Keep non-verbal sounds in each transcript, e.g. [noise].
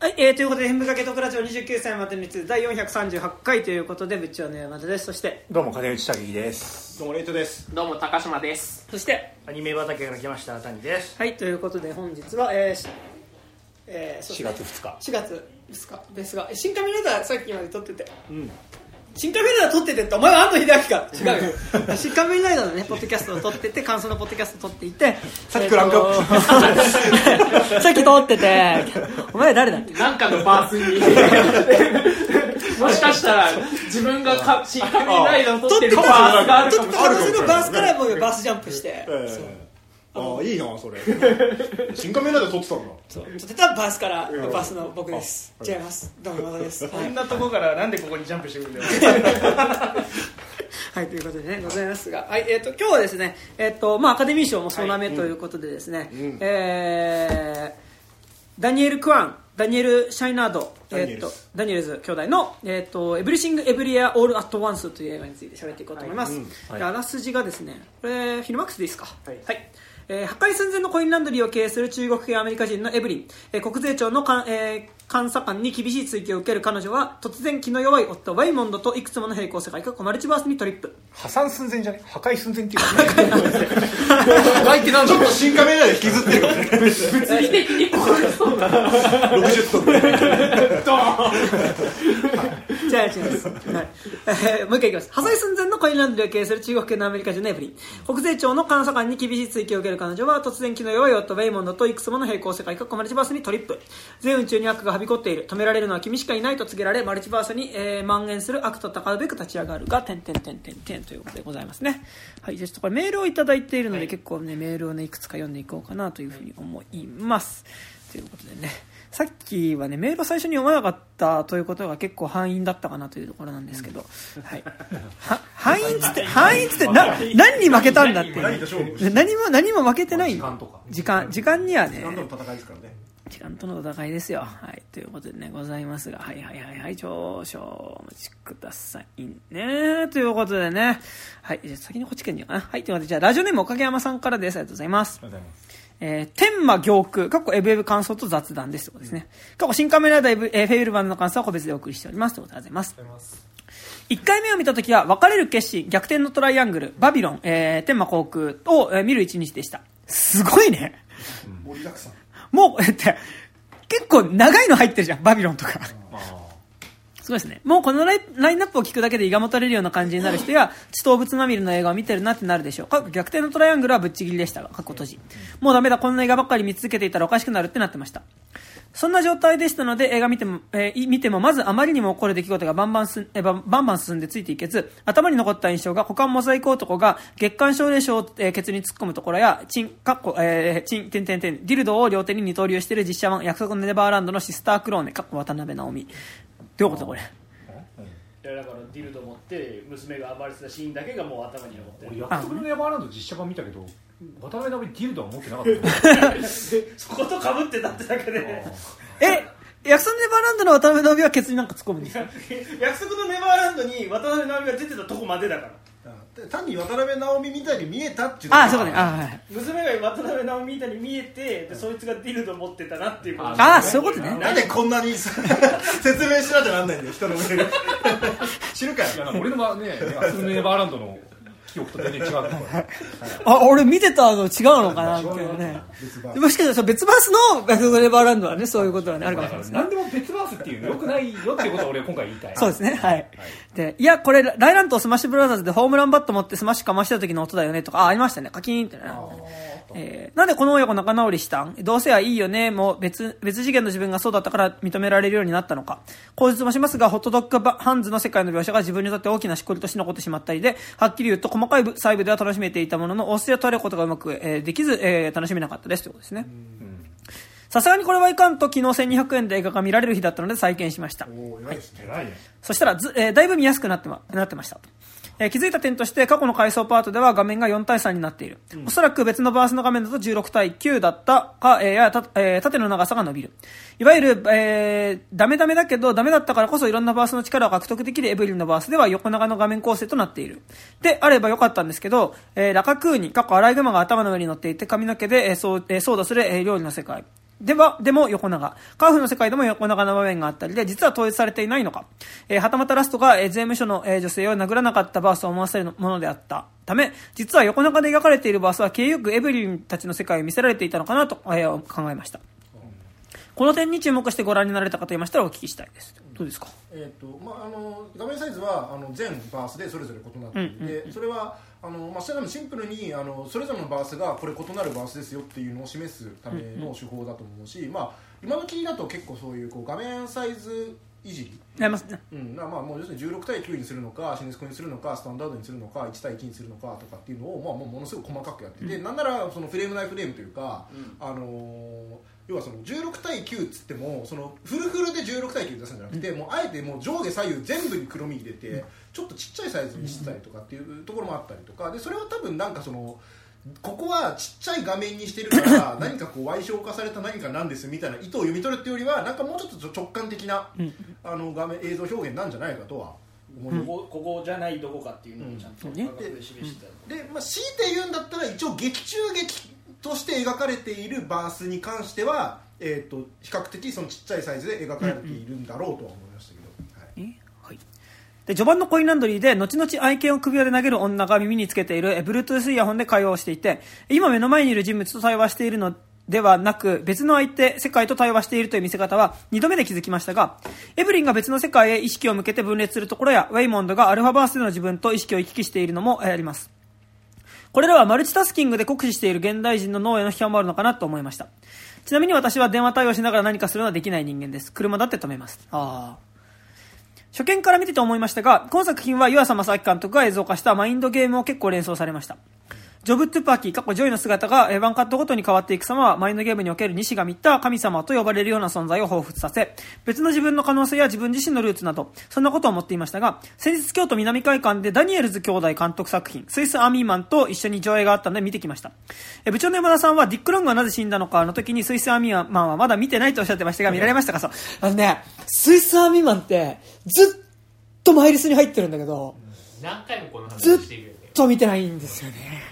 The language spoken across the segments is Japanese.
はい、えー、ということで、変化系特ラジオ29歳までについて第438回ということで、部長の山田です。そして、どうも金内武樹です。どうもレイトです。どうも高島です。そして、アニメ畑から来ました谷です。はい、ということで、本日は、えーしえー、そう4月2日。4月ですかですが、新仮面ライダーさっきまで撮ってて、新仮面ライダー撮っててって、お前は安藤秀明か？違うよ。[laughs] 新仮面ライダーのね、ポッドキャストを撮ってて、感想のポッドキャストを撮っていて、さっきクランクアップ。[laughs] さっき撮ってて、お前誰だ？なんかのバースに。[laughs] もしかしたら自分がか新仮面ライダーを撮ってるバースがある撮ってかもしたれない。私のバースからもうバースジャンプして、ええああいいなそれ。[laughs] 新仮面ライダー撮ってたんだ。そう。撮ってたバースからのバースの僕です。違います。どうもです。[laughs] はい。こんなとこからなんでここにジャンプしてくるんだよ。[laughs] はい、ということでね、ございますが、はい、えっ、と、今日はですね、えっ、と、まあ、アカデミー賞も総なめということでですね、えーダニエル・クワン、ダニエル・シャイナード、えっ、ダニエルズ。と、ダニエルズ兄弟の、えっ、と、エブリシング・エブリウェア・オール・アット・ワンスという映画について喋っていこうと思います。はい。であらすじがですね、これ、 Filmarks でいいですか？はいえ破壊寸前のコインランドリーを経営する中国系アメリカ人のエブリン、え国税庁のか、え監査官に厳しい追及を受ける彼女は突然気の弱い夫ウェイモンドといくつもの平行世界かマルチバースにトリップ。破産寸前じゃね？破壊寸前っていうか破壊ってなんだちょっと新仮面ライダー引きずってるからね。物理的にこれそうだ60トンぐらい違う違うです、はい。えーもう一回いきます。破壊寸前のコインランドリーを経営する中国系のアメリカ人のエブリン。国税庁の監査官に厳しい追及を受ける彼女は突然気の弱い夫ウェイモンドといくつもの平行世界かマルチバースにトリップ。全宇宙に悪がはびこっている。止められるのは君しかいないと告げられマルチバースに、えー蔓延する悪と戦うべく立ち上がるが点々点々点ということでございますね。はいちょっとこれメールをいただいているので、結構ねメールをねいくつか読んでいこうかなというふうに思います。ということでね。さっきはねメールを最初に読まなかったということが結構敗因だったかなというところなんですけど、はい、は敗因っつって [laughs] 敗因っつってな何に負けたんだっていう。何も何も負けてない時間時間時間にはね何度も戦いですからね時間との戦いですよ。はい。ということでね、ございますが、はいはいはいはい、少々お待ちくださいね。ということでね、はい。じゃあ先にこっち来るのかな。はい。ということで、じゃあラジオネームおかげ山さんからです。ありがとうございます。ありがとうございますえー、天馬行空、過去エブエブ感想と雑談ですとですね。過去新カメライダーエブ、えーフェイルバンドの感想は個別でお送りしております。ということでございます。1回目を見た時は別れる決心逆転のトライアングルバビロン、えー、天馬航空を、えー見る一日でしたすごいね盛りだくさんもう、えって、結構長いの入ってるじゃん、バビロンとか。すごいですね。もうこのライラインナップを聞くだけで胃がもたれるような感じになる人や、地動物まみれの映画を見てるなってなるでしょう。過去逆転のトライアングルはぶっちぎりでしたが、過去閉じ。もうダメだ、こんな映画ばっかり見続けていたらおかしくなるってなってました。そんな状態でしたので、映画見ても、えーい見ても、まずあまりにも起こる出来事がバンバンすん、えーバンバンバン進んでついていけず、頭に残った印象が、股間モザイク男が月刊奨励賞を、えーケツに突っ込むところや、チン、かっこ、えー、チン、てんてんてん、ディルドを両手に二刀流している実写版、約束のネバーランドのシスタークローネ、かっこ渡辺直美。どういうことこれ？いやだからディルド持って娘が暴れてたシーンだけがもう頭に残ってる俺約束のネバーランド実写版見たけど渡辺直美ディルドは持ってなかった。[laughs] そことかぶってたってだけで。え、約束のネバーランドの渡辺直美はケツになんか突っ込むんですか？[laughs] 約束のネバーランドに渡辺直美が出てたとこまでだから。で単に渡辺直美みたいに見えたっていうあ、そうかね。あ、はい。娘が渡辺直美みたいに見えてでそいつがディルド持ってたなっていうこと。あ、そういうことね。なんでこんなにさ [laughs] 説明しなきゃなんないんだよ人のメール知るかよ。俺のまね約束のネバーランドの記憶と全然違うからあ、俺見てたの違うのかな？みたいなね。もしかしたら別バースの約束のネバーランドはね、そういうことはね、あるかもしれない。ですね。何でも別バースっていうのよくないよっていうことを俺は今回言いたい。そうですね、はい。で、いや、これ、ライラントスマッシュブラザーズでホームランバット持ってスマッシュかました時の音だよねとか、あ、ありましたね、カキーンってね。えーなんでこの親子仲直りしたん？どうせはいいよね、もう別、別次元の自分がそうだったから認められるようになったのか。口述もしますが、ホットドッグバハンズの世界の描写が自分にとって大きなしこりとして残ってしまったりで、はっきり言うと細かい部細部では楽しめていたものの、オスや取れることがうまく、えーできず、えー楽しめなかったですということですね。さすがにこれはいかんと昨日1200円で映画が見られる日だったので再建しました。偉いねそしたらず、えーだいぶ見やすくなってま、なってましたと。えー気づいた点として過去の回想パートでは画面が4対3になっている。おそらく別のバースの画面だと16対9だったか、えーややた、えー縦の長さが伸びる。いわゆる、えーダメダメだけどダメだったからこそいろんなバースの力を獲得できるエブリンのバースでは横長の画面構成となっている。で、あればよかったんですけど、えーラカクーニ、過去アライグマが頭の上に乗っていて髪の毛で、えーそう、えー操舵する、えー料理の世界。では、でも横長。カーフの世界でも横長な場面があったりで、実は統一されていないのか。えーはたまたラストが、えー税務署の、えー女性を殴らなかったバースを思わせるものであったため、実は横長で描かれているバースは、経由くエブリンたちの世界を見せられていたのかなと、えー考えました。この点に注目してご覧になられた方いましたらお聞きしたいです。どうですか？えーとまあ、あの画面サイズはあの全バースでそれぞれ異なっていて、それはあの、まあ、シンプルにあのそれぞれのバースがこれ異なるバースですよっていうのを示すための手法だと思うし、まあ、今時だと結構そういうこう画面サイズいじりありますね。うん、まあまあもう要するに16対9にするのかシネスコにするのかスタンダードにするのか1対1にするのかとかっていうのを、まあ、もうものすごく細かくやってて、なんならそのフレーム内フレームというか、あのー要はその16対9っつってもそのフルフルで16対9出すんじゃなくて、もうあえてもう上下左右全部に黒み入れて、ちょっとちっちゃいサイズにしてたりとかっていうところもあったりとか。でそれは多分なんかその。ここはちっちゃい画面にしてるから [laughs] 何かこう歪小化された何かなんですみたいな意図を読み取るっていうよりはなんかもうちょっと直感的な、あの画面映像表現なんじゃないかとはここここじゃないどこかっていうのをちゃんと価格で示してたで、まあ、強いて言うんだったら一応劇中劇として描かれているバースに関しては、えー、と比較的そのちっちゃいサイズで描かれているんだろうとは思いましたけど、はいえはい。で、序盤のコインランドリーで、後々愛犬を首輪で投げる女が耳につけている、え Bluetooth イヤホンで会話をしていて、今目の前にいる人物と対話しているのではなく、別の相手、世界と対話しているという見せ方は、二度目で気づきましたが、エブリンが別の世界へ意識を向けて分裂するところや、ウェイモンドがアルファバースでの自分と意識を行き来しているのもあります。これらはマルチタスキングで酷使している現代人の脳への批判もあるのかなと思いました。ちなみに私は電話対応しながら何かするのはできない人間です。車だって止めます。ああ。初見から見てて思いましたが、今作品は岩佐正明監督が映像化したマインドゲームを結構連想されました。ジョブ・トゥパーキー、過去ジョイの姿がえーワンカットごとに変わっていく様は、マインドゲームにおける西が見た神様と呼ばれるような存在を彷彿させ、別の自分の可能性や自分自身のルーツなど、そんなことを思っていましたが、先日京都みなみ会館でダニエルズ兄弟監督作品、スイス・アーミーマンと一緒に上映があったので見てきました。えー部長の山田さんは、ディック・ロングがなぜ死んだのかの時に、スイス・アーミーマンはまだ見てないとおっしゃってましたが、見られましたか？そう。あのね、スイス・アーミーマンって、ずっとマイリスに入ってるんだけど、何回もこの話ずっしているよねと見てないんですよね。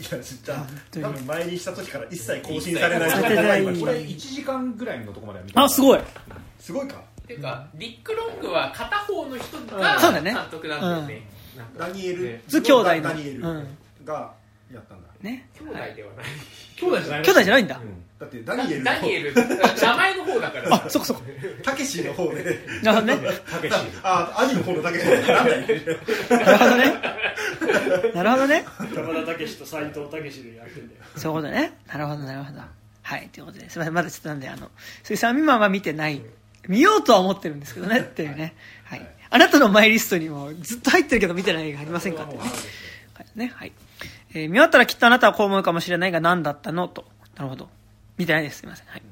いやじゃあ多分前にした時から一切更新されない。これ1時間ぐらいのとこまであ、すごい。すごいか？ていうかディック・ロングは片方の人が監督なんだよね。ダニエル。ねず兄弟のダニエルうん。がやったんだね。兄弟ではない兄弟じゃない兄弟じゃないんだ。だってダニエルダニエル [laughs] 名前の方だからあ、そこそこ。[laughs] たけしの方でなるほどね。たけしあ兄の方のたけしなんだよなるほどね。なるほどね。山田武史と斎藤武史でやってんだよそういうことね。なるほど、なるほど。はい、ということで、すみません、まだちょっとなんで、あの、水産未満は見てない。見ようとは思ってるんですけどね、っていうね。はい。あなたのマイリストにもずっと入ってるけど見てない映画ありませんかってね。はい。ね、はい。えー見終わったらきっとあなたはこう思うかもしれないが何だったの？と。なるほど。見てないです。すみません。はい。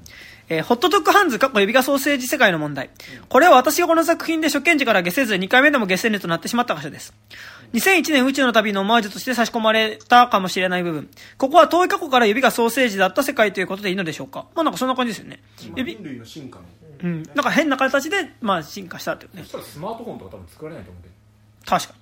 えーホットドッグハンズ、過去指輪ソーセージ世界の問題。これは私がこの作品で初見時から下せず、2回目でも下せぬとなってしまった箇所です。2001年宇宙の旅のオマージュとして差し込まれたかもしれない部分。ここは遠い過去から指がソーセージだった世界ということでいいのでしょうか？まあなんかそんな感じですよね。指、人類の進化のうん。なんか変な形で、まあ進化したっていうねそ。したらスマートフォンとか多分作られないと思うけど確か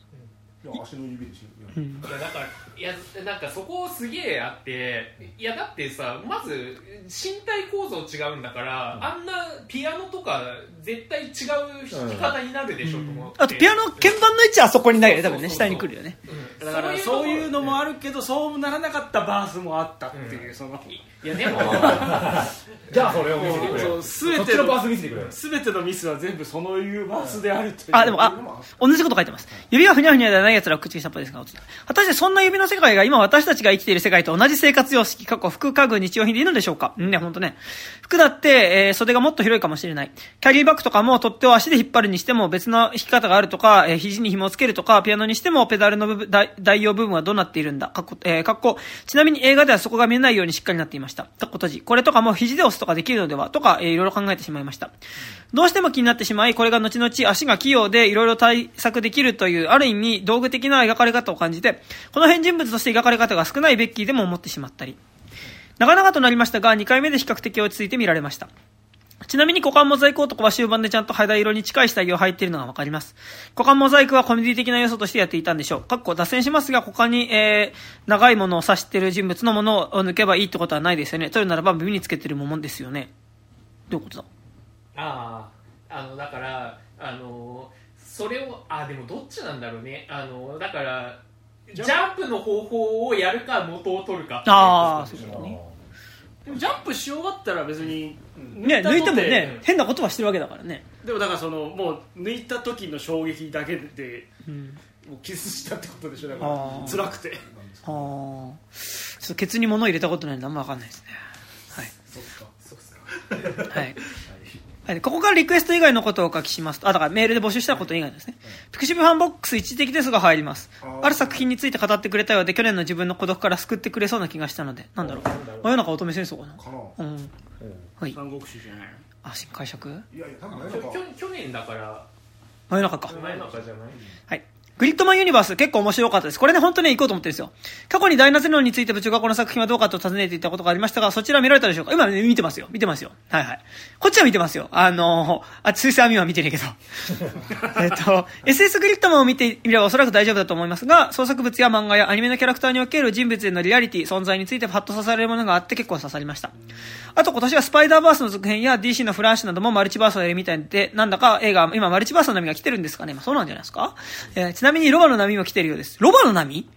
いや足の指でしょ、いやだからいやなんかそこすげえあっていやだってさまず身体構造違うんだから、あんなピアノとか絶対違う弾き方になるでしょ、と思って。に。あとピアノ、鍵盤の位置はそこにないよね。多分ね、下に来るよね。だからそういうのもあるけどそうならなかったバースもあったっていう、その。いやでも [laughs] じゃあそれを見せてくれそう全てのバーのス見せてくれ全てのミスは全部そのいうバースであるという。あ、でも、あ、同じこと書いてます。指がふにゃふにゃではない奴らを口にしたっぽいですが、果たしてそんな指の世界が今私たちが生きている世界と同じ生活様式、過去服家具日用品でいいのでしょうかね、ほんとね。服だって、えー袖がもっと広いかもしれない。キャリーバッグとかも取っ手を足で引っ張るにしても別の引き方があるとか、えー肘に紐をつけるとか、ピアノにしてもペダルの部分、代代用部分はどうなっているんだ。かっこ、えー、かっこ、ちなみに映画ではそこが見えないようにしっかりなっていました。かっこ閉じ。これとかも肘で押すとかできるのではとか、えーいろいろ考えてしまいました。どうしても気になってしまい、これが後々足が器用でいろいろ対策できるという、ある意味道具的な描かれ方を感じて、この辺人物として描かれ方が少ないベッキーでも思ってしまったり。長々となりましたが、2回目で比較的落ち着いて見られました。ちなみに股間モザイク男は終盤でちゃんと肌色に近い下着を履いているのがわかります。股間モザイクはコメディ的な要素としてやっていたんでしょう。かっこ脱線しますが、股間に、えー、長いものを指している人物のものを抜けばいいってことはないですよね。というならば耳につけてるもんですよね。どういうことだ？あああのだからあのそれをあでもどっちなんだろうねあのだからジャンプ？の方法をやるか元を取るかああ、そうですね。でもジャンプし終わったら別にね、抜いてもね、変なことはしてるわけだからね。でもだからそのもう抜いた時の衝撃だけでうん。もうキスしたってことでしょだかあらー辛くてああ。ちょっとケツに物を入れたことないんであんまわかんないですね。はい。そっかそうかはい。はい、ここからリクエスト以外のことをお書きしますと、あ、だからメールで募集したこと以外ですね。pixivFANBOX 一時的ですが入りますあ。る作品について語ってくれたようで、去年の自分の孤独から救ってくれそうな気がしたので、なんだろう。真夜中乙女戦争かな。かなうん。はい。三国志じゃないあ、新解釈？いやいや多分去年だから真夜中か。真夜中じゃない？はい。グリッドマンユニバース結構面白かったです。これね、本当にね、行こうと思ってるんですよ。過去にダイナゼノンについて部長がこの作品はどうかと尋ねていたことがありましたが、そちら見られたでしょうか？今ね、見てますよ。見てますよ。はいはい。こっちは見てますよ。あのー、あ、水星網は見てねえけど。[laughs] えっと、SS グリッドマンを見てみればおそらく大丈夫だと思いますが、創作物や漫画やアニメのキャラクターにおける人物へのリアリティ、存在についてパッと刺されるものがあって結構刺さりました。あと今年はスパイダーバースの続編や DC のフラッシュなどもマルチバースをやるみたいで、なんだか映画、今マルチバースの波が来てるんですかね？まあそうなんじゃないですか？えーちなみにロバの波も来てるようです。ロバの波？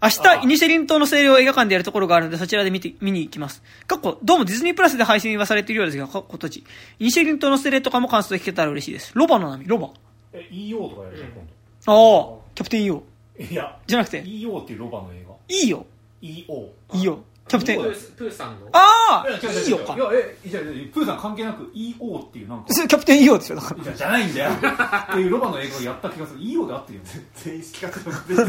明日、イニシェリン島の精霊を映画館でやるところがあるので、そちらで見て、見に行きます。かっこ、どうもディズニープラスで配信はされているようですが、かっこ閉じ。イニシェリン島の精霊とかも感想で聞けたら嬉しいです。ロバの波、ロバ？え EO とかやるじゃん今ああ、キャプテン EO。度いやじゃなくて、EO っていうロバの映画いいよ。EO いいよ。キャプテン。プースプーさんの。ああいいいよか。い。やえじゃあプーさん関係なく EO っていうなんか。そ [laughs] れキャプテン EO ですよ、だから。じゃないんだよ。っていうロバの映画をやった気がする。EO で合ってるよね。全員好き勝手な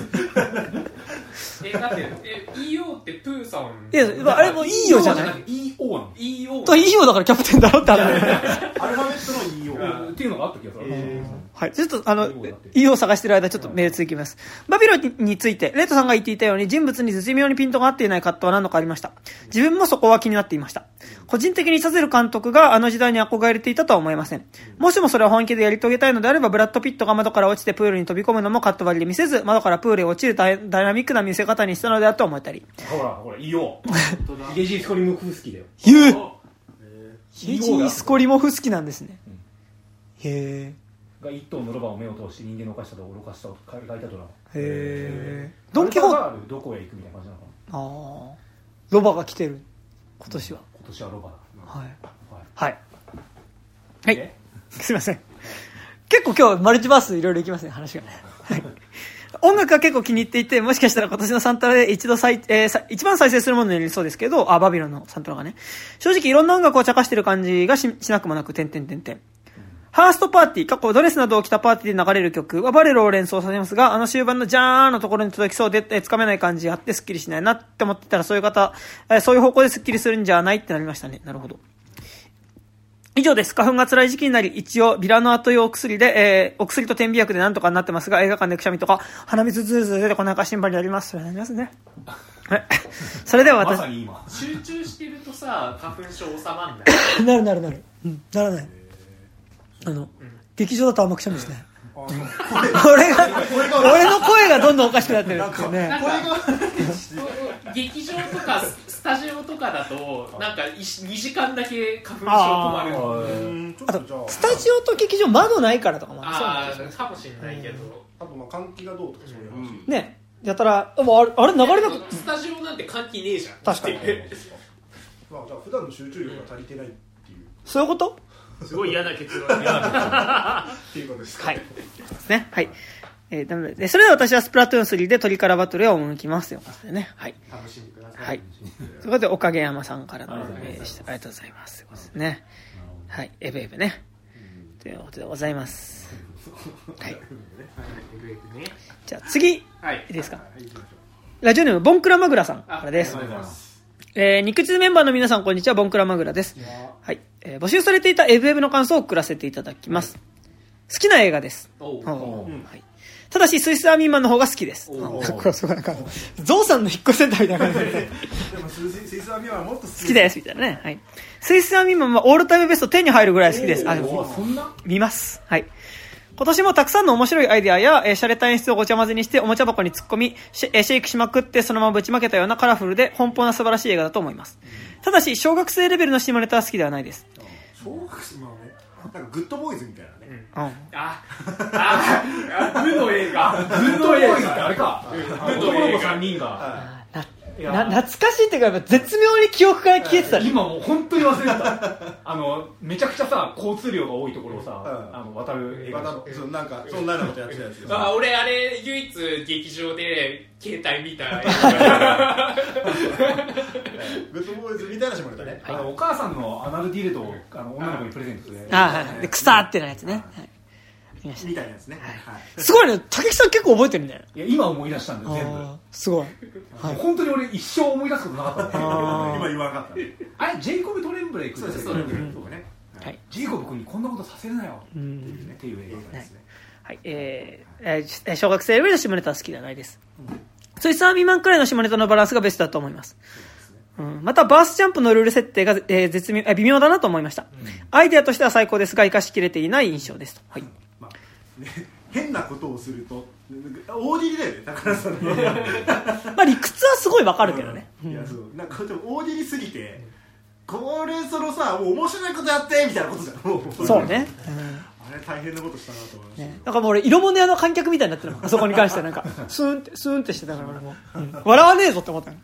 えだってえ EO ってプーさん？いや、まああれも EO じゃない？EO なの EO と EO だからキャプテンだろってあるアルファベットの EO っていうのがあった気がする。はい。ちょっと、あの、EO を探してる間、ちょっとメール続きます。バビロンについて、レイトさんが言っていたように、人物に絶妙にピントが合っていない葛藤は何度かありました。自分もそこは気になっていました。個人的にサゼル監督があの時代に憧れていたとは思えません。もしもそれを本気でやり遂げたいのであれば、ブラッド・ピットが窓から落ちてプールに飛び込むのもカット割りで見せず、窓からプールへ落ちるダイダイナミックな見せ方にしたのではと思ったり。ほらほら EO ゲジー・スコリムフスキーだよ言うおヒジー・スコリモフスキなんですね。へが一頭のロバを目を通して人間の犯したと愚かしたを書いたドラマー。へー。ドン・キホーテ。どこへ行くみたいな感じなのかな？ああ。ロバが来てる。今年は。今年はロバだはい。はいはい。[laughs] すいません。結構今日マルチバースいろいろいきますね、話がね。はい。音楽が結構気に入っていて、もしかしたら今年のサントラで一度再、えーさ一番再生するものになりそうですけど、あ、バビロンのサントラがね。正直いろんな音楽を茶化してる感じがししなくもなく、点々点々。ハーストパーティー、過去ドレスなどを着たパーティーで流れる曲はバレロを連想させますが、あの終盤のジャーンのところに届きそうで、えーつかめない感じがあってスッキリしないなって思ってたら、そういう方、えーそういう方向でスッキリするんじゃないってなりましたね。なるほど。以上です。花粉が辛い時期になり、一応、ビラの後用お薬で、えー、お薬と点鼻薬でなんとかなってますが、映画館でくしゃみとか、鼻水ズーズー出てこないか心配になります。それになりますね。はい。それではま私、さに今集中してるとさ花粉症収まんない？[coughs] なるなるなる。うん、ならない。あの、劇場だとあんまくしゃみですね。あの [laughs] 俺が、俺の声がどんどんおかしくなってるってね。なんか劇場とかスタジオとかだとなんか2時間だけ花粉症止まるあっとスタジオと劇場窓ないからとかもああるかもしれないけど、あとまあ換気がどうとかそういう話。ね。やったら、でもあれ、あれ流れなくスタジオなんて換気ねえじゃん確かに。まあじゃあ普段の集中力が足りてないっていう。そういうこと？すごい嫌な結論っていうことですかはい。ですね。はい。えー、なので、それでは私はスプラトゥーン3で鳥からバトルを赴きますということでね。はい。楽しんでください、はい。ということで、おかげ山さんからのメールでした。ありがとうございます。ということですね。はい。エベエベね。ということでございます。[laughs] はい。ねじゃあ次、いはいいですか？ラジオネーム、ボンクラマグラさんからですありがとうございますえー、肉汁メンバーの皆さん、こんにちは。ボンクラマグラです。はい。えー募集されていた FF の感想を送らせていただきます。好きな映画です。はい。ただし、スイスアーミーマンの方が好きです。[laughs] これすごいなんか、ゾウさんの引っ越しセンターみたいな感じで。でもスイススイスアミはもっと好き好きです、みたいなね。はい。スイスアーミーマンはオールタイムベスト10に入るぐらい好きです。あ、でもおそんな？見ます。はい。今年もたくさんの面白いアイデアや、えー、洒落た演出をごちゃ混ぜにして、おもちゃ箱に突っ込み、シェえーシェイクしまくって、そのままぶちまけたようなカラフルで、奔放な素晴らしい映画だと思います。ただし、小学生レベルの下ネタは好きではないです。小学生まあね。なんかグッドボーイズみたいなね。うん。あ。あ。あグの映画ググッドエイズってあれか。うん。男の子3人がな、懐かしいっていうか、絶妙に記憶から消えてたね。今もう本当に忘れてたあのめちゃくちゃさ交通量が多いところをさ、うんあの渡る映画またそうなんかそんなようなことやってたやつですあ俺あれ唯一劇場で携帯見た映グッドボーイズみたいな下ネタねあのお母さんのアナルディルドをあの女の子にプレゼントであはいはい。で、草ってなやつね。はい。みたいなやつねはいたすごいね。竹木さん結構覚えてるね。いや今思い出したんだよ全部すごい。はい本当に俺一生思い出すことなかったん今言わなかったねあれジェイコブ・トレンブレイクそうですそうですそうねはい。ジェイコブ君にこんなことさせるなようん。っていう映画ですねはい、えーえー小学生レベルの下ネタは好きではないです。そいつは未満くらいの下ネタのバランスがベストだと思います。うん、また、バースジャンプのルール設定が、えー絶妙、えー微妙だなと思いました。アイデアとしては最高ですが、活かしきれていない印象ですと。はい。変なことをすると大喜利だよね高田さんの [laughs] まあ、理屈はすごいわかるけどね。いやそうなんかでも大喜利すぎてこれそのさもう面白いことやってみたいなことじゃんもうそうね。あれ大変なことしたなと思いましたね、なんかもう俺、色物屋の観客みたいになってるもん。あ [laughs] そこに関してはなんか、スーンって、スーンってしてたから俺も。うん笑わねえぞって思ったの。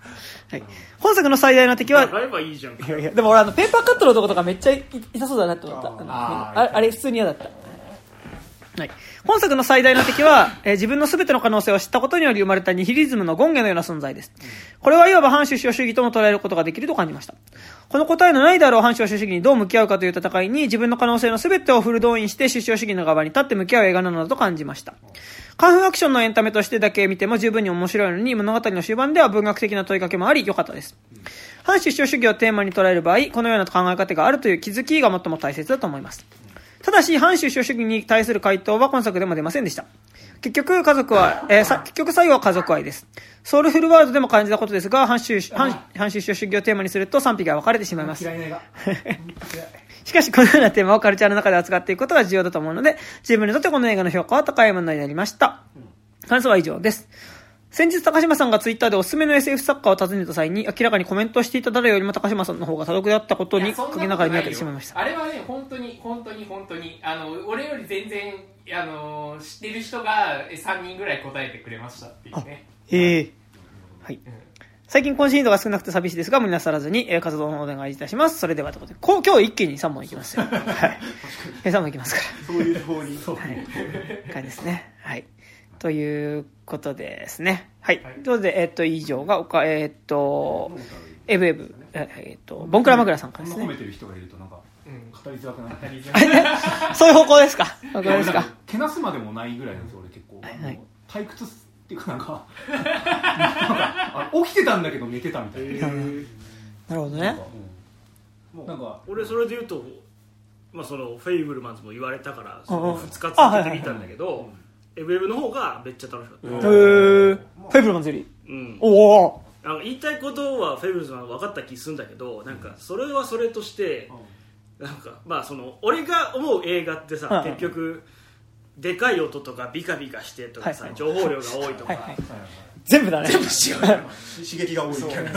はい。本作の最大の敵は、笑えばいいじゃんいやいや、でも俺あの、ペーパーカットの男とかめっちゃい痛そうだなって思った。ああれ普通に嫌だった。はい。本作の最大の敵は、えー自分の全ての可能性を知ったことにより生まれたニヒリズムの権下のような存在です。これはいわば反首相主義とも捉えることができると感じました。この答えのないであろう反首相主義にどう向き合うかという戦いに自分の可能性の全てをフル動員して首相主義の側に立って向き合う映画なのだと感じました。カンフーアクションのエンタメとしてだけ見ても十分に面白いのに物語の終盤では文学的な問いかけもあり良かったです。反首相主義をテーマに捉える場合、このような考え方があるという気づきが最も大切だと思います。ただし、反首相主義に対する回答は今作でも出ませんでした。結局、家族は、えーさ結局最後は家族愛です。ソウルフルワールドでも感じたことですが、反首反反首相主義をテーマにすると賛否が分かれてしまいます。[laughs] しかし、このようなテーマをカルチャーの中で扱っていくことが重要だと思うので、自分にとってこの映画の評価は高いものになりました。感想は以上です。先日高島さんがツイッターでおすすめの SF 作家を尋ねた際に明らかにコメントしていた誰よりも高島さんの方が多読であったことにいやそんながら見分けないよてしまいました。あれはね本当に本当に本当にあの俺より全然あの知ってる人がえ3人ぐらい答えてくれましたっていうねええはい。最近更新頻度が少なくて寂しいですが、無理なさらずに、えー活動のお願いいたします。それではということで、こう今日一気に3本いきますよ。[laughs] はい。えー3本いきますかそういう方にそうら。[laughs] はい。感じですね。はい。ということでですね。はい。ということで、えーっと、以上が、おかえーっと、エブエブ、えっと、ボンクラマグラさんからですね。褒めてる人がいるとなんかうん。語りづらくなったりそういう方向ですか？方向ですかけなすまでもないぐらいなんですよ俺結構、はい退屈っていうかなんかなんかあ起きてたんだけど寝てたみたいな、なるほどね。なんか。うん。なんか俺それで言うと、まあ、そのフェイブルマンズも言われたからその2日続けてみたんだけどエブエブの方がめっちゃ楽しかった、へー。フェイブルマンズより。うん、おおなんか言いたいことはフェイブルマンズは分かった気するんだけどなんかそれはそれとしてなんかまあその俺が思う映画ってさ、うん。結局でかい音とかビカビカしてとかさ、はい情報量が多いとか、はいはい全部だね。[laughs] 刺激が多いみたいな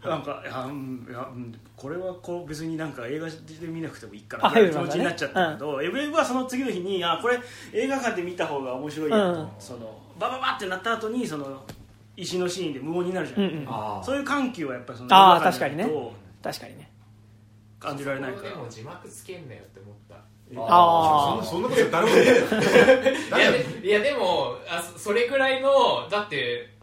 [laughs] なんかいや,、うん、いやうんこれはこう別になんか映画で見なくてもいいかあなぐらいの気はい持ちになっちゃったけど、エブエブはその次の日にあこれ映画館で見た方が面白いよと、うん。そのバババってなった後にその石のシーンで無音になるじゃん、うんうん。あそういう緩急はやっぱりその映画館で見る確と確かにね。感じられないかでらも字幕つけんなよって思った。あそんなそんなこと誰も言ってないいやでいやでもあそそれぐらいのだってせ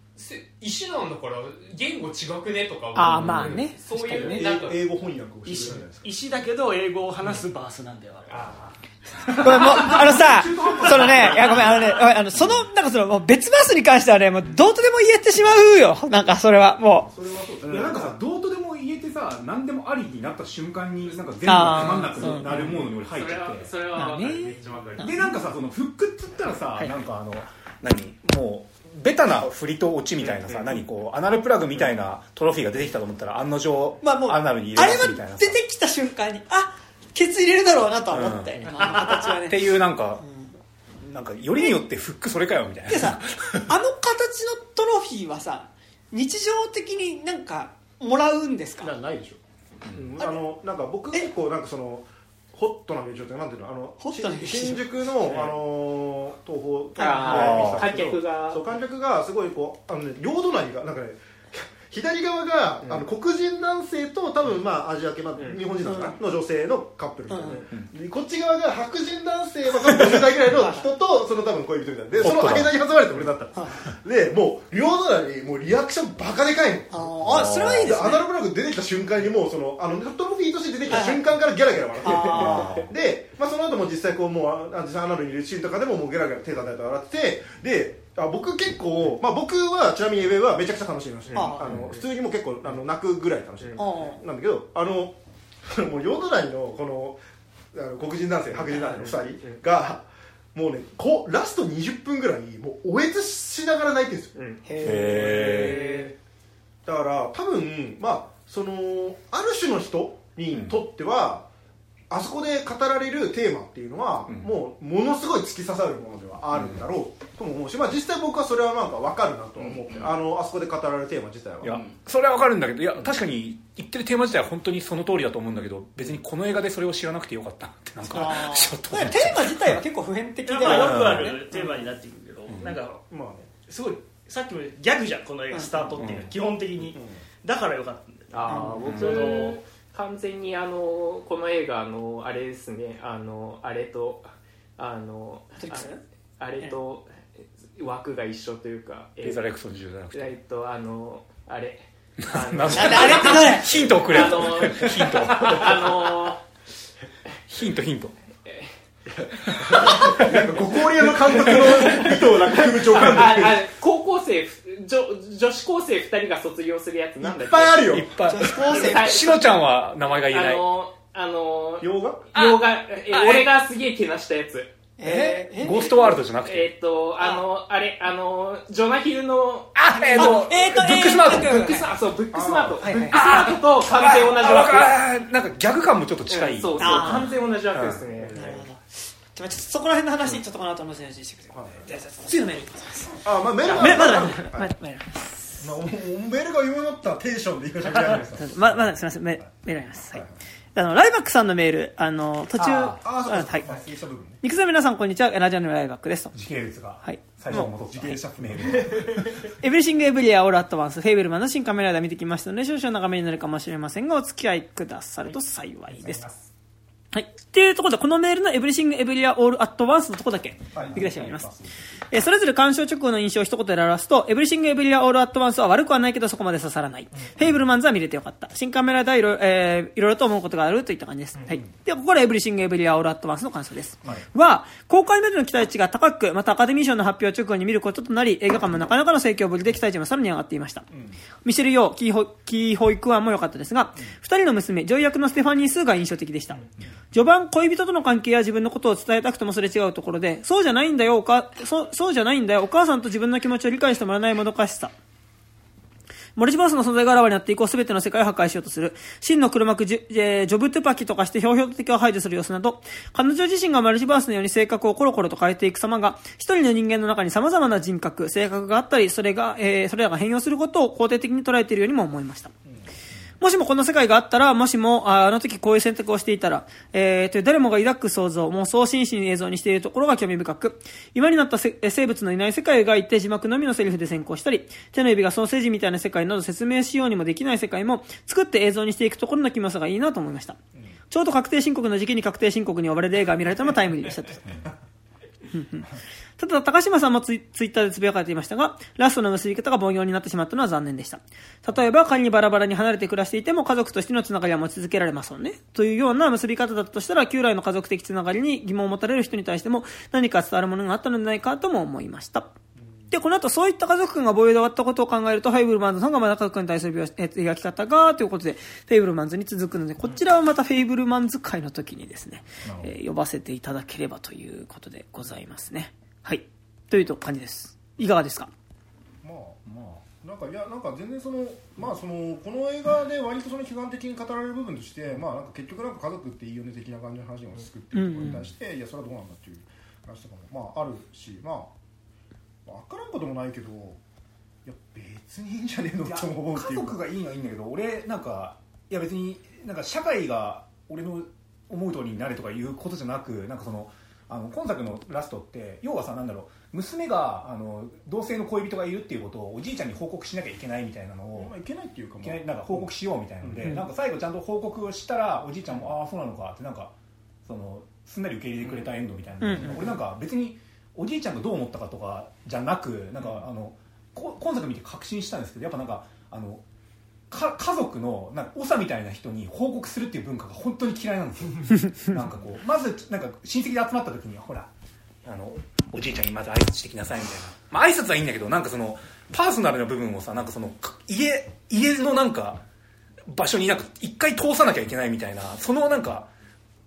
石なんだから言語違くねとかあーまあね。そういうなんか。英語翻訳をしてるじ石ゃないですか。石だけど英語を話すバースなんだよ、あれ。あこれもう、あのさ、そのね、いやごめん、あのね、あの、その、なんかその、もう別バースに関してはね、もうどうとでも言えてしまうよ。なんかそれは、もそれはそういやなんかさどうとでも言えてさ何でもありになった瞬間になんか全部がつまんなくなるモードに俺入っちゃってそれはわかる。めっちゃわかる。でなんかさそのフックっつったらさ、はい。なんかあの何？もうベタな振りと落ちみたいなさ、何こうアナルプラグみたいなトロフィーが出てきたと思ったら案の定、まあもうアナルに入あれますみたいなさ。出てきた瞬間にあケツ入れるだろうなとは思ったよね、あの形はね。っていうなんか、なんかよりによってフックそれかよみたいな。でさあの形のトロフィーはさ日常的になんかもらうんですか？なないでしょ、うん。あのなんか僕結構なんかそのホットな名称ってなんていうの？あのホットな名称。し新宿の、あの東宝観客が。そう観客がすごいこうあの、ね、両隣がなんかね左側が、あの黒人男性と多分まあアジア系、まあ、日本人なのか？な、の女性のカップル。みたいな、でこっち側が白人男性、まあ、多分50代ぐらいの人とその多分恋人みたいな。でその間に挟まれて俺だったんですでもう両隣もうリアクションバカでかいの。ああそれはいいですね。アナログラグ出てきた瞬間にもうそのあのトロフィーとして出てきた瞬間からギャラギャラ笑って。で、まあ、その後も実際こうもうあ実際アナログにいるシーンとかでももうゲラゲラ手叩いて笑ってて。であ僕結構、まあ、僕はちなみにエベはめちゃくちゃ楽しみました、ああ。の普通にもう結構あの泣くぐらい楽しみあなんだけどあの [laughs] もうヨドライのこのあの黒人男性白人男性の2人がもうねこラスト20分ぐらいもうおえつしながら泣いてるんですよ。へだから多分まあそのある種の人にとっては、あそこで語られるテーマっていうのは、ん。もうものすごい突き刺さるものではあるんだろうとも思うし、まあ、実際僕はそれはなんか分かるなとは思って、あのあそこで語られるテーマ自体は。いやそれはわかるんだけどいや確かに言ってるテーマ自体は本当にその通りだと思うんだけど別にこの映画でそれを知らなくてよかったなってなんかあ [laughs] ちょっとテーマ自体は結構普遍的でよくあねるテーマになってくるけど、なんかまあねすごいさっきもギャグじゃんこの映画スタートっていうのは基本的に、だからよかったん。だよああ僕その完全にあのこの映画あのあれですねあのあれとあのああれと枠が一緒というかレーザーレクソン10じゃなくて。えっとあのあれ。[laughs] あのヒントをくれ。あのヒント。あヒントヒント。[laughs] なんかご高齢の監督の意図をなんか風潮の感ああ高校生女女子高生2人が卒業するやつなんだっけ？いっぱいあるよ。いっぱい。女子高生。はい。しのちゃんは名前が言えない。あのあの洋画？洋画。え俺がすげえけなしたやつ。え？ーえ？ゴーストワールドじゃなくて？えっとあのあ。れあのジョナヒルのあえっとえーとブックスマート。えーとブックスあそうブックスマート、ブックスマートと完全同じ枠。なんかギャグ感もちょっと近い、うんそうそう完全同じ枠ですね、ちょっとそこら辺の話ちょっとこの後の話してください。じゃあ次のメール。いきますあまあメールめまだはいまだ。まだ。まあ、おおメールがったらテンションで今喋り始めましたままだすみません。メメールあります。はい。あのライバックさんのメールあの途中。はい。肉さん皆さんこんにちは。ラジオのライバックですと。時系列が。はい。最初に戻った時系列メールエブリシングエブリウェアオール。アットワンスフェイブルマンの新カメラで見てきましたので少々長めになるかもしれませんがお付き合いくださると幸いですはい。っていうところで、このメールのエブリシングエブリウェアオールアットワンスのところだけ、はい見出しがあります。えーそれぞれ鑑賞直後の印象を一言で表すと、エブリシングエブリウェアオールアットワンスは悪くはないけどそこまで刺さらない。フェイブルマンズは見れてよかった。新カメラではいろ,、えーいろいろと思うことがあるといった感じです。はい。で、ここでエブリシングエブリウェアオールアットワンスの感想です。は、公開までの期待値が高く、またアカデミー賞の発表直後に見ることとなり、映画館もなかなかの盛況ぶりで期待値もさらに上がっていました。ミシェル・ヨー、キーホキー・ホイ・クワンも良かったですが、二人の娘、女優役のステファニー・スーが印象的でした。序盤、恋人との関係や自分のことを伝えたくてもすれ違うところで、そうじゃないんだよ、おか、そう、そうじゃないんだよ、お母さんと自分の気持ちを理解してもらえないもどかしさ。モルチバースの存在があらわになって以降、すべての世界を破壊しようとする。真の黒幕ジ、えージョブトゥパキとかしてひょうひょう敵を排除する様子など、彼女自身がマルチバースのように性格をコロコロと変えていく様が、一人の人間の中に様々な人格、性格があったり、それが、えーそれらが変容することを肯定的に捉えているようにも思いました。もしもこの世界があったら、もしもああの時こういう選択をしていたら、えー、という誰もが抱く想像、妄想を真摯に映像にしているところが興味深く、今になった生物のいない世界を描いて字幕のみのセリフで先行したり、手の指がソーセージみたいな世界など説明しようにもできない世界も作って映像にしていくところの奇妙さがいいなと思いました。ちょうど確定申告の時期に確定申告に呼ばれる映画が見られたのもタイムリーでしたと。[laughs] ただ、高島さんもツイツイッターでつぶやかれていましたが、ラストの結び方が凡庸になってしまったのは残念でした。例えば、仮にバラバラに離れて暮らしていても、家族としてのつながりは持ち続けられますよね。というような結び方だったとしたら、旧来の家族的つながりに疑問を持たれる人に対しても、何か伝わるものがあったのではないかとも思いました。で、この後そういった家族群が防衛で終わったことを考えると、フェイブルマンズの方がまだ家族に対する描え描き方が、ということで、フェイブルマンズに続くので、こちらはまたフェイブルマンズ会の時にですね、えー読ませていただければということでございますね。はい。という感じです。いかがですか？まあまあなんかいやなんか全然そのまあそのこの映画で割とその批判的に語られる部分としてまあなんか結局なんか家族っていいよね的な感じの話が落ち着くっていうところに対して、いやそれはどうなんだっていう話とかもまああるしまあ分からんこともないけどいや別にいいんじゃねえのって思うって家いう族がいいのはいいんだけど俺なんかいや別になんか社会が俺の思う通りになれとかいうことじゃなくなんかそのあの今作のラストって要はさなんだろう娘があの同性の恋人がいるっていうことをおじいちゃんに報告しなきゃいけないみたいなのをまあいけないっていうかいきなんか報告しようみたいなので、なんか最後ちゃんと報告をしたらおじいちゃんもああそうなのかってなんかそのすんなり受け入れてくれたエンドみたいな、うん。俺なんか別におじいちゃんがどう思ったかとかじゃなくなんかあのこ今作見て確信したんですけどやっぱなんかあのか家族のなんか長みたいな人に報告するっていう文化が本当に嫌いなんですよ。[laughs] なんかこうまずなんか親戚で集まった時にほらあのおじいちゃんにまず挨拶してきなさいみたいな、まあ挨拶はいいんだけどなんかそのパーソナルな部分をさなんかそのか家家のなんか場所になんか一回通さなきゃいけないみたいなそのなんか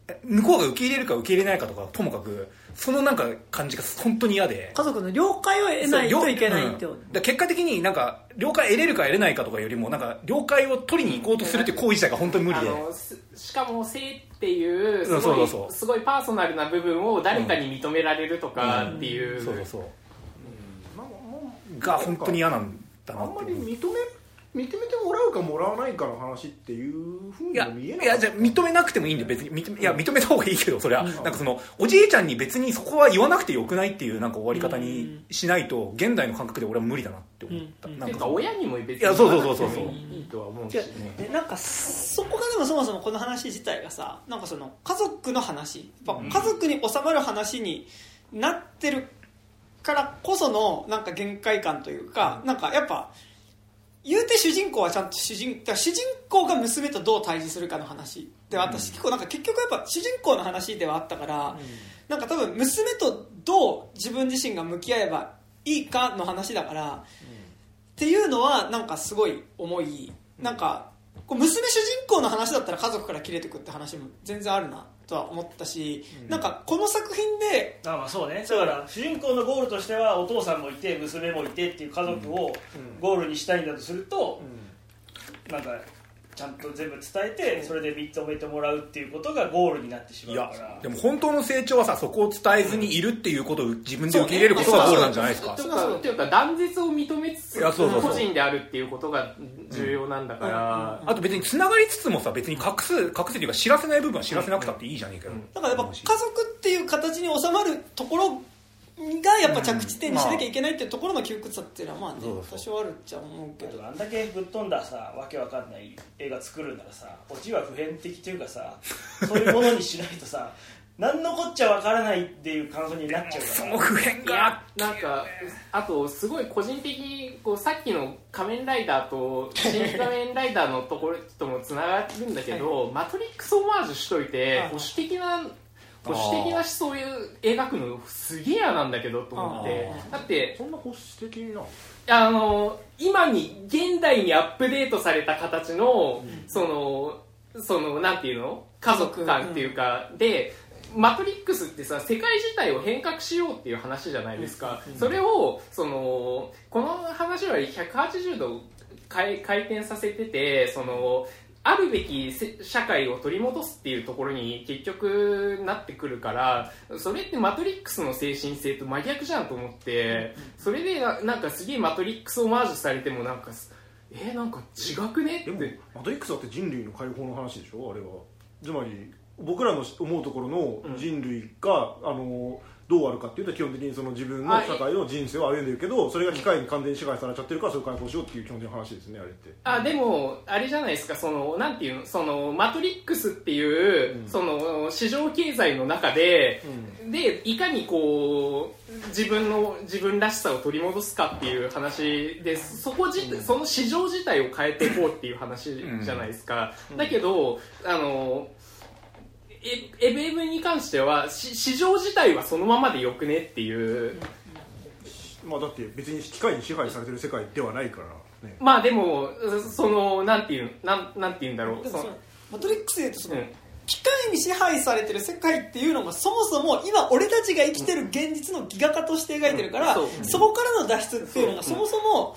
え向こうが受け入れるか受け入れないかとかともかくそのなんか感じが本当に嫌で。家族の了解を得ないといけないってことうん結果的になんか了解得れるか得れないかとかよりもなんか了解を取りに行こうとするっていう行為自体が本当に無理で。あのすしかも性っていうすうんそごいうそうそう。すごいパーソナルな部分を誰かに認められるとかっていう、そうそうそう。なん。かもうが本当に嫌なんだなあんまっていうり認め認めてもらうかもらわないかの話っていうふういやにも見えないいやじゃあ認めなくてもいいんで別に認めいや認めた方がいいけどそれは、なんかそのおじいちゃんに別にそこは言わなくてよくないっていうなんか終わり方にしないと現代の感覚で俺は無理だなって思った、うん。なんか親にも別にいやそうそうそうそうそう。いいとは思うしねでなんかそこがでもそもそもこの話自体がさなんかその家族の話やっぱ家族に収まる話になってるからこそのなんか限界感というか、なんかやっぱ言うて主人公はちゃんと主人主人公が娘とどう対峙するかの話で私結構なんか結局やっぱ主人公の話ではあったから、なんか多分娘とどう自分自身が向き合えばいいかの話だから、っていうのはなんかすごい思い。なんかこう娘主人公の話だったら家族から切れてくって話も全然あるなとは思ったし、なんかこの作品であまあそうね。だから主人公のゴールとしてはお父さんもいて娘もいてっていう家族をゴールにしたいんだとすると、なんかちゃんと全部伝えてそれで認めてもらうっていうことがゴールになってしまいうやから。でも本当の成長はさそこを伝えずにいるっていうことを自分で受け入れることがゴールなんじゃないですか？というかというか断絶を認めつついやそうそうそう。個人であるっていうことが重要なんだから、あと別に繋がりつつもさ別に隠す隠すっていうか知らせない部分は知らせなくたっていいじゃねえかよ、だからやっぱ家族っていう形に収まるところがやっぱ着地点にしなきゃいけないっていうところの窮屈さっていうのはまあね多少あるっちゃ思うけど。あんだけぶっ飛んださわけわかんない映画作るんならさオチは普遍的というかさそういうものにしないとさ [laughs] 何のこっちゃわからないっていう感想になっちゃうから。その普遍が。いやなんかあとすごい個人的にこうさっきの「仮面ライダー」と「新仮面ライダー」のところともつながるんだけど、マトリックスオマージュしといて保守的な保守的な思想を描くのすげえ嫌なんだけどと思って。だってそんな保守的な？あの今に現代にアップデートされた形の、そのそのなんていうの？家族感っていうか、でマトリックスってさ世界自体を変革しようっていう話じゃないですか、それをそのこの話は180度回回転させててそのあるべきせ社会を取り戻すっていうところに結局なってくるからそれってマトリックスの精神性と真逆じゃんと思ってそれでななんかすげえマトリックスオマージュされてもなんかえー、なんか違くねでもってマトリックスだって人類の解放の話でしょ？あれは。つまり僕らの思うところの人類が、あのどうあるかっていうと基本的にその自分のあ社会の人生を歩んでるけどそれが機械に完全に支配されちゃってるからそれを解放しようっていう基本的な話ですねあれって。あでもあれじゃないですか。そのなんていうの？そのマトリックスっていう、うん。その市場経済の中で、でいかにこう自分の自分らしさを取り戻すかっていう話でそこじ、その市場自体を変えていこうっていう話じゃないですか、だけどあのエエブエブに関してはし市場自体はそのままでよくねっていう。まあだって別に機械に支配されてる世界ではないからね。まあでもそのなんていうなんなんていうんだろう。マトリックスで言うとその、うん。機械に支配されてる世界っていうのがそもそも今俺たちが生きてる現実のギガ化として描いてるから、うん。そこからの脱出っていうのがそもそも、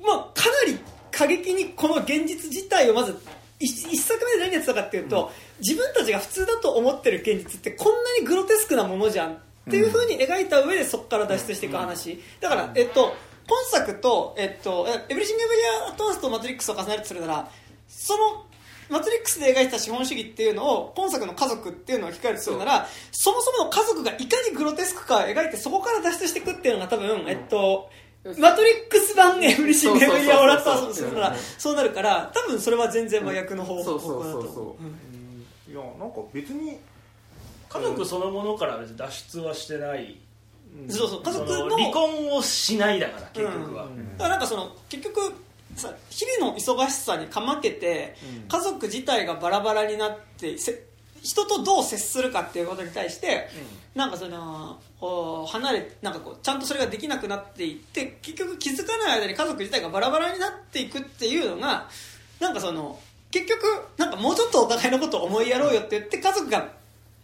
まあ、かなり過激にこの現実自体をまず一一作目で何やってたかっていうと、自分たちが普通だと思ってる現実ってこんなにグロテスクなものじゃん。っていう風に描いた上でそこから脱出していく話、だから、えっと、今作と、えっと、エブリシング・エブリア・アトワンスとマトリックスを重ねるとするならそのマトリックスで描いてた資本主義っていうのを今作の家族っていうのを置き換えるとするならそもそもの家族がいかにグロテスクかを描いてそこから脱出していくっていうのが多分、えっとマトリックス版エブリシング・エブリア・オラットワンスとするならそうなるから多分それは全然真逆の方そうそう向だと思ういやなんか別に家族そのものから別に脱出はしてない。そうそう家そ族のの離婚をしないだから結局は、だからなんかその結局さ日々の忙しさにかまけて、家族自体がバラバラになってせ人とどう接するかっていうことに対して、なんかそのこう離れなんかこうちゃんとそれができなくなっていって結局気づかない間に家族自体がバラバラになっていくっていうのがなんかその結局なんかもうちょっとお互いのことを思いやろうよって言って家族が、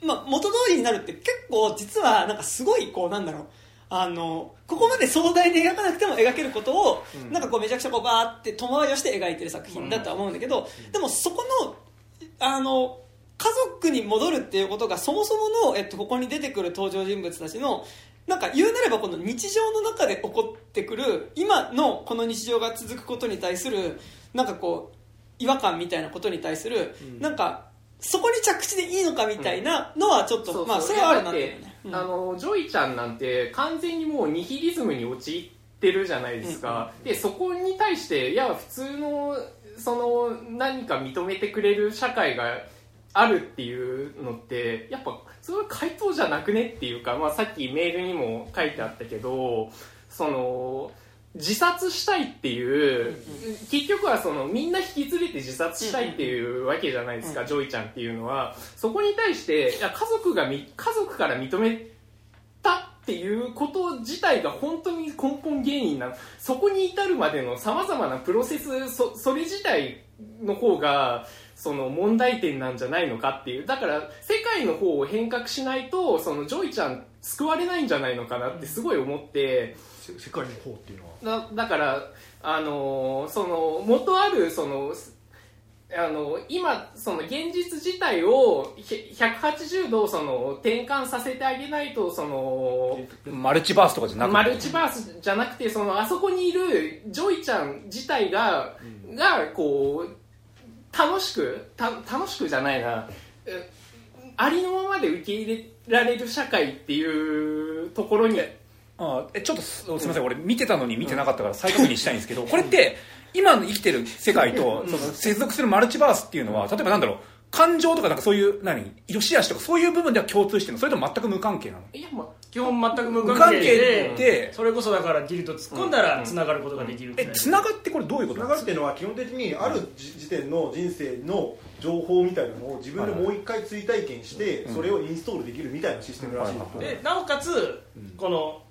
まあ、元通りになるって結構実はなんかすごいこうなんだろう。あのここまで壮大に描かなくても描けることを、なんかこうめちゃくちゃこうバーって遠回りをして描いてる作品だとは思うんだけど、でもそこのあの家族に戻るっていうことがそもそもの、えっと、ここに出てくる登場人物たちのなんか言うなればこの日常の中で起こってくる今のこの日常が続くことに対するなんかこう違和感みたいなことに対する、なんかそこに着地でいいのかみたいなのはちょっと、そうそう。まあそれはあるなってうん。あのジョイちゃんなんて完全にもうニヒリズムに陥ってるじゃないですか、でそこに対していや普通のその何か認めてくれる社会があるっていうのってやっぱそれは回答じゃなくねっていうか、まあ、さっきメールにも書いてあったけどその自殺したいっていう、結局はそのみんな引き連れて自殺したいっていうわけじゃないですか、ジョイちゃんっていうのは。そこに対していや家族がみ家族から認めたっていうこと自体が本当に根本原因なの。そこに至るまでのさまざまなプロセスそそれ自体の方がその問題点なんじゃないのかっていう。だから世界の方を変革しないとそのジョイちゃん救われないんじゃないのかなってすごい思って。せ世界の方っていうだだから、あのーその元あるそのあの今その現実自体をひ180度その転換させてあげないとそのマルチバースとかじゃなくて。マルチバースじゃなくてそのあそこにいるジョイちゃん自体が、がこう楽しくた楽しくじゃないな。えありのままで受け入れられる社会っていうところにあえちょっとすすみません俺見てたのに見てなかったから再確認したいんですけどこれって今の生きてる世界とその接続するマルチバースっていうのは例えばなんだろう感情とかなんかそういう何良し悪しとかそういう部分では共通してるのそれとも全く無関係なの。いやまあ基本全く無無関関係係ででそれこそだからギルト突っ込んだらつながることができるみたいえなつながってこれどういうことつながるっていうのは基本的にある時時点の人生の情報みたいなのを自分でもう一回追体験してそれをインストールできるみたいなシステムらしいですでなおかつこの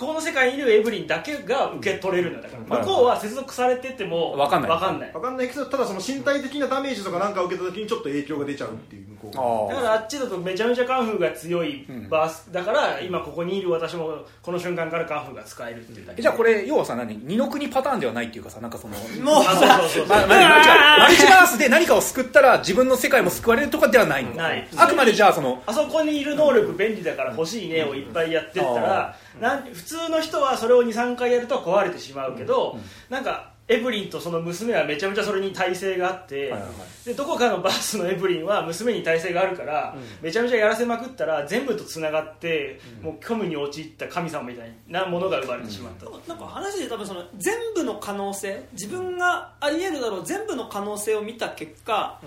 ここの世界にいるエブリンだけが受け取れるんだだから。はい向こうは接続されててもわかんない。わかんない。分かんない。けどただその身体的なダメージとかなんかを受けた時にちょっと影響が出ちゃうっていう向こうが。あだからあっちだとめちゃめちゃカンフーが強いバースだから今ここにいる私もこの瞬間からカンフーが使えるっていうだけ。えじゃあこれ要はさ何二の国パターンではないっていうかさなんかその [laughs] もうマルチバースで何かを救ったら自分の世界も救われるとかではないのない。あくまでじゃあそのあそこにいる能力便利だから欲しいねをいっぱいやってったら、なん普通の人はそれを23回やると壊れてしまうけど、なんかエブリンとその娘はめちゃめちゃそれに耐性があって、でどこかのバースのエブリンは娘に耐性があるから、めちゃめちゃやらせまくったら全部とつながって、もう虚無に陥った神様みたいなものが生まれてしまった、なんか話で多分その全部の可能性自分がありえるだろう全部の可能性を見た結果、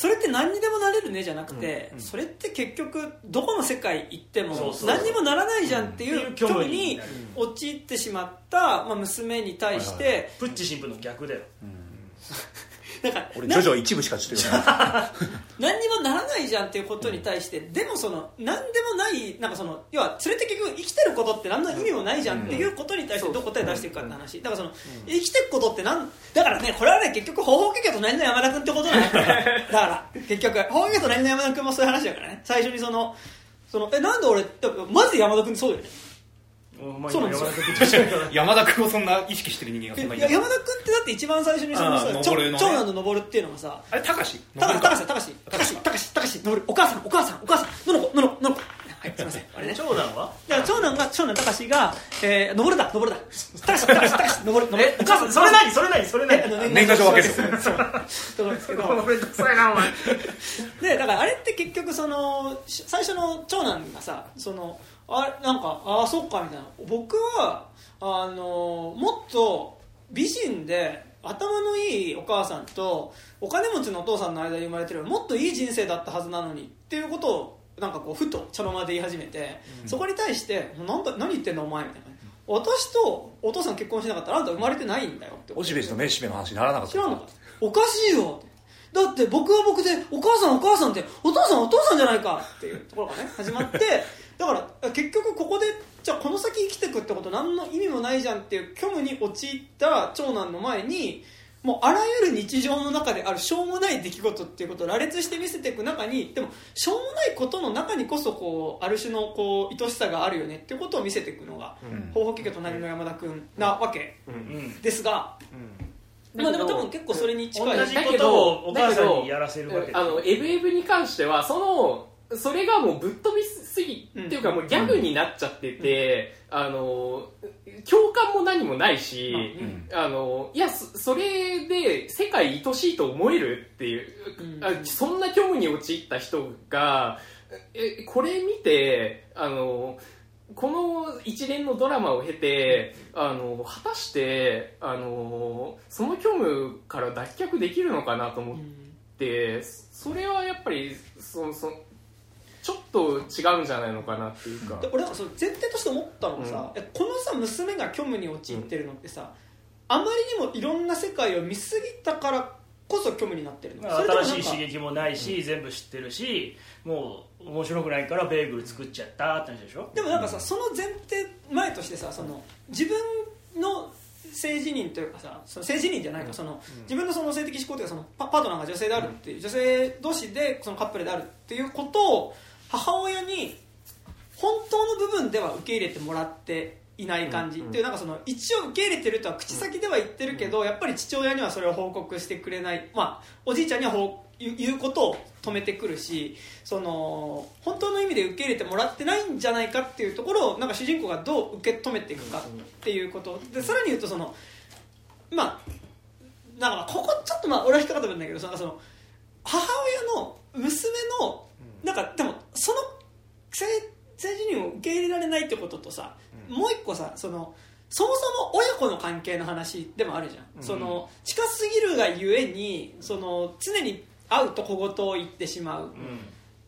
それって何にでもなれるねじゃなくて、それって結局どこの世界行っても何にもならないじゃんっていううん。虚無に陥ってしまった、まあ、娘に対して、プッチ神父の逆だよだから俺ジョジョ一部しかちょっと読めない何にもならないじゃんっていうことに対して、でもその何でもないなんかその要は連れて結局生きてることって何の意味もないじゃんっていうことに対してどう答え出していくかって話。だからその、生きてることってなんだからねこれはね結局方法家と何の山田君ってことなんだよだから結局方法家と何の山田君もそういう話だからね。最初にそのそのえなんで俺だからまず山田君そうだよねそうなんですよ。山田君と一緒だから。[laughs] 山田君をそんな意識してる人間がそんないい。や山田君ってだって一番最初にその長ー登るのね。長男の登るっていうのがさあれ高したかたかしたかしたかしたか。したかし登る。お母さんお母さんお母さん。ののこののこはいすいません。[laughs] あれね。長男は？だから長男が長男たかしが、えー、登るだ登るだ。たかしたかしたかし登る登る。お母さんそれ何それ何それえあの何年賀状分けです。そうと [laughs] ころですけどめんどくさいなお前。でだからあれって結局そのし最初の長男がさそのあなんかああそっかみたいな。僕はあのもっと美人で頭のいいお母さんとお金持ちのお父さんの間に生まれてるもっといい人生だったはずなのにっていうことをなんかこうふと茶の間で言い始めて、そこに対してなんだ何言ってんだお前みたいな。私とお父さん結婚しなかったらあんた生まれてないんだよって。おしべじとめしべの話にならなかった。知らんのか。おかしいよだって僕は僕でお母さんお母さんってお父さんお父さんじゃないかっていうところがね始まって [laughs] だから結局ここでじゃあこの先生きていくってこと何の意味もないじゃんっていう虚無に陥った長男の前にもうあらゆる日常の中であるしょうもない出来事っていうことを羅列して見せていく中にでもしょうもないことの中にこそこうある種のこう愛しさがあるよねっていうことを見せていくのがん。方法家家隣の山田君なわけ。うん。ですが、まあでも多分結構それに近い。同じことをお母さんにやらせるわけあのエブエブに関してはそのそれがもうぶっ飛びすぎ、うんっていうかもうギャグになっちゃってて、あの共感も何もないし、あのいやそそれで世界愛しいと思えるっていう、そんな虚無に陥った人がえこれ見てあのこの一連のドラマを経てあの果たしてあのその虚無から脱却できるのかなと思って、それはやっぱりそそちょっと違うんじゃないのかなっていうか。で俺なんかその前提として思ったのがさ、えこのさ娘が虚無に陥ってるのってさ、あまりにもいろんな世界を見すぎたからこそ虚無になってるの。それともなんか新しい刺激もないし、全部知ってるしもう面白くないからベーグル作っちゃったって話でしょ？でもなんかさその前提前としてさその自分の性自認というかさその性自認じゃないか、その自分のその性的思考というかそのパパートナーが女性であるっていう女性同士でそのカップルであるっていうことを母親に本当の部分では受け入れてもらっていない感じ、っていうなんかその一応受け入れてるとは口先では言ってるけど、やっぱり父親にはそれを報告してくれない、まあ、おじいちゃんには報言うことを止めてくるしその本当の意味で受け入れてもらってないんじゃないかっていうところをなんか主人公がどう受け止めていくかっていうこと。でさらに言うとそのまあだからここちょっとまあ俺は引っかかったんだけどそのその母親の娘のなんかでもその性性自認を受け入れられないってこととさ、もう一個さそのそもそも親子の関係の話でもあるじゃん、その近すぎるがゆえにその常に会うと小言を言ってしまう、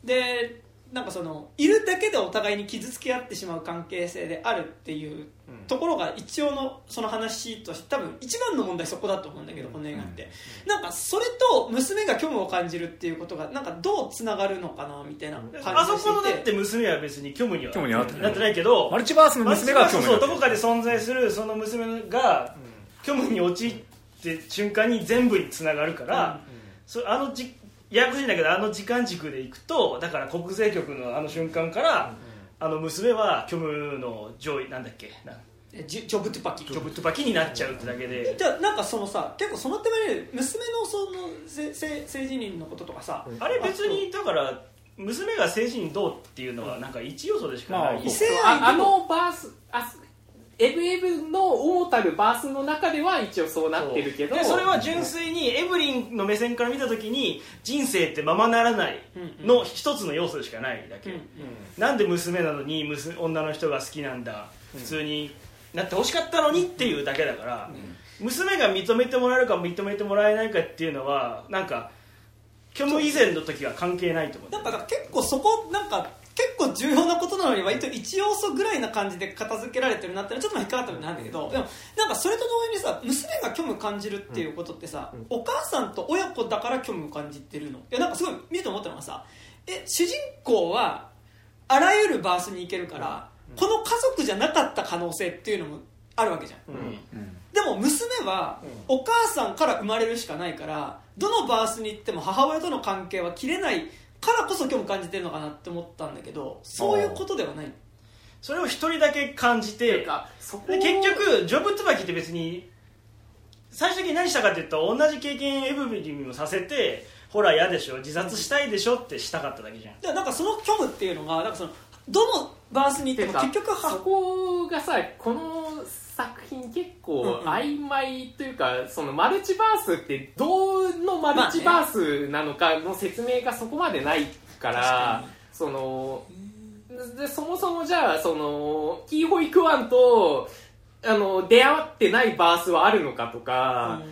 でなんかそのいるだけでお互いに傷つけ合ってしまう関係性であるっていうところが一応のその話として多分一番の問題そこだと思うんだけど、この映画って、なんかそれと娘が虚無を感じるっていうことがなんかどうつながるのかなみたいな感じあがしていそこのだって娘は別に虚無には虚無にはなってないけどマルチバースの娘が虚無そうどこかで存在するその娘が虚無に陥って瞬間に全部につながるから、そあのじややこしいんだけどあの時間軸でいくとだから国税局のあの瞬間から、あの娘は虚無の上位なんだっけ？なえジョジョブトゥパキジョブットパキになっちゃうってだけで、じゃあなんかそのさ結構その手前で娘のその性性性自認のこととかさ、あれ別にだから娘が政治にどうっていうのはなんか一要素でしかない、まあ異性ああ愛でも。のバースあエブエブの主たるバースの中では一応そうなってるけど。でそれは純粋にエブリンの目線から見た時に人生ってままならないの一つの要素でしかないだけ、なんで娘なのに娘女の人が好きなんだ。普通になってほしかったのにっていうだけだから、娘が認めてもらえるか認めてもらえないかっていうのはなんか虚無以前の時は関係ないと思うなんか結構そこなんか結構構重要なことなのに割と一要素ぐらいな感じで片付けられてるなってのはちょっと引っかかった部分なんだけどでもなんかそれと同時にさ娘が虚無感じるっていうことってさ、お母さんと親子だから虚無感じてるの。いやなんかすごい見てて思ったのがさえ主人公はあらゆるバースに行けるから、この家族じゃなかった可能性っていうのもあるわけじゃん、でも娘はお母さんから生まれるしかないからどのバースに行っても母親との関係は切れないからこそ虚無感じてるのかなって思ったんだけどそういうことではない。それを一人だけ感じて結局ジョブ椿って別に最終的に何したかっていうと同じ経験エブリィにもさせてほら嫌でしょ自殺したいでしょってしたかっただけじゃん。でなんかその虚無っていうのがなんかそのどのバースに行っても結局そはこがさこの作品結構曖昧というか、そのマルチバースってどのマルチバースなのかの説明がそこまでないから、そのでそもそもじゃあそのキーホイクワンとあの出会ってないバースはあるのかとか、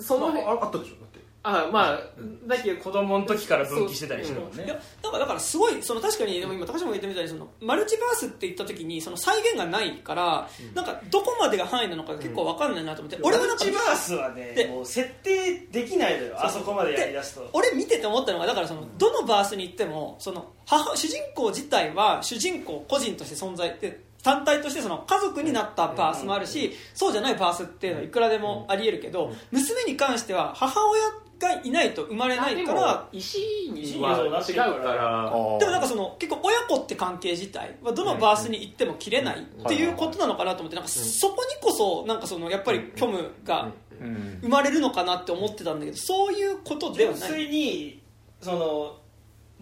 その辺ああったでしょあまあだけど子供の時から分岐してたりしてるもんね。いやなんかだからすごいその確かにでも今高島が言ったみたいにそのマルチバースって言った時にその再現がないから、なんかどこまでが範囲なのかが結構わかんないなと思って、俺はなんかマルチバースはねでもう設定できないのよあそこまでやりだすと。俺見てて思ったのがだからそのどのバースに行ってもその母主人公自体は主人公個人として存在で単体としてその家族になったバースもあるしそうじゃないバースっていうのはいくらでもありえるけど娘に関しては母親がいないと生まれなあでもいから石には違うから。でもなんかその結構親子って関係自体はどのバースに行っても切れないっていうことなのかなと思ってなんかそこにこそなんかそのやっぱり虚無がうん生まれるのかなって思ってたんだけどそういうことではない。にその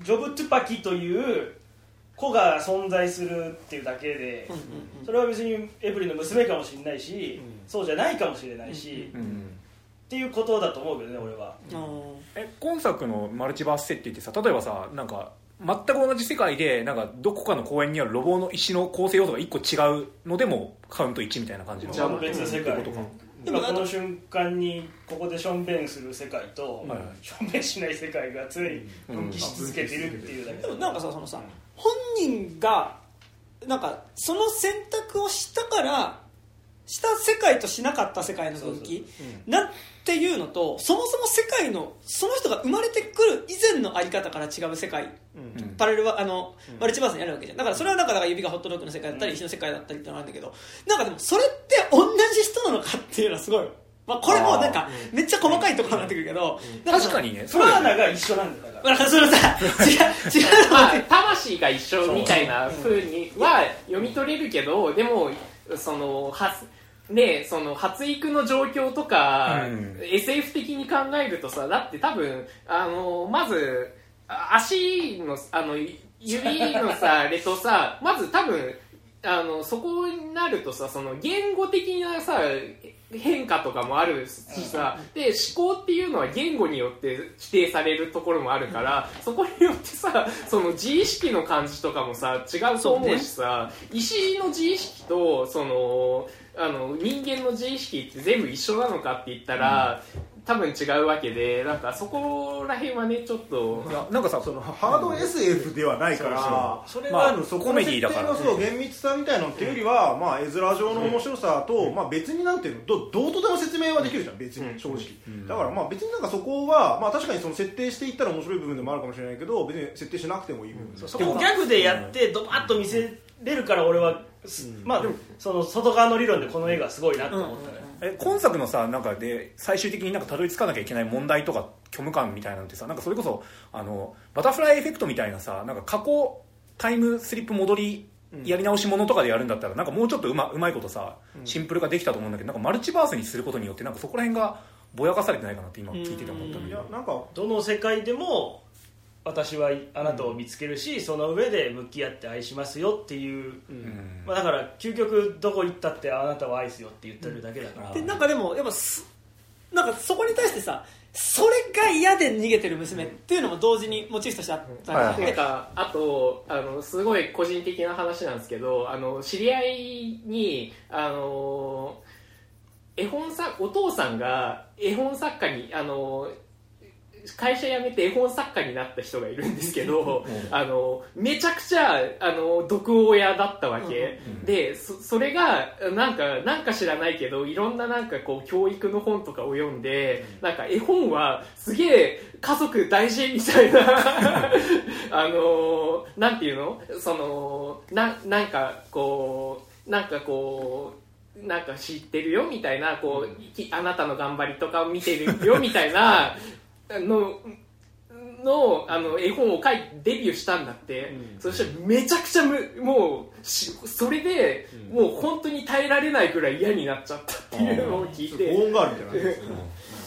ジョブ・トゥパキという子が存在するっていうだけで、それは別にエブリィの娘かもしれないし、そうじゃないかもしれないし、うんっていうことだと思うけどね俺は。うんえ今作のマルチバース設定ってさ例えばさなんか全く同じ世界でなんかどこかの公園にあるロボの石の構成要素が1個違うのでもカウント1みたいな感じの。じゃあ別の世界。ってことか。今この瞬間にここでしょんべんする世界と、はいしょんべんしない世界が常に分岐し続けてるっていうだけ。でもなんかさそのさ本人がなんかその選択をしたからした世界としなかった世界の分岐なんていうのとそもそも世界のその人が生まれてくる以前のあり方から違う世界うん。パラレルはあの、マルチバースにあるわけじゃん。だからそれはなんかだから指がホットドッグの世界だったり石の世界だったりってのがあるんだけどなんかでもそれって同じ人なのかっていうのはすごい、まあ、これもなんかめっちゃ細かいところになってくるけど、なん確かにね。プラーナが一緒なんだから。まあ、そのさ違う違うのまあ、魂が一緒みたいな風には読み取れるけどでもそのはねその発育の状況とか、うん。SF 的に考えるとさだって多分あのまずあ足のあの指のさ [laughs] レとさまず多分あのそこになるとさその言語的なさ変化とかもあるしさ、で思考っていうのは言語によって規定されるところもあるから、そこによってさその自意識の感じとかもさ違うと思うしさ、石の自意識とそのあの人間の自意識って全部一緒なのかって言ったら、多分違うわけでなんかそこら辺はねちょっとなんかさそのハード SF ではないからそうそう。それはまあそこコメディだからの設定のそう厳密さみたいなのっていうよりは、まあ、絵面上の面白さと、まあ、別になんていうのどどうとでも説明はできるじゃん別に正直、だからまあ別になんかそこは、まあ、確かにその設定していったら面白い部分でもあるかもしれないけど別に設定しなくてもいい部分。そこをギャグでやってドバッと見せれるから俺は、まあその外側の理論でこの映画すごいなと思ったね、え今作のさなんかで最終的になんかたどり着かなきゃいけない問題とか虚無感みたいなのってさなんかそれこそあのバタフライエフェクトみたいなさなんか過去タイムスリップ戻りやり直しものとかでやるんだったらなんかもうちょっとうまうまいことさシンプル化できたと思うんだけどなんかマルチバースにすることによってなんかそこら辺がぼやかされてないかなって今聞いてて思ったんだいけど。やなんかどの世界でも私はあなたを見つけるし、その上で向き合って愛しますよっていう、うん。まあ、だから究極どこ行ったってあなたを愛すよって言ってるだけだから、でなんかでもやっぱすなんかそこに対してさそれが嫌で逃げてる娘っていうのも同時にモチーフとしてあったはいはい。りしてなんかあとあのすごい個人的な話なんですけどあの知り合いにあの絵本作お父さんが絵本作家にあの会社辞めて絵本作家になった人がいるんですけど、あのめちゃくちゃあの毒親だったわけ、でそそれがなんかなんか知らないけどいろんななんかこう教育の本とかを読んでなんか絵本はすげえ家族大事みたいな [laughs] あのなんていうの？そのななんかこうなんかこうなんか知ってるよみたいなこう、きあなたの頑張りとかを見てるよみたいな [laughs] ののあの絵本を書いてデビューしたんだって、そしたらめちゃくちゃむもうしそれで、もう本当に耐えられないぐらい嫌になっちゃったっていうのを聞いて。ご恩があるみたいなねでう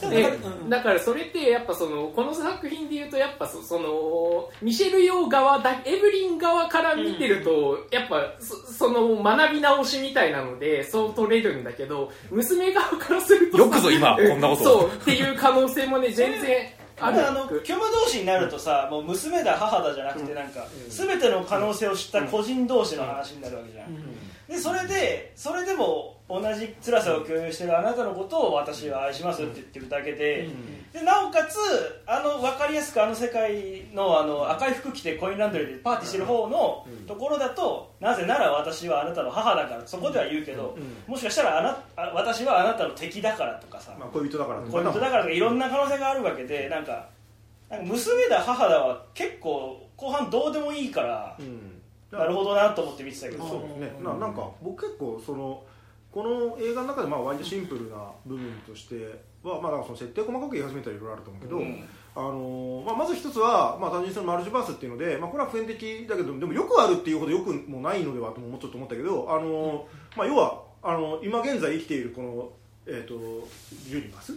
ん。だからそれってやっぱそのこの作品で言うとやっぱそそのミシェル・ヨー側だエブリン側から見てると、やっぱそその学び直しみたいなのでそう取れるんだけど娘側からするとさよくぞ今 [laughs] こんなことを。そうっていう可能性もね全然ある。あの虚無同士になるとさもう娘だ母だじゃなくてなんか、全ての可能性を知った個人同士の話になるわけじゃん、でそれでそれでも同じ辛さを共有してるあなたのことを私は愛しますって言ってるだけで,、でなおかつあの分かりやすくあの世界のあの赤い服着てコインランドリーでパーティーしてる方のところだと、なぜなら私はあなたの母だからそこでは言うけど、もしかしたらあなあ私はあなたの敵だからとかさ、まあ恋人だからとか。恋人だからとかいろんな可能性があるわけでなんかなんか娘だ母だは結構後半どうでもいいから、うんなるほどなと思って見てたけど。そうですね。ななんか僕結構そのこの映画の中でまあ割とシンプルな部分としては、まあ、だからその設定細かく言い始めたらいろいろあると思うけど、うん。あのーまあ、まず一つは、まあ、単純にそのマルチバースっていうので、まあ、これは普遍的だけどでもよくあるっていうほどよくもないのではともちょっと思ったけど、あのーまあ、要はあの今現在生きているこの、えー、とユニバース、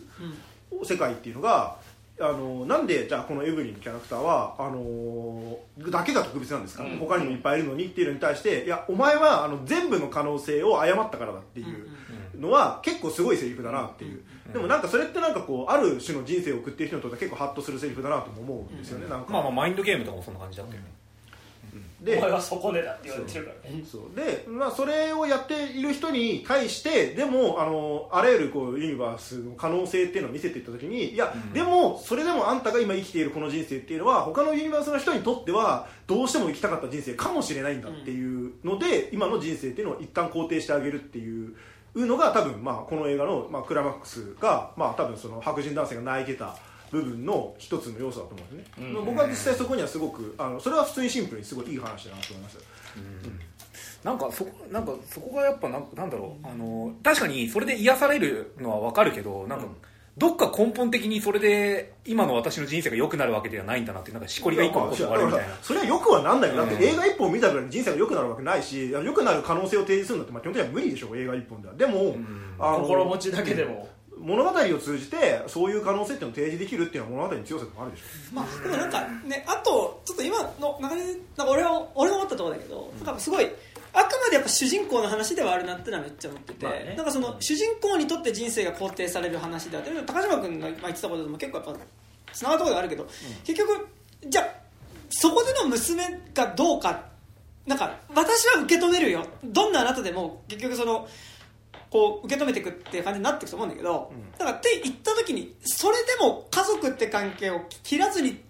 世界っていうのがあのなんでじゃあこのエブリンのキャラクターはあのだけが特別なんですか、うん。他にもいっぱいいるのにっていうのに対していやお前はあの全部の可能性を誤ったからだっていうのは結構すごいセリフだなっていう、でもなんかそれってなんかこうある種の人生を送っている人にとっては結構ハッとするセリフだなとも思うんですよね、なんか、まあまあマインドゲームとかもそんな感じだったよね、でお前はそこでだって言われてるからね。そう。で、まあ、それをやっている人に対してでもあのあらゆるこうユニバースの可能性っていうのを見せていった時にいや、でもそれでもあんたが今生きているこの人生っていうのは他のユニバースの人にとってはどうしても生きたかった人生かもしれないんだっていうので、今の人生っていうのを一旦肯定してあげるっていうのが多分、まあ、この映画の、まあ、クライマックスが、まあ、多分その白人男性が泣いてた部分の一つの要素だと思うんですね、僕は実際そこにはすごくあのそれは普通にシンプルにすごいいい話だなと思います。なんかそこなんかそこがやっぱなんなんだろう。あの確かにそれで癒されるのはわかるけどなんか、どっか根本的にそれで今の私の人生が良くなるわけではないんだなっていうなんかしこりが一個のことがあるみたいな。それはよくはなんない。よ、だっうんて映画一本見たからに人生が良くなるわけないし良くなる可能性を提示するのってまあ基本的には無理でしょう映画一本では。でも、あの心持ちだけでも物語を通じてそういう可能性っていうのを提示できるっていうのは物語の強さでもあるでしょ。まあ、でもなんかね、あと、ちょっと今の中で、なんか俺は、俺が思ったところだけど、なんかすごい、あくまでやっぱ主人公の話ではあるなってのはめっちゃ思ってて、まあね。なんかその主人公にとって人生が肯定される話であって、高島君が言ってたことでも結構やっぱ、つながるところがあるけど、結局、じゃあ、そこでの娘がどうか、なんか、私は受け止めるよ。どんなあなたでも、結局その、こう受け止めていくっていう感じになっていくと思うんだけど、だからって言った時にそれでも家族って関係を切らずに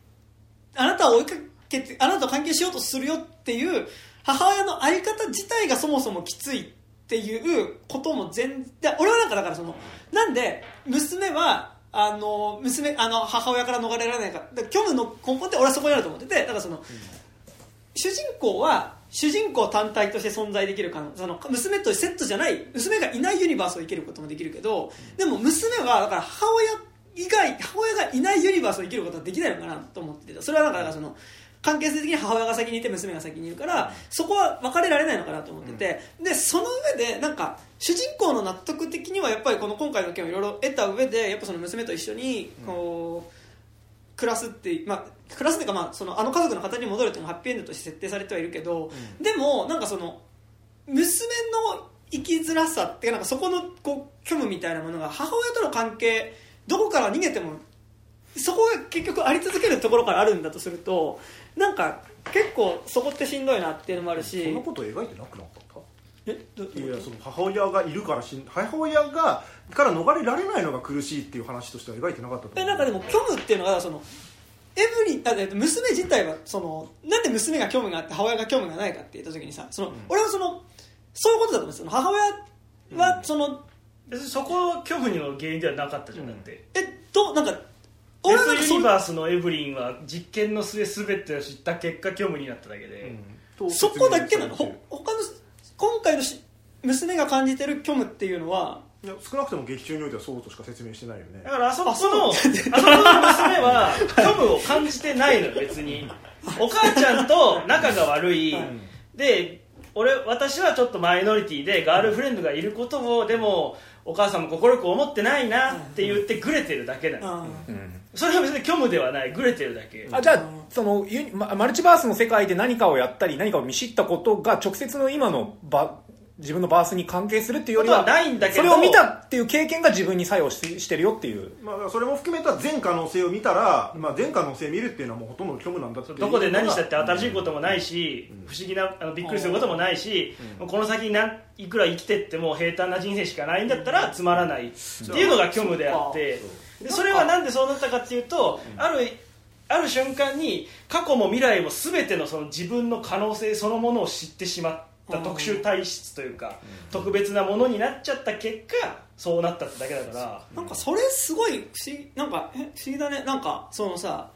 あなたを追いかけてあなたと関係しようとするよっていう母親の在り方自体がそもそもきついっていうことも全然俺はなんかだからそのなんで娘はあの娘あの母親から逃れられないかだから虚無の根本って俺はそこにあると思っててだからその、主人公は主人公単体として存在できる可能その娘とセットじゃない娘がいないユニバースを生きることもできるけどでも娘はだから母親以外母親がいないユニバースを生きることはできないのかなと思っててそれはなんかだかその関係性的に母親が先にいて娘が先にいるからそこは別れられないのかなと思ってて、でその上でなんか主人公の納得的にはやっぱりこの今回の件をいろいろ得た上でやっぱその娘と一緒にこう、暮らすって、まあ、暮らすっていうか、まあ、そのあの家族の形に戻るっていうのはハッピーエンドとして設定されてはいるけど、でもなんかその娘の生きづらさっていうなんかそこのこう虚無みたいなものが母親との関係どこから逃げてもそこが結局あり続けるところからあるんだとするとなんか結構そこってしんどいなっていうのもあるしそんなこと描いてなくなかった？え？いやその母親がいるからしん母親がから逃れられないのが苦しいっていう話としては描いてなかったとえなんかでも虚無っていうのがそのエブリあえっと娘自体はそのなんで娘が虚無があって母親が虚無がないかって言った時にさその、俺はそのそういうことだと思うんですよ。母親はその、別にそこは虚無の原因ではなかったじゃんだって。えどなんかデ俺はなんかユニバースのエブリンは実験の末全てを知った結果虚無になっただけで、うん。そこだけなの。ほ他の今回のし娘が感じてる虚無っていうのはいや少なくとも劇中においてはそうとしか説明してないよね。だからあそこのあそうあそこの娘は [laughs] 虚無を感じてないのよ別に。[laughs] お母ちゃんと仲が悪い、で俺私はちょっとマイノリティでガールフレンドがいることをでもお母さんも快く思ってないなって言ってグレてるだけなの、あそれは別に虚無ではない。グレてるだけ、あじゃあそのママルチバースの世界で何かをやったり何かを見知ったことが直接の今のバ自分のバースに関係するっていうよりはことはないんだけど。それを見たっていう経験が自分に作用ししてるよっていう。まあ、それも含めた全可能性を見たら、まあ、全可能性を見るっていうのはもうほとんど虚無なんだっていう。どこで何したって新しいこともないし、不思議なあのびっくりすることもないし、もうこの先なんいくら生きてっても平坦な人生しかないんだったらつまらない。っていうのが虚無であって。でそれはなんでそうなったかっていうとあるある瞬間に過去も未来も全てのその自分の可能性そのものを知ってしまった特殊体質というか特別なものになっちゃった結果そうなったってだけだから。なんかそれすごい不思議なんかえ不思議だね。なんかそのさ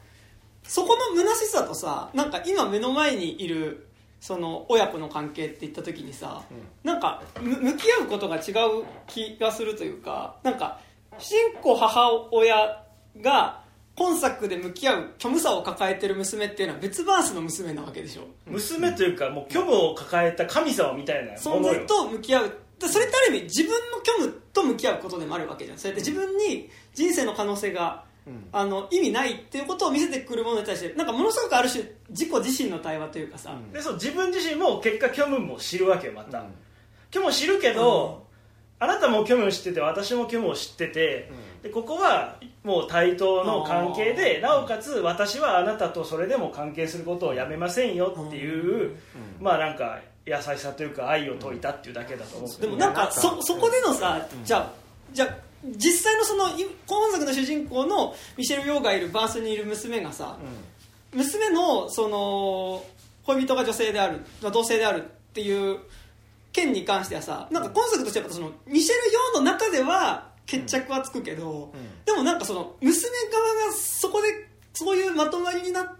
そこの虚しさとさなんか今目の前にいるその親子の関係って言った時にさ、なんかむ向き合うことが違う気がするというかなんか主人公母親が今作で向き合う虚無さを抱えてる娘っていうのは別バースの娘なわけでしょ。娘というかもう虚無を抱えた神様みたいなも存在と向き合うでそれってある意味自分の虚無と向き合うことでもあるわけじゃん。それって自分に人生の可能性が、あの意味ないっていうことを見せてくるものに対してなんかものすごくある種自己自身の対話というかさ、でそう自分自身も結果虚無も知るわけよまた、虚無を知るけど、あなたも虚無を知ってて私も虚無を知ってて、でここはもう対等の関係でなおかつ私はあなたとそれでも関係することをやめませんよっていう、まあなんか優しさというか愛を解いたっていうだけだと思うでもなんかそそこでのさ、じゃあじゃあ実際のそのい今作の主人公のミシェル・ヨーがいるバースにいる娘がさ、娘のその恋人が女性である同性であるっていう件に関してはさなんか今作としてはやっぱそのミシェル・ヨーの中では決着はつくけど、でもなんかその娘側がそこでそういうまとまりにな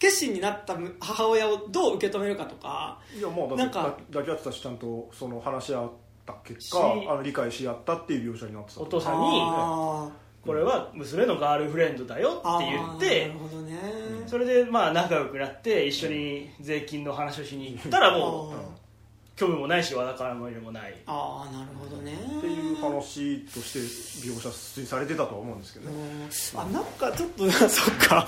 決心になった母親をどう受け止めるかとかいやまあだってなんか抱き合ってたしちゃんとその話し合った結果しあの理解し合ったっていう描写になってたお父さんにあこれは娘のガールフレンドだよーって言ってなるほどね、それでまあ仲良くなって一緒に税金の話をしに行ったらもう虚無もないしわだからもいもない。あーなるほどね。っていう話として描写されてたとは思うんですけど。ねうん。あなんかちょっと [laughs] そっか。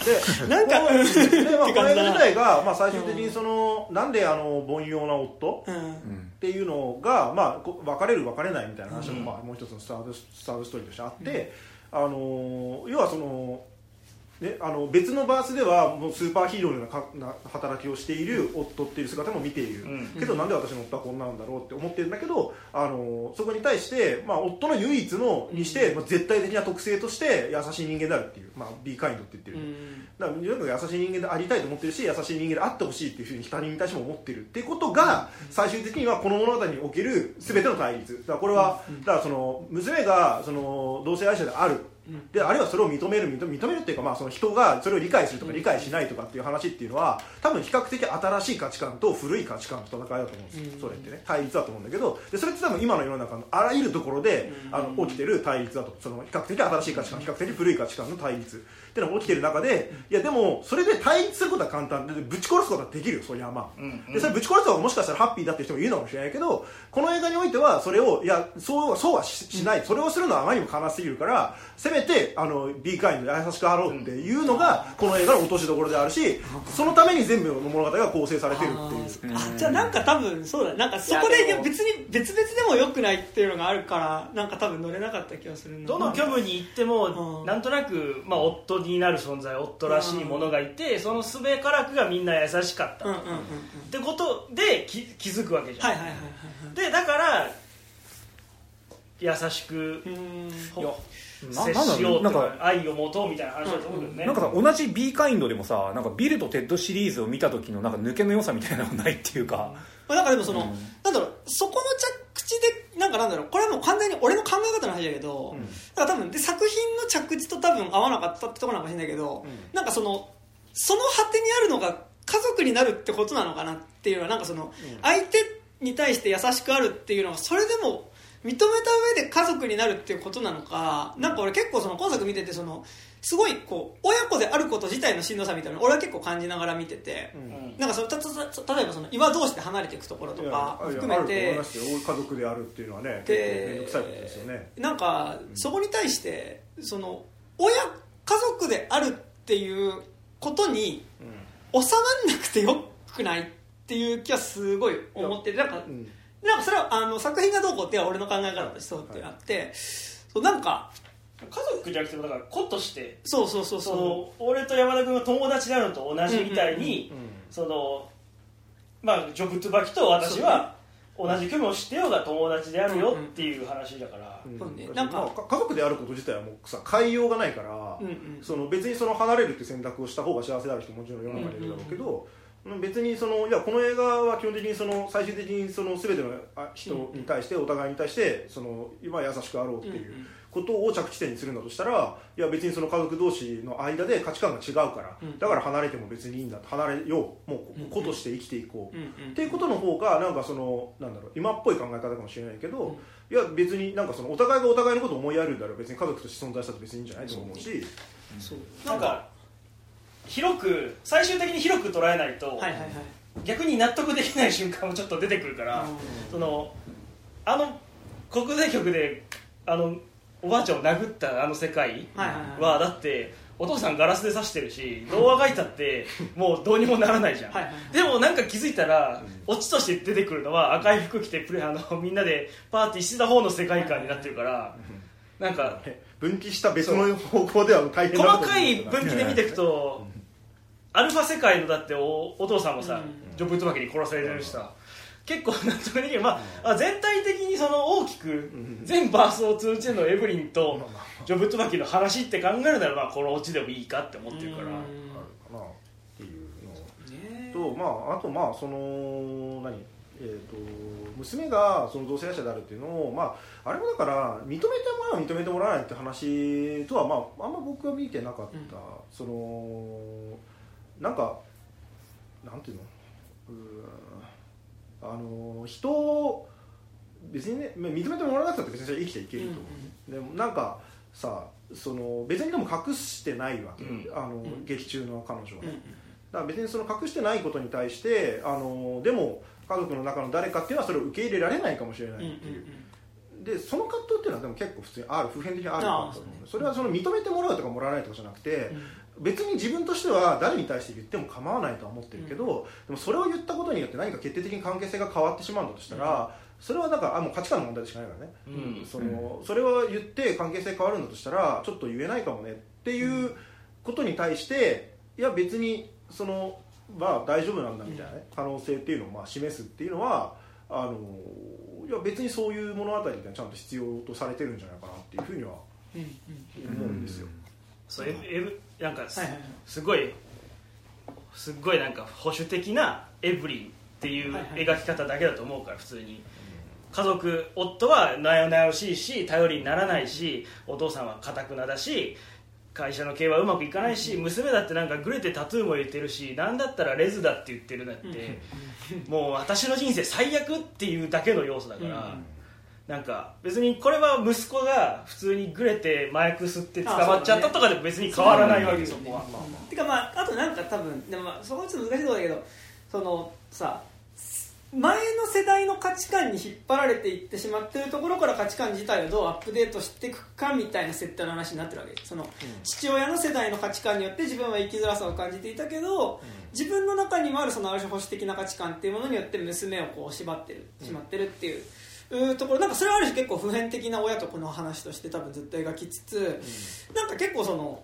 なんかで、まあ、ってこの映画自体が、まあ、最終的にその、なんであの凡庸な夫うん。っていうのが、まあ、こ別れる別れないみたいな話も、まあ、もう一つのスタートスタートストーリーとしてあって、あの要はその、ね、あの別のバースではもうスーパーヒーローのようなかな働きをしている夫っていう姿も見ている、うん。けどなんで私の夫はこんなんだろうって思ってるんだけど、あのそこに対して、まあ、夫の唯一のにして、まあ、絶対的な特性として優しい人間であるっていう、まあ、B カインドって言ってる。うん。だから優しい人間でありたいと思ってるし優しい人間であってほしいっていうふうに他人に対しても思ってるっていうことが最終的にはこの物語における全ての対立。だからこれはだからその娘がその同性愛者であるであるいはそれを認める認めるっていうかまあその人がそれを理解するとか理解しないとかっていう話っていうのは多分比較的新しい価値観と古い価値観の戦いだと思うんですよ。それってね対立だと思うんだけど。でそれって多分今の世の中のあらゆるところであの起きてる対立だと。その比較的新しい価値観比較的古い価値観の対立っていうのが起きてる中でいやでもそれで対立することは簡単。でぶち殺すことはできるよそりゃまあ、うんでそれぶち殺す方がもしかしたらハッピーだっていう人もいるのかもしれないけどこの映画においてはそれをいやそうはそうはししない。それをするのはあまりにも悲しすぎるからせめめてあの B カインド優しくあろうっていうのがこの映画の落としどころであるしそのために全部の物語が構成されてるっていう。あじゃあなんか多分そうだ。なんかそこで別に別々でもよくないっていうのがあるからなんか多分乗れなかった気がするな。どの虚無に行っても、うん。なんとなく、まあ、夫になる存在夫らしいものがいて、そのすべからくがみんな優しかった、ってことで気気づくわけじゃん、はいはいはいはいでだから優しく接しようとか愛を持とうみたいな話だと思うけどね、なんかさ同じ B カインドでもさなんかビルとテッドシリーズを見た時のなんか抜けの良さみたいなのがないっていうか、まあなんかでもその、うん。なんだろうそこのでなんかなんだろうこれはもう完全に俺の考え方の話だけど、だから多分で作品の着地と多分合わなかったってところなのかもしれないけど、なんかそのその果てにあるのが家族になるってことなのかなっていうのはなんかその、相手に対して優しくあるっていうのはそれでも認めた上で家族になるっていうことなのか、なんか俺結構その今作見ててそのすごいこう親子であること自体のしんどさみたいなの俺は結構感じながら見てて、うん。なんかそのたた例えばその岩同士で離れていくところとか含めて家族であるっていうのはね結構で面倒くさいことですよね。なんかそこに対してその親家族であるっていうことに収まんなくてよくないっていう気はすごい思っててなんかうん。なんかそれはあの作品がどうこうって俺の考え方としてそうってあって、そうなんか家族じゃなくてもだから子としてそうそうそうそその俺と山田君が友達なのと同じみたいに、そのまあジョブトゥバキと私は同じ組を知ってようが友達であるよっていう話だから、なんかまあ家族であること自体はもうさ変えようがないから、うんうん。その別にその離れるって選択をした方が幸せである人ももちろん世の中にいるだろうけど、別にそのいやこの映画は基本的にその最終的にその全てのあ人に対してお互いに対してその今優しくあろうっていうことを着地点にするんだとしたらいや別にその家族同士の間で価値観が違うから、うん。だから離れても別にいいんだ離れようもううん子として生きていこう、うんうんっていうことの方がなんかそのなんだろう今っぽい考え方かもしれないけど、いや別になんかそのお互いがお互いのことを思いやるんだら別に家族として存在したって別にいいんじゃないと思うし。なんか広く最終的に広く捉えないと、はいはいはい逆に納得できない瞬間もちょっと出てくるから、そのあの国税局であのおばあちゃんを殴ったあの世界はだってお父さんガラスで刺してるし童話書いたって [laughs] もうどうにもならないじゃん、はいでもなんか気づいたらオチとして出てくるのは赤い服着てプレあのみんなでパーティーしてた方の世界観になってるからなんか分岐した別の方向では大変なこと細かい分岐で見ていくとアルファ世界のだっておお父さんもさ、うん。ジョブトバキに殺されてるしさ結構納得できる、まあ、あ全体的にその大きく全バースを通じてのエブリンとジョブトバキの話って考えるならまあこのオチでもいいかって思ってるから。あるかなっていうね。のと、まあ、あとまあその何？えー、と娘がその同性愛者であるっていうのを、まあ、あれもだから認めてもらう認めてもらわないって話とは、まあ、あんま僕は見てなかった、うん。そのなんかなんていうの？うあの人を別にねまあ認めてもらわなくたって別に生きていけると、でもなんかさその別にでも隠してないわけ、うん。あのん。劇中の彼女は、うんうんだから別にその隠してないことに対してあのでも家族の中の誰かっていうのはそれを受け入れられないかもしれないっていう、でその葛藤っていうのはでも結構普通にある普遍的にあると思う。それはその認めてもらうとかもらわないとかじゃなくて、別に自分としては誰に対して言っても構わないとは思ってるけど、でもそれを言ったことによって何か決定的に関係性が変わってしまうんだとしたら、それはなんかあもう価値観の問題でしかないからね、うん。そのそれは言って関係性変わるんだとしたらちょっと言えないかもねっていうことに対していや別にそのまあ大丈夫なんだみたいな、ね可能性っていうのをまあ示すっていうのはあのいや別にそういう物語っていうのはちゃんと必要とされてるんじゃないかなっていうふうにはうんうん思うんですよ。そうなんかす,、はいはいはい。すごいすっごいなんか保守的なエブリンっていう描き方だけだと思うから普通に。家族夫はなよなよしいし頼りにならないしお父さんはかたくなだし会社の経営はうまくいかないし娘だってなんかグレてタトゥーも入れてるしなんだったらレズだって言ってるなって。もう私の人生最悪っていうだけの要素だから、なんか別にこれは息子が普通にグレて麻薬吸って捕まっちゃったとかで別に変わらないわけそこは、てかまああとなんか多分でもまあそこはちょっと難しいところだけどそのさ前の世代代の価値観に引っ張られていってしまってるところから価値観自体をどうアップデートしていくかみたいな設定の話になってるわけ。その、父親の世代の価値観によって自分は生きづらさを感じていたけど、自分の中にもあるそのある種保守的な価値観っていうものによって娘をこう縛ってる、しまってるっていう。うところなんかそれはある種結構普遍的な親と子の話として多分ずっと描きつつ、なんか結構その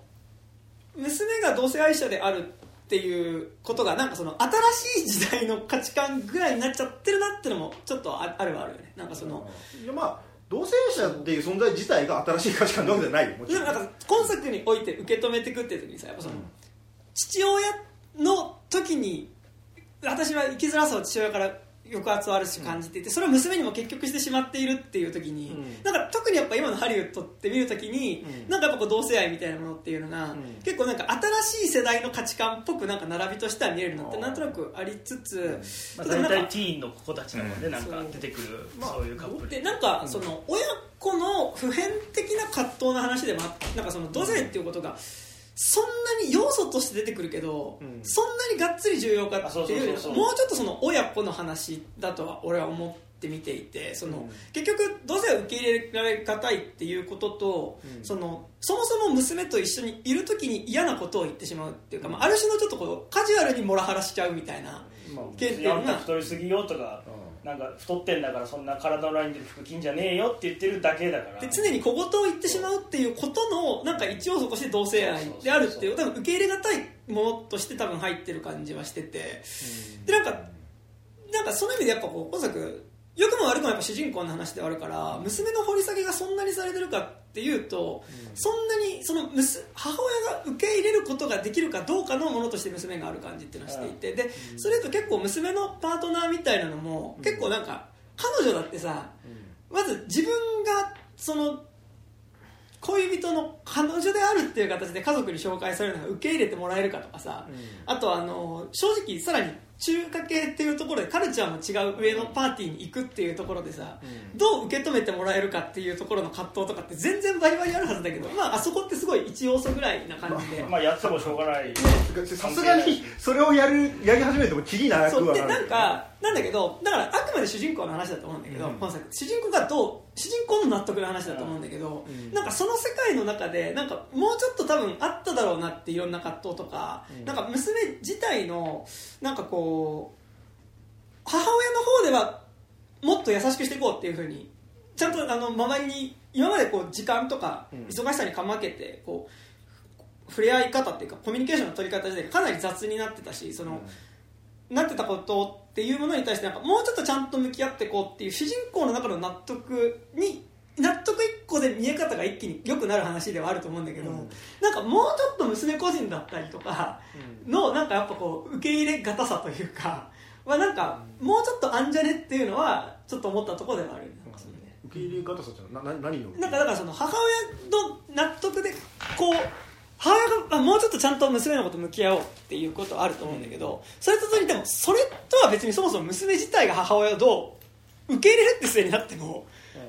娘が同性愛者であるっていうことがなんかその新しい時代の価値観ぐらいになっちゃってるなっていうのもちょっとああるはあるよね。なんかその、いやまあ同性愛者っていう存在自体が新しい価値観なわけじゃないよもちろん。なんか今作において受け止めていくっていう時にさやっぱその、父親の時に私は生きづらさを父親から抑圧をある種感じていて、それを娘にも結局してしまっているっていう時に、うん。なんか特にやっぱ今のハリウッドって見る時に、うん。なんかやっぱこう同性愛みたいなものっていうのが、ん。結構なんか新しい世代の価値観っぽくなんか並びとしては見えるのってなんとなくありつつ、まあ、大体ティーンの子たちなので、なんか出てくるそういうカップル。でなんかその親子の普遍的な葛藤の話でもあなんかその同性愛っていうことがそんなに要素として出てくるけど、うん。そんなにがっつり重要かっていうもうちょっとその親子の話だとは俺は思って見ていてその、うん。結局同性愛を受け入れられがたいっていうことと、うん。そのそもそも娘と一緒にいる時に嫌なことを言ってしまうっていうか、まあ、ある種のちょっとこうカジュアルにモラハラしちゃうみたいなまあ件っていうあんたのが太りすぎよとか、なんか太ってんだからそんな体のラインで服着んじゃねえよって言ってるだけだから。で常に小言を言ってしまうっていうことのなんか一要素として同性愛であるっていう多分受け入れがたいものとして多分入ってる感じはしてて。でなんかなんかその意味でやっぱこう今作良くも悪くもやっぱ主人公の話ではあるから娘の掘り下げがそんなにされてるかっていうと、そんなにその母親が受け入れることができるかどうかのものとして娘がある感じっていうのをしていて、でそれと結構娘のパートナーみたいなのも結構なんか彼女だってさ、まず自分がその恋人の彼女であるっていう形で家族に紹介されるのが受け入れてもらえるかとかさ、あとあの正直さらに中華系っていうところでカルチャーも違う上のパーティーに行くっていうところでさ、どう受け止めてもらえるかっていうところの葛藤とかって全然バリバリあるはずだけど、まあ、あそこってすごい一要素ぐらいな感じで、まあやってもしょうがない。さすがにそれをやるやり始めてもきりなくそう。でなんはなるかなんだけどだからあくまで主人公の話だと思うんだけど、うん。主人公がどう主人公の納得の話だと思うんだけど、うん。なんかその世界の中でなんかもうちょっと多分あっただろうなっていろんな葛藤とか、うん。なんか娘自体のなんかこう母親の方ではもっと優しくしていこうっていうふうにちゃんとあの周りに今までこう時間とかうん。忙しさにかまけてこう触れ合い方っていうかコミュニケーションの取り方自体がかなり雑になってたしその、なってたことっていうものに対してなんかもうちょっとちゃんと向き合っていこうっていう主人公の中の納得に納得一個で見え方が一気に良くなる話ではあると思うんだけど、うん。なんかもうちょっと娘個人だったりとかのなんかやっぱこう受け入れがたさというか [laughs] はなんかもうちょっとあんじゃねっていうのはちょっと思ったところではあるよね。受け入れ方さってなな何のなんかだからその母親の納得でこう母親があもうちょっとちゃんと娘のこと向き合おうっていうことはあると思うんだけど、それと同時にでもそれとは別にそもそも娘自体が母親をどう受け入れるって末になっても、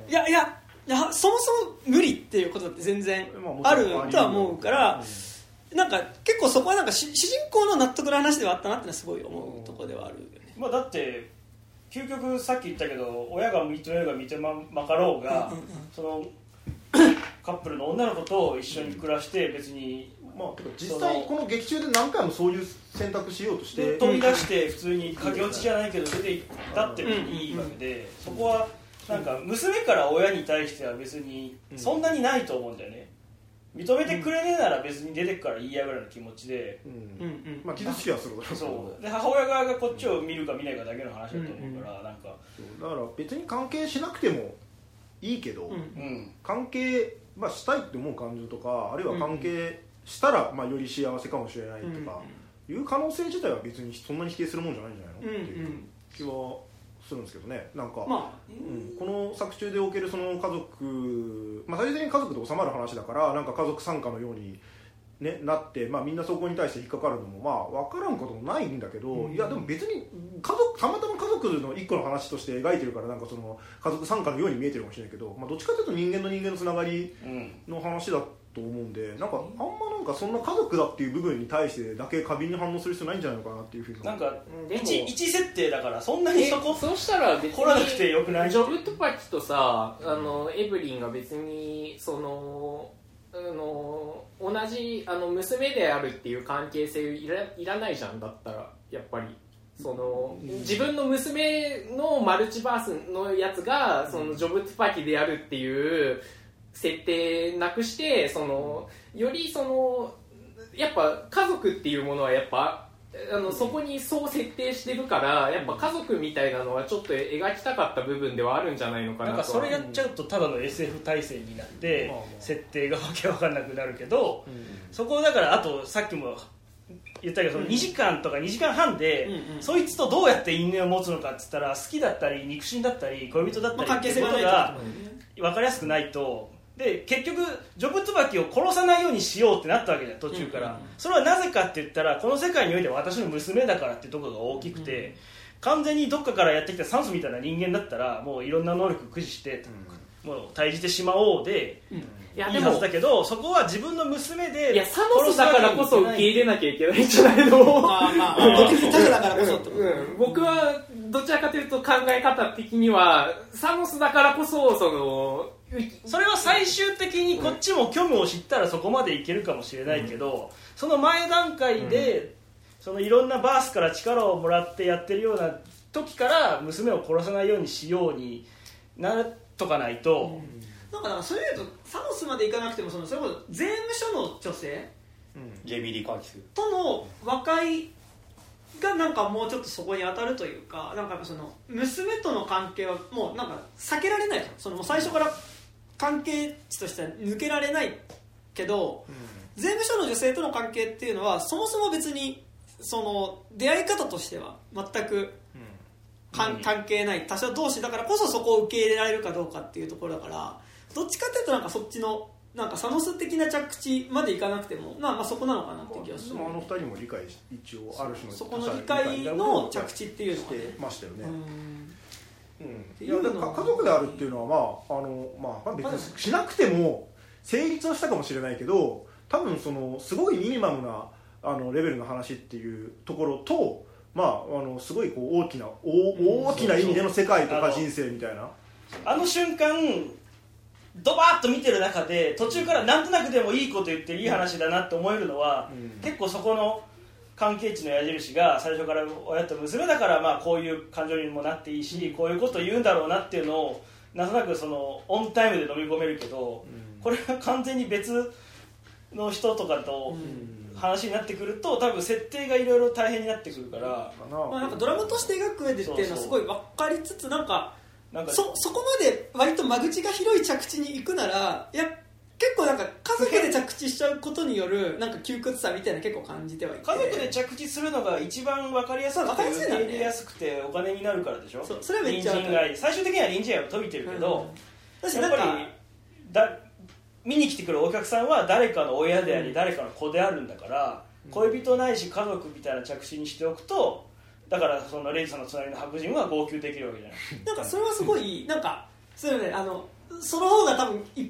いやいやいやそもそも無理っていうことだって全然まあるとは思うから、なんか結構そこはなんか主主人公の納得の話ではあったなってのはすごい思うところではあるよね。まあだって究極さっき言ったけど親が認めようが認めまかろうが、うんうんうん。その [coughs] カップルの女の子と一緒に暮らして別にまあ実際この劇中で何回もそういう選択しようとして飛び出して普通に駆け落ちじゃないけど出て行ったっていいわけでそこはなんか娘から親に対しては別にそんなにないと思うんだよね。認めてくれねえなら別に出てくからいいやぐらいの気持ちで。うん。うんうん。まあ傷つきはするからそう。で母親側がこっちを見るか見ないかだけの話だと思うからなんか。だから別に関係しなくてもいいけど、うん。うん関係、まあ、したいって思う感情とかあるいは関係したら、まあ、より幸せかもしれないとか、いう可能性自体は別にそんなに否定するもんじゃないんじゃないの、うん。うんっていう気はするんですけどね。なんか、まあ、うん。この作中でおけるその家族、まあ、最終的に家族で収まる話だからなんか家族参加のように、ね、なって、まあ、みんなそこに対して引っかかるのもまあ分からんこともないんだけど、いやでも別に家族たまたま家族の一個の話として描いてるからなんかその家族参加のように見えてるかもしれないけど、まあ、どっちかというと人間の人間のつながりうんの話だっと思うんでなんかあんまなんかそんな家族だっていう部分に対してだけ過敏に反応する必要ないんじゃないのかなっていうふうになんかでも一一設定だからそんなにえそこそうしたら別に来なくてよくないジョブトパキとさあのエブリンが別にそのあの同じあの娘であるっていう関係性いらいらないじゃんだったらやっぱり。その自分の娘のマルチバースのやつがそのジョブトパキであるっていう設定なくしてそのよりそのやっぱ家族っていうものはやっぱあのそこにそう設定してるからやっぱ家族みたいなのはちょっと描きたかった部分ではあるんじゃないのかなとなんかそれやっちゃうとただの SF 体制になって設定がわけわかんなくなるけどそこをだからあとさっきも言ったけどその2時間とか2時間半でそいつとどうやって因縁を持つのかっつったら好きだったり肉親だったり恋人だったまあ、り関係性が分かりやすくないとで結局ジョブツバキを殺さないようにしようってなったわけじゃん途中から、うんうんうん。それはなぜかって言ったらこの世界においては私の娘だからっていうところが大きくて、完全にどっかからやってきた酸素みたいな人間だったらもういろんな能力駆使して、もう退治してしまおうでうん。いやでもいいはずだけどそこは自分の娘でいやサノスだからこそ受け入れなきゃいけないんじゃないの？[laughs] まあまあだからこそってこと。うん、僕はどちらかというと考え方的にはサノスだからこそそのそれは最終的にこっちも虚無を知ったらそこまでいけるかもしれないけど、その前段階で、そのいろんなバースから力をもらってやってるような時から娘を殺さないようにしようになっとかないと、なんかだからそれで言うとサノスまでいかなくてもそのそれこそ税務署の女性ジェイミー・リー・カーティスとの和解がなんかもうちょっとそこに当たるというかなんかその娘との関係はもうなんか避けられないじゃん。その最初から関係値としては抜けられないけど、税務署の女性との関係っていうのはそもそも別にその出会い方としては全くかん。関係ない。他者同士だからこそそこを受け入れられるかどうかっていうところだからどっちかっていうとなんかそっちのなんかサノス的な着地までいかなくても、まあ、まあそこなのかなって気がする。でもあの二人も理解し一応ある種のそこの理解の着地っていうのしてがねましたよね、うん。いや家族であるっていうのはまああの、まあ、別にしなくても成立はしたかもしれないけど多分そのすごいミニマムなあのレベルの話っていうところと、まあ、あのすごいこう大きな大大きな意味での世界とか人生みたいな。あの瞬間ドバーッと見てる中で途中からなんとなくでもいいこと言っていい話だなって思えるのは、うん。結構そこの関係値の矢印が最初から親と娘だからまあこういう感情にもなっていいしこういうこと言うんだろうなっていうのをなんとなくそのオンタイムで飲み込めるけど、これが完全に別の人とかと話になってくると多分設定がいろいろ大変になってくるから。かな。まあ、なんかドラマとして描く上でっていうのはすごい分かりつつなんかなんかそそこまで割と間口が広い着地に行くならいや結構なんか家族で着地しちゃうことによるなんか窮屈さみたいなの結構感じてはいて。家族で着地するのが一番分かりやすくそう分かりやす受け入れやすくてお金になるからでしょ？そうそれはめっちゃ最終的には隣人愛を解いてるけど、やっぱりだ見に来てくるお客さんは誰かの親であり、誰かの子であるんだから、恋人ないし家族みたいな着地にしておくとだからそのレイジさんの隣の白人は号泣できるわけじゃない。なんかそれはすごいなんかそうねあのその方が多分い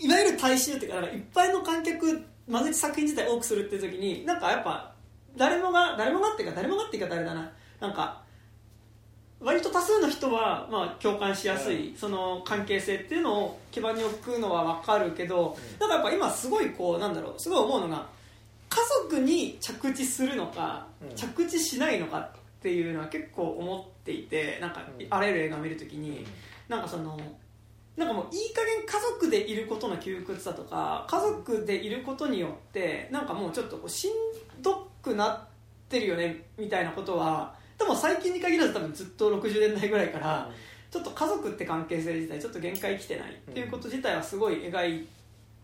いわゆる大衆っていうかなんかいっぱいの観客間口作品自体多くするっていう時になんかやっぱ誰もが誰もがっていうか誰もがっていうか誰だな。なんか割と多数の人はまあ共感しやすい、その関係性っていうのを基盤に置くのは分かるけど、なんかやっぱ今すごいこうなんだろうすごい思うのが家族に着地するのか、着地しないのかっていうのは結構思っていてなんかあらゆる映画を見るときに、なんかそのなんかもういい加減家族でいることの窮屈さとか家族でいることによってなんかもうちょっとこうしんどくなってるよねみたいなことはでも最近に限らず多分ずっと60年代ぐらいからちょっと家族って関係性自体ちょっと限界来てないっていうこと自体はすごい描い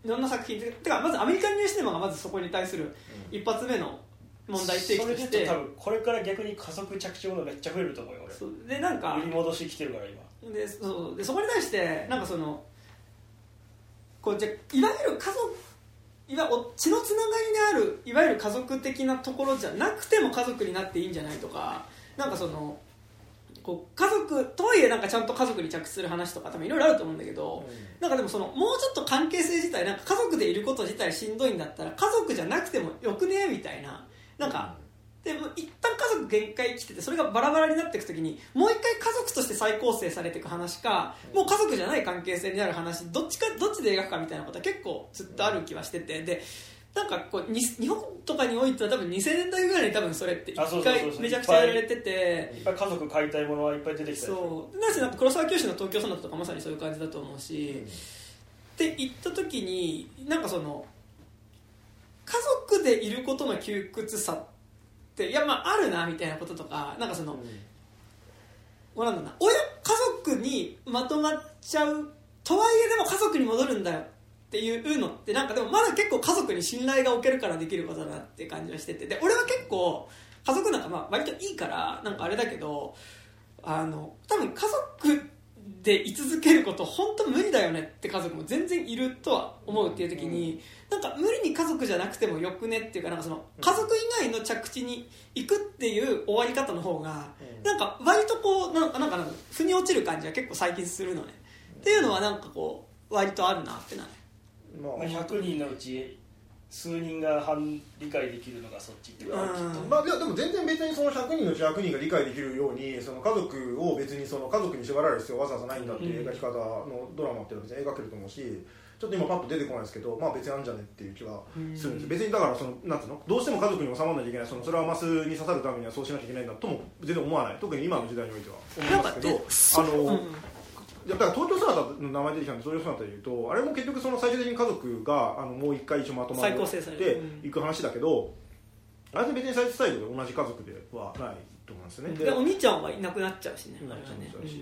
いろんな作品ててかまずアメリカンニューシネマがまずそこに対する一発目の問題提起それとしてで言うと多分これから逆に加速着地ものめっちゃ増えると思うよ俺。そう。でなんか売り戻し来てるから今でそうでそこに対してなんかそのこうじゃいわゆる家族いわお血のつながりであるいわゆる家族的なところじゃなくても家族になっていいんじゃないとかなんかそのこう家族とはいえなんかちゃんと家族に着地する話とか多分いろいろあると思うんだけど、なんかでもそのもうちょっと関係性自体なんか家族でいること自体しんどいんだったら家族じゃなくてもよくね？みたいな。なんか、でも一旦家族限界来ててそれがバラバラになっていくときにもう一回家族として再構成されていく話かもう家族じゃない関係性になる話どっちかどっちで描くかみたいなことは結構ずっとある気はしててでなんかこうに日本とかにおいては多分2000年代ぐらいに多分それって一回めちゃくちゃやられてていっぱい家族飼いたいものはいっぱい出てきたそう。なしなんか黒沢清の東京ソナタとかまさにそういう感じだと思うし、って言った時になんかその家族でいることの窮屈さっていやまああるなみたいなこととかなんかその、こうなんだろうな親家族にまとまっちゃうとはいえでも家族に戻るんだよっていうのってなんかでもまだ結構家族に信頼が置けるからできることだなって感じはしててで俺は結構家族なんかまあ割といいからなんかあれだけどあの多分家族で居続けること本当無理だよねって家族も全然いるとは思うっていう時に、なんか無理に家族じゃなくてもよくねっていうかなんかその家族以外の着地に行くっていう終わり方の方が、なんか割とこうなんかなんかなんか腑に落ちる感じは結構最近するのね。っていうのはなんかこう割とあるなってなる。まあまあ、100人のうち数人が半理解できるのがそっちっていうか、うん。まあ、いやでも全然別にその100人のうち100人が理解できるようにその家族を別にその家族に縛られる必要はわざわざないんだっていう描き方のドラマっていうのは別に描けると思うしちょっと今パッと出てこないですけどまあ別にあるんじゃねっていう気はするんですよ。別にだからそのなんつうのどうしても家族に収まらなきゃいけないそのそれはマスに刺さるためにはそうしなきゃいけないんだとも全然思わない。特に今の時代においては思いますけど。あの、だから東京ソナタの名前出てきたんで東京ソナタで言うとあれも結局その最終的に家族があのもう一回一緒まとまっていく話だけど、あれって別に最初最後で同じ家族ではないと思うんですよね。でお兄ちゃんはいなくなっちゃうしね。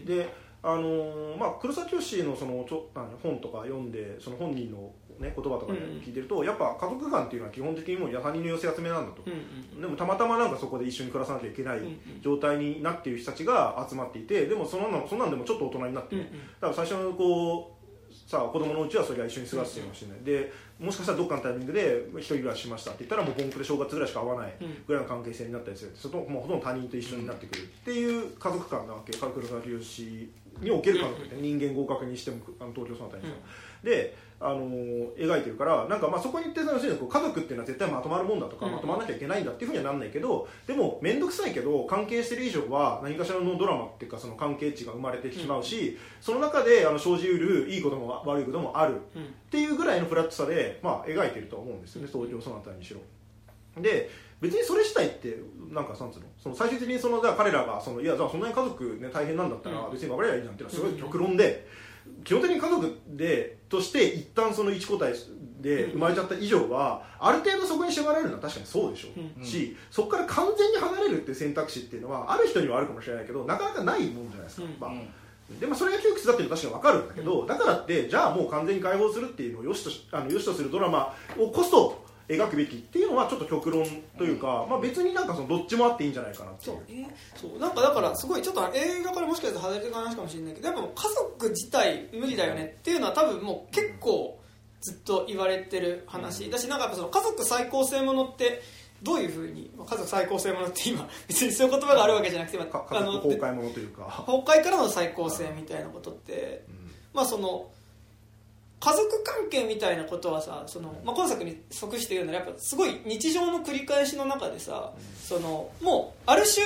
であのーまあ、黒崎氏のそのちょあの本とか読んでその本人の、ね、言葉とかで聞いてると、やっぱ家族間っていうのは基本的にもう他人の寄せ集めなんだと、うんうんでもたまたまなんかそこで一緒に暮らさなきゃいけないうんうん。状態になっている人たちが集まっていてでもそのなそんなんでもちょっと大人になって、うんうん。だから最初のこうさあ子供のうちはそれは一緒に過ごすかもしれない、でもしかしたらどっかのタイミングで一人暮らししましたって言ったらもうボンクで正月ぐらいしか会わない。うん。ぐらいの関係性になったりするそともうほとんど他人と一緒になってくるっていう家族間なわけ。黒沢清における家族って人間合格にしてもあの東京その他にしても、であのー描いてるからなんかまあそこに行って要するにこう家族っていうのは絶対まとまるもんだとか、うん。まとまらなきゃいけないんだっていうふうにはなんないけどでも面倒くさいけど関係してる以上は何かしらのドラマっていうかその関係値が生まれてしまうし、その中であの生じうるいいことも悪いこともあるうん。っていうぐらいのフラットさで、まあ、描いてるとは思うんですよね東京そのあたりにしろ。で別にそれ自体ってなんかなんつうのその最終的にそのじゃあ彼らがそのいやじゃあそんなに家族、ね、大変なんだったらうん。別に別れりゃいいじゃんっていうのはすごい極論で、基本的に家族でとして一旦その一個体で生まれちゃった以上はある程度そこに縛られるのは確かにそうでしょう、うん。しそこから完全に離れるっていう選択肢っていうのはある人にはあるかもしれないけどなかなかないもんじゃないですか、うん。まあうん。でもそれが窮屈だっていうのは確かに分かるんだけど、だからってじゃあもう完全に解放するっていうのをよしとしあのよしとするドラマをこそ描くべきっていうのはちょっと極論というか、まあ、別になんかそのどっちもあっていいんじゃないかなっていそう。そう。なんかだからすごいちょっと映画からもしかしたら外れてる話かもしれないけどやっぱ家族自体無理だよねっていうのは多分もう結構ずっと言われてる話。だしなんかやっぱその家族再構成ものってどういうふうにまあ家族再構成ものって今別にそういう言葉があるわけじゃなくて、まかあ、の族崩壊ものというか、崩壊からの再構成みたいなことってまあその家族関係みたいなことはさその、まあ、今作に即して言うならやっぱすごい日常の繰り返しの中でさ、そのもうある種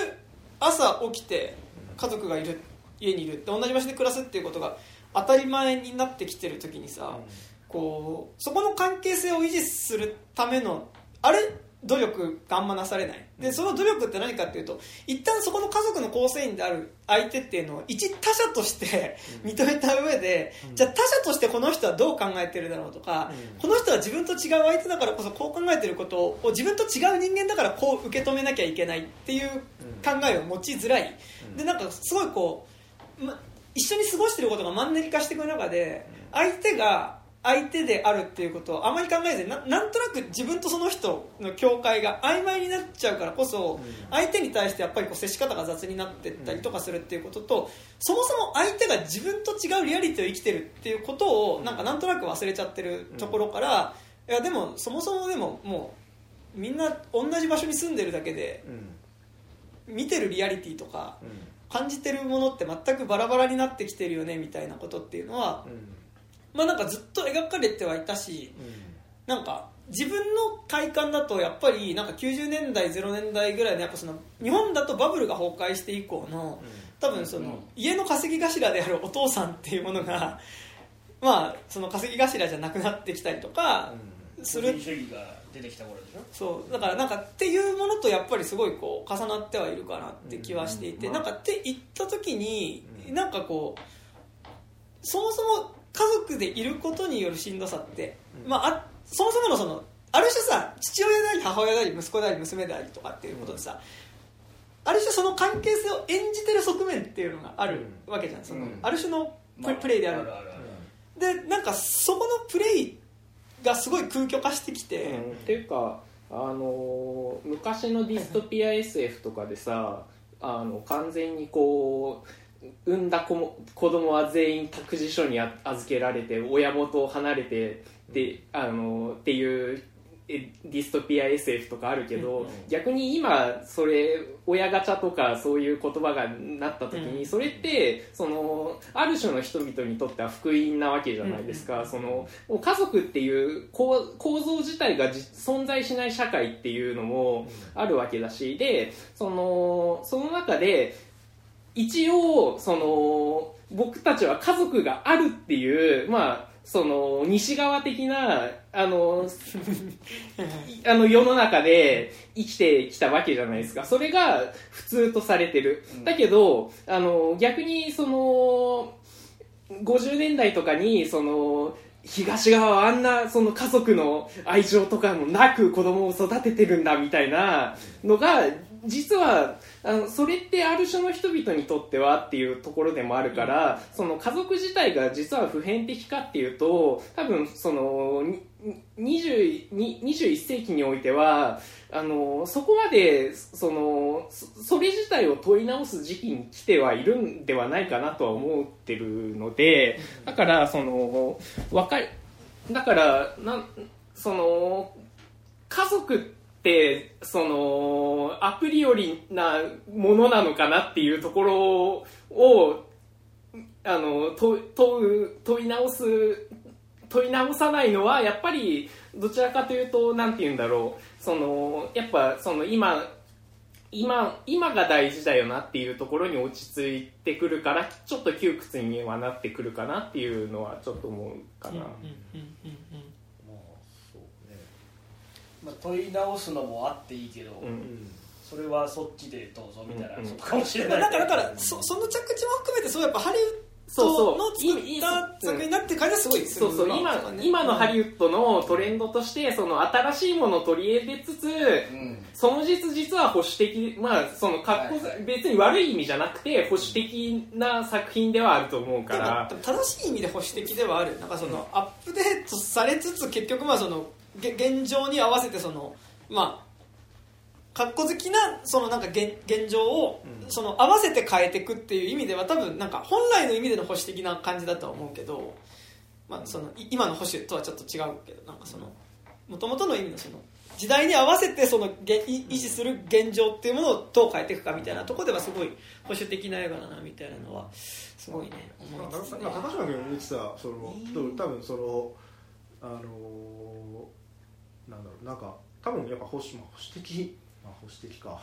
朝起きて家族がいる家にいるで同じ場所で暮らすっていうことが当たり前になってきてる時にさ、こうそこの関係性を維持するためのあれ努力があんまなされない。でその努力って何かっていうと一旦そこの家族の構成員である相手っていうのを一他者として認めた上で、じゃあ他者としてこの人はどう考えてるだろうとか、この人は自分と違う相手だからこそこう考えてることを自分と違う人間だからこう受け止めなきゃいけないっていう考えを持ちづらい、でなんかすごいこう、ま、一緒に過ごしてることがマンネリ化していく中で相手が相手であるっていうことをあまり考えずにななんとなく自分とその人の境界が曖昧になっちゃうからこそ相手に対してやっぱりこう接し方が雑になってったりとかするっていうこととそもそも相手が自分と違うリアリティを生きてるっていうことをなんかなんとなく忘れちゃってるところからいやでもそもそもでももうみんな同じ場所に住んでるだけでうん。見てるリアリティとか感じてるものって全くバラバラになってきてるよねみたいなことっていうのは、まあなんかずっと描かれてはいたしなんか自分の体感だとやっぱりなんか90年代0年代ぐらいのやっぱその日本だとバブルが崩壊して以降の多分その家の稼ぎ頭であるお父さんっていうものが [laughs] まあその稼ぎ頭じゃなくなってきたりとかする。民主主義が出てきた頃でしょ？そう。だからなんかっていうものとやっぱりすごいこう重なってはいるかなって気はしていて、うん。なんかって言った時に、なんかこうそもそも家族でいることによるしんどさって、まあ、あそもそものそのある種さ父親であり母親であり息子であり娘でありとかっていうことでさ、ある種その関係性を演じてる側面っていうのがあるわけじゃん。その、うん。ある種のプ,、レイである。あるあるでなんかそこのプレイがすごい空虚化してきて、うん。っていうかあのー昔のディストピア SF とかでさあの完全にこう産んだ子も子供は全員託児所にあ預けられて親元を離れてであのっていうえディストピア SF とかあるけど、逆に今それ親ガチャとかそういう言葉がなった時に、うん。それってそのある種の人々にとっては福音なわけじゃないですか、その家族っていう構構造自体がじ存在しない社会っていうのもあるわけだしでそのその中で一応その僕たちは家族があるっていうまあその西側的なあの [laughs] あの世の中で生きてきたわけじゃないですか。それが普通とされてる、だけどあの逆にその50年代とかにその東側はあんなその家族の愛情とかもなく子供を育ててるんだみたいなのが実はあのそれってある種の人々にとってはっていうところでもあるから、その家族自体が実は普遍的かっていうと多分そのに20に21世紀においてはあのそこまでそのそそれ自体を問い直す時期に来てはいるんではないかなとは思ってるのでだからそのわかりだからなんその家族ってそのアプリよりなものなのかなっていうところをあの問問う問い直す問い直さないのはやっぱりどちらかというとなんて言うんだろうそのやっぱその今今今が大事だよなっていうところに落ち着いてくるからちょっと窮屈にはなってくるかなっていうのはちょっと思うかな。まあそうねまあ、問い直すのもあっていいけど、うんそれはそっちでどうぞみたいな、うんそうかもしれまあない。だからだからそその着地も含めてそうやっぱハリウッそうそう。ドの作った作品になって感じはすごいそうそう。今今のハリウッドのトレンドとしてその新しいものを取り入れつつ、うん。その実実は保守的まあその格好、はいはい。別に悪い意味じゃなくて保守的な作品ではあると思うかでもら正しい意味で保守的ではある。なんかその、アップデートされつつ結局まあそのげ現状に合わせてそのまあ格好好きなそのなんか現現状をその合わせて変えていくっていう意味では多分なんか本来の意味での保守的な感じだとは思うけど、まあ、そのい今の保守とはちょっと違うけどなんかその元々の意味のその時代に合わせてその維持する現状っていうものをどう変えていくかみたいなところではすごい保守的な映画だなみたいなのはすごいね思いつつね。まあ高島君が言ってたその多分そのあのーなんだろう。なんか多分やっぱ保守,、まあ、保守的、まあ、保守的か。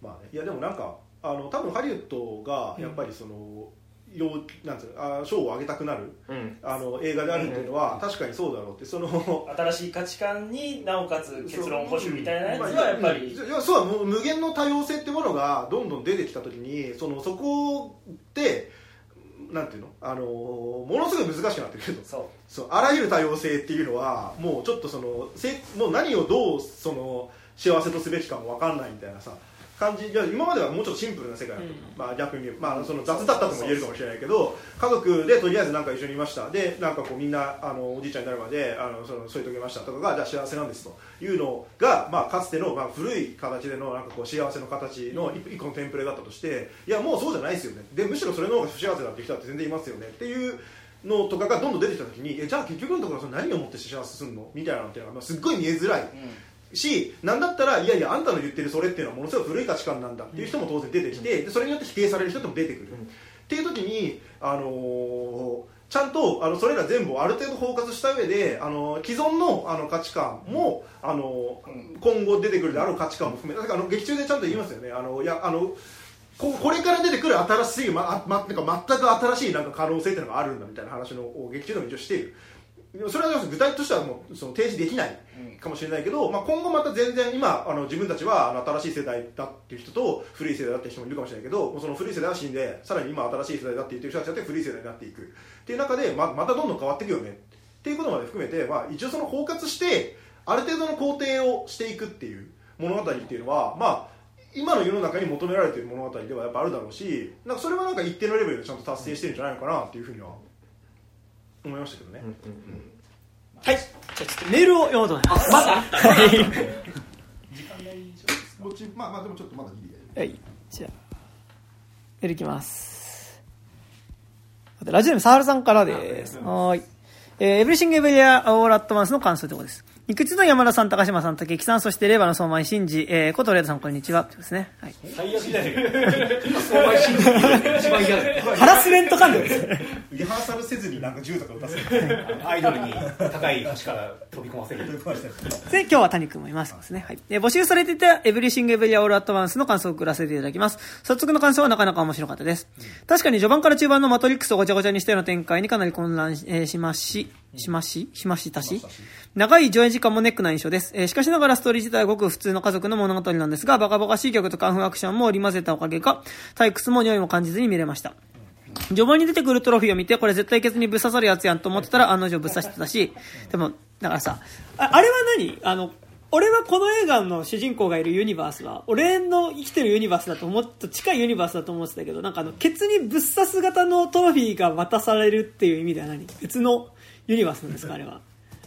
まあね。いやでもなんかあの多分ハリウッドがやっぱりその、ようなんつあ賞をあげたくなるうん。あの映画であるっていうのは確かにそうだろうって。その新しい価値観になおかつ結論保守みたいなやつはまあやっぱり、いやそうはもう無限の多様性ってものがどんどん出てきた時にそのそこってなんていうの？あのものすごい難しくなってくるとそう。そうあらゆる多様性っていうのはもうちょっとそのせもう何をどうその幸せとすべきかも分かんないみたいなさ感じ。今まではもうちょっとシンプルな世界だった、うん。まあ、逆にまあ、その雑だったとも言えるかもしれないけど家族でとりあえずなんか一緒にいました。でなんかこうみんなあのおじいちゃんになるまであのその添い遂げましたとかがじゃあ幸せなんですというのが、まあ、かつての、まあ、古い形でのなんかこう幸せの形の一一個のテンプレだったとしていやもうそうじゃないですよね。でむしろそれの方が不幸せだっていう人だって全然いますよねっていうのとかがどんどん出てきた時にえじゃあ結局のところその何をもって幸せするの？みたいなのってまあ、すっごい見えづらいしなんだったらいやいやあんたの言ってるそれっていうのはものすごい古い価値観なんだっていう人も当然出てきてでそれによって否定される人も出てくる、っていう時に、あのーちゃんとあのそれら全部をある程度包括した上で、あの既存のあの価値観も、あの今後出てくるであろう価値観も含めだからあの劇中でちゃんと言いますよね。あのいやあのここれから出てくる新しい、まま、なんか全く新しいなんか可能性っていうのがあるんだみたいな話のを劇中でも一応している。それは具体としてはもうその提示できないかもしれないけど、まあ、今後また全然今あの自分たちは新しい世代だっていう人と古い世代だっていう人もいるかもしれないけどその古い世代は死んでさらに今新しい世代だって言ってる人たちだって古い世代になっていく。っていう中でままたどんどん変わっていくよね。っていうことまで含めて、まあ、一応その包括してある程度の工程をしていくっていう物語っていうのはまあ今の世の中に求められている物語ではやっぱあるだろうしなんかそれはなんか一定のレベルでちゃんと達成してるんじゃないのかなっていうふうには思いましたけどね、うんうんうん。はい。じゃあちょっとメールを読もうと思います。まだ？こっちまあまあでもちょっとまだギリやはい。じゃあメールいきます。ラジオネームサハルさんからです。はーいえーエブリシングエブリアオーラットマンスの感想ということです肉地の山田さん、高島さん、竹木さん、そして令和の相馬井真二、えー、ことレードさん、こんにちは。というですね。はい。最悪じゃねえ相場信じて一番嫌だよハラスメント感覚ですね。リハーサルせずになんか銃とか撃たせるアイドルに高い橋から飛び込ませるで、今日は谷君もいますですね。はい。えー募集されていたエブリシングエブリアオールアットワンスの感想を送らせていただきます。早速の感想はなかなか面白かったです。確かに序盤から中盤のマトリックスをごちゃごちゃにしたような展開にかなり混乱し,、えーしまし、しまし、しましたし、長い上映時間もネックな印象です。えーしかしながらストーリー自体はごく普通の家族の物語なんですが、バカバカしい曲とカンフーアクションも織り交ぜたおかげか、退屈も匂いも感じずに見れました。序盤に出てくるトロフィーを見て、これ絶対ケツにぶっ刺さるやつやんと思ってたら案の定ぶっ刺してたし、でも、だからさ、ああれは何？あの、俺はこの映画の主人公がいるユニバースは、俺の生きてるユニバースだと思っと近いユニバースだと思ってたけど、なんかあの、ケツにぶっ刺す型のトロフィーが渡されるっていう意味では何？別のユニバースなんですかあれは。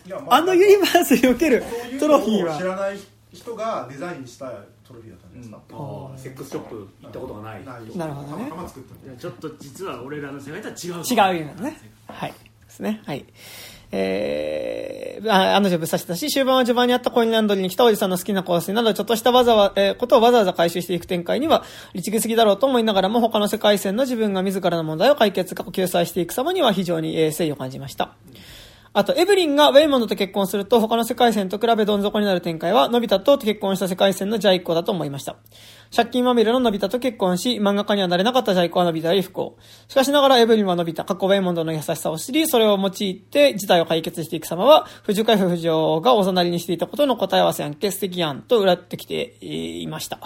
いやまあのユニバースにおけるトロフィーは知。らない人がデザインしたトロフィーだったんですか、セックスショップ行ったことがないなるほどねちょっと実は俺らの世界とは違う違うユニバースね。はい。ですね。はい。えー、ああの女ぶっ刺したし、終盤は序盤にあったコインランドリーに来たおじさんの好きな香水など、ちょっとしたわざわ、えーことをわざわざ回収していく展開には、律儀すぎだろうと思いながらも、他の世界線の自分が自らの問題を解決、救済していく様には非常に、えー誠意を感じました。あと、エブリンがウェイモンドと結婚すると、他の世界線と比べどん底になる展開は、のび太と結婚した世界線のジャイコだと思いました。借金まみれののび太と結婚し、漫画家にはなれなかったジャイコはのび太より不幸。しかしながらエブリンはのび太、過去ウェイモンドの優しさを知り、それを用いて事態を解決していく様は、藤海夫婦がおざなりにしていたことの答え合わせやんけ、素敵やん、と裏ってきていました。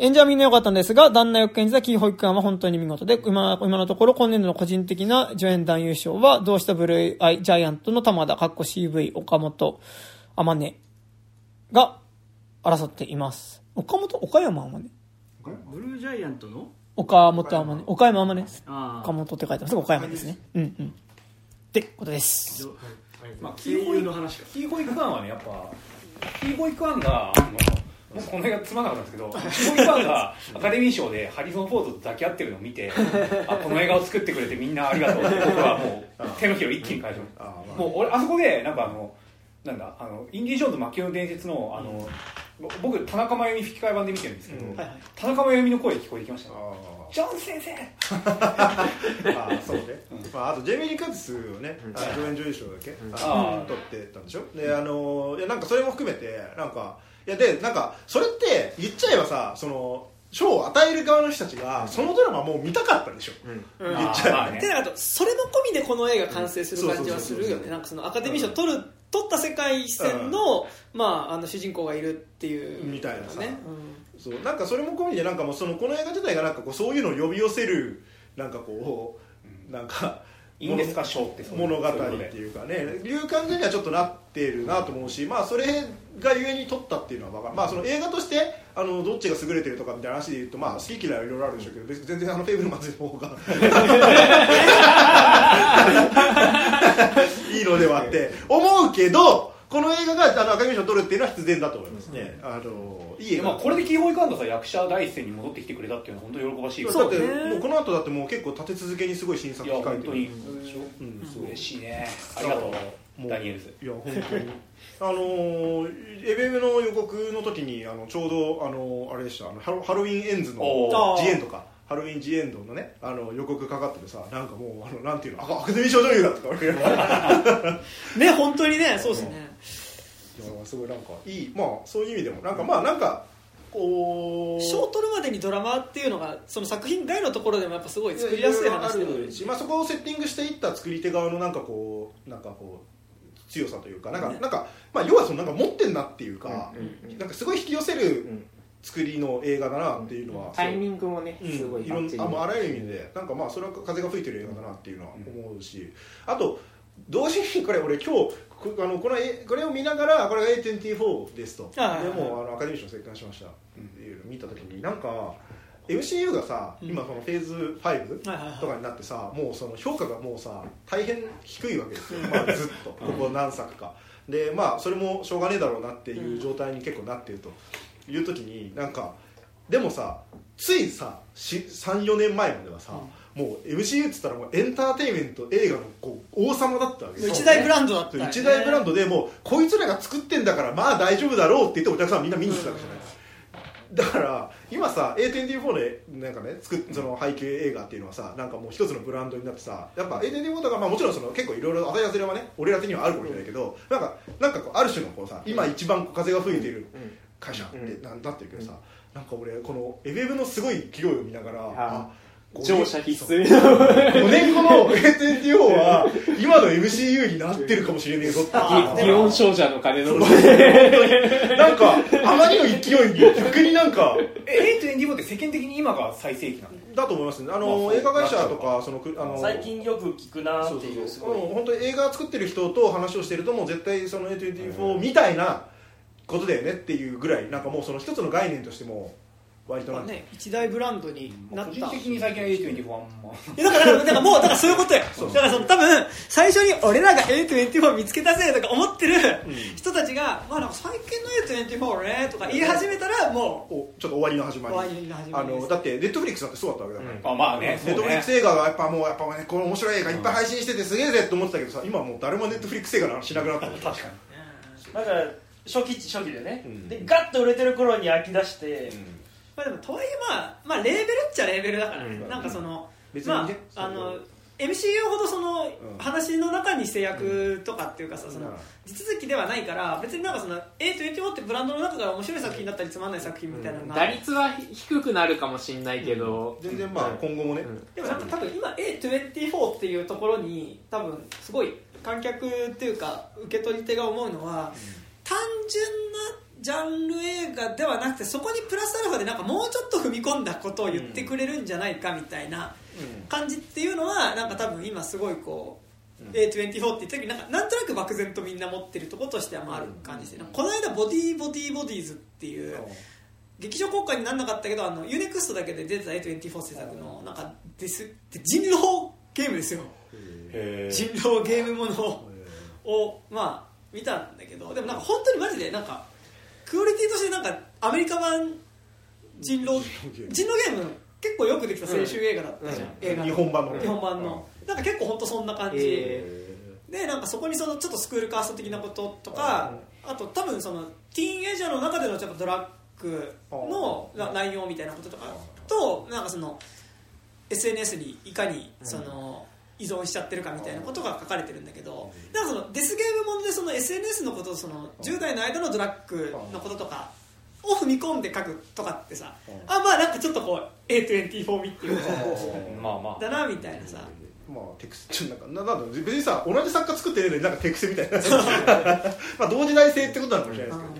演者はみんな良かったんですが、旦那役演じたキー保育園は本当に見事で、今今のところ今年度の個人的な助演男優賞は、同志とブルーアイジャイアントの玉田、かっこ CV、岡本、天音が争っています。岡本、岡山天音？ブルージャイアントの？岡本天音。岡山天音です。あ岡本って書いてます。岡山ですね。うんうん。ってことです。まあ、声優の話かキーホイクワンはねやっぱキーホイクワンがあの僕この映画つまんなかったんですけどキーホイクワンがアカデミー賞でハリソン・フォードと抱き合ってるのを見てあこの映画を作ってくれてみんなありがとう。って僕はもう手のひらを一気に返しました。あーまあもう俺あそこでなんかあのなんだあのインディ・ジョーンズ魔球の伝説のあの、僕田中真由美吹き替え版で見てるんですけど、うん。はいはい。田中真由美の声聞こえてきましたあジョーンズ先生。ー [laughs] あーそうね、まあ、あとジェイミー・リー・カーティスをね、助演女優賞だっけ、あのあー取ってたんでしょ。であのいやなんかそれも含めてなんかいやでなんかそれって言っちゃえばさその賞を与える側の人たちがそのドラマもう見たかったでしょ、言っちゃえばね。でなんかそれも込みでこの映画完成する感じはするよね。なんかそのアカデミー賞取る取った世界線の,、まあ、あの主人公がいるっていうみたいなさ。ね、そう。なんかそれも込みでなんかもうそのこの映画自体がなんかこうそういうのを呼び寄せるなんかこうなんかいいんですか？賞って物語っていうかね。いう感じにはちょっとなってるなと思うしまあそれがゆえに撮ったっていうのは分かる。まあその映画としてあのどっちが優れてるとかみたいな話で言うとまあ好き嫌いはいろいろあるんでしょうけど別に全然あのフェイブルマンズの方が [laughs] [laughs] いいのではって思うけどこの映画があのアカデミー賞を取るっていうのは必然だと思いますね、あのいい映画まあ、これでキーホイカンドさ役者第一線に戻ってきてくれたっていうのは本当に喜ばしいだってそうね。もうこの後だってもう結構立て続けにすごい新作いや控えてる。本当にうん。そう嬉しいね。ありがとうダニエルズ。いや本当に。あのーエベムの予告の時にあのちょうどあのあれでした。あのハロハロウィンエンズの THE END かハロウィン THE END のねあの予告かかっててさなんかもうあのなんていうのあアカデミー賞女優だとか [laughs] ね本当にねそうですね。すごいなんかいい。まあそういう意味でもなんかまあなんかこう。賞を取るまでにドラマっていうのがその作品外のところでもやっぱすごい作りやすい話でもあるし、まあ、そこをセッティングしていった作り手側のなんかこうなんかこう強さというかなんか、ねなんかまあ、要はそのなんか持ってんなっていうか、うんうんなんかすごい引き寄せる作りの映画だなっていうのは、タイミングもねう。んすごいいろんああらゆる意味で。なんかまあそれは風が吹いてる映画だなっていうのは思うし、あと同時にこれ俺今日こあのこのえこれを見ながらこれが A24 ですと。でもうあのアカデミー賞生還しました。っていうのを見た時になんか MCU がさ、うん。今そのフェーズ5はいはいはい。とかになってさもうその評価がもうさ大変低いわけですよ、まあ、ずっと。ここ何作か。でまあそれもしょうがねえだろうなっていう状態に結構なってるという時になんかでもさついさ34年前まではさ、もう MCU っつったらもうエンターテインメント映画のこう王様だったわけ。一大ブランドだったよね。一大ブランドでもうこいつらが作ってんだからまあ大丈夫だろうって言ってお客さんみんな見に来たわけじゃない。だから今さ A24 でなんかね作っその背景映画っていうのはさなんかもう一つのブランドになってさやっぱ A24 とか、まあ、もちろんその結構いろいろ当たり外れはね俺ら的にはあるかもしれないけどなんかなんかこうある種のこうさ今一番風が吹いている会社ってなんだってるけどさ、なんか俺このエベブのすごい勢いを見ながらあ乗車必須。5年後の A24 は [laughs] 今の MCU になってるかもしれねえぞって。あ祇園少女の鐘の。[laughs] なんかあまりの勢いに逆になんかえ A24 って世間的に今が最盛期なの？だと思いますね。あの、映画会社とかそのくあの最近よく聞くなっていうそうそうすごい。本当に映画作ってる人と話をしてるともう絶対その A24 みたいなことだよねっていうぐらいなんかもうその一つの概念としても割となんね一大ブランドになった。個人的に最近は A24 はあん。まいやだからだからもうだからそういうことよ。[laughs] だからその多分最初に俺らが A24 見つけたぜとか思ってる人たちが、まあなんか最近の A24 ねとか言い始めたらもおちょっと終わりの始まり。終わりの始まありです。のだってネットフリックスだってそうだったわけだから、あまあね。ネットフリッそうね。クス映画がやっぱもうやっぱねこの面白い映画いっぱい配信しててすげえぜって思ってたけどさ今もう誰もネットフリックス映画の話しなくなった確かに。だから初期初期でね、うん。でガッと売れてる頃に飽き出して、まあでもとはいえまあまあレーベルっちゃレーベルだから。ね、うん。なんかその別にねまああの MCU ほどそのん。話の中に制約とかっていうかさ、そのうん地続きではないから別になんかその A24 ってブランドの中から面白い作品だったりつまんない作品みたいなのが、打率は低くなるかもしれないけど、全然まあ今後もね、でもなんか多分今 A24 っていうところに多分すごい観客っていうか受け取り手が思うのは、単純なジャンル映画ではなくてそこにプラスアルファでなんかもうちょっと踏み込んだことを言ってくれるんじゃないかみたいな感じっていうのはなんか多分今すごいこう、A24 って言った時になんかなんとなく漠然とみんな持ってるところとしてはまあある感じで、この間ボディーボディーボディーズっていう、劇場公開にならなかったけどあのユネクストだけで出てた A24 制作のなんかですで人狼ゲームですよ。へ人狼ゲームものをまあ見たんだけどでもなんか本当にマジでなんかクオリティとしてなんかアメリカ版人狼人狼ゲーム。結構よくできた青春映画だったじゃん、映画の。日本版のね。日本版の。なんか結構本当そんな感じ、えでなんかそこにそのちょっとスクールカースト的なこととかあと多分そのティーンエイジャーの中でのちょっとドラッグのな内容みたいなこととかとなんかその SNS にいかにその依存しちゃってるかみたいなことが書かれてるんだけどなんかそのデスゲームものでその SNS のことその10代の間のドラッグのこととかを踏み込んで書くとかってさあまあなんかちょっとこう A24 味っていうかまあまあ。だなみたいなさ。まあテクスちょっとなんかななんだろう別にさ同じ作家作ってるのになんかテクスみたいな。[laughs] まあ同時代性ってことなのかもしれないです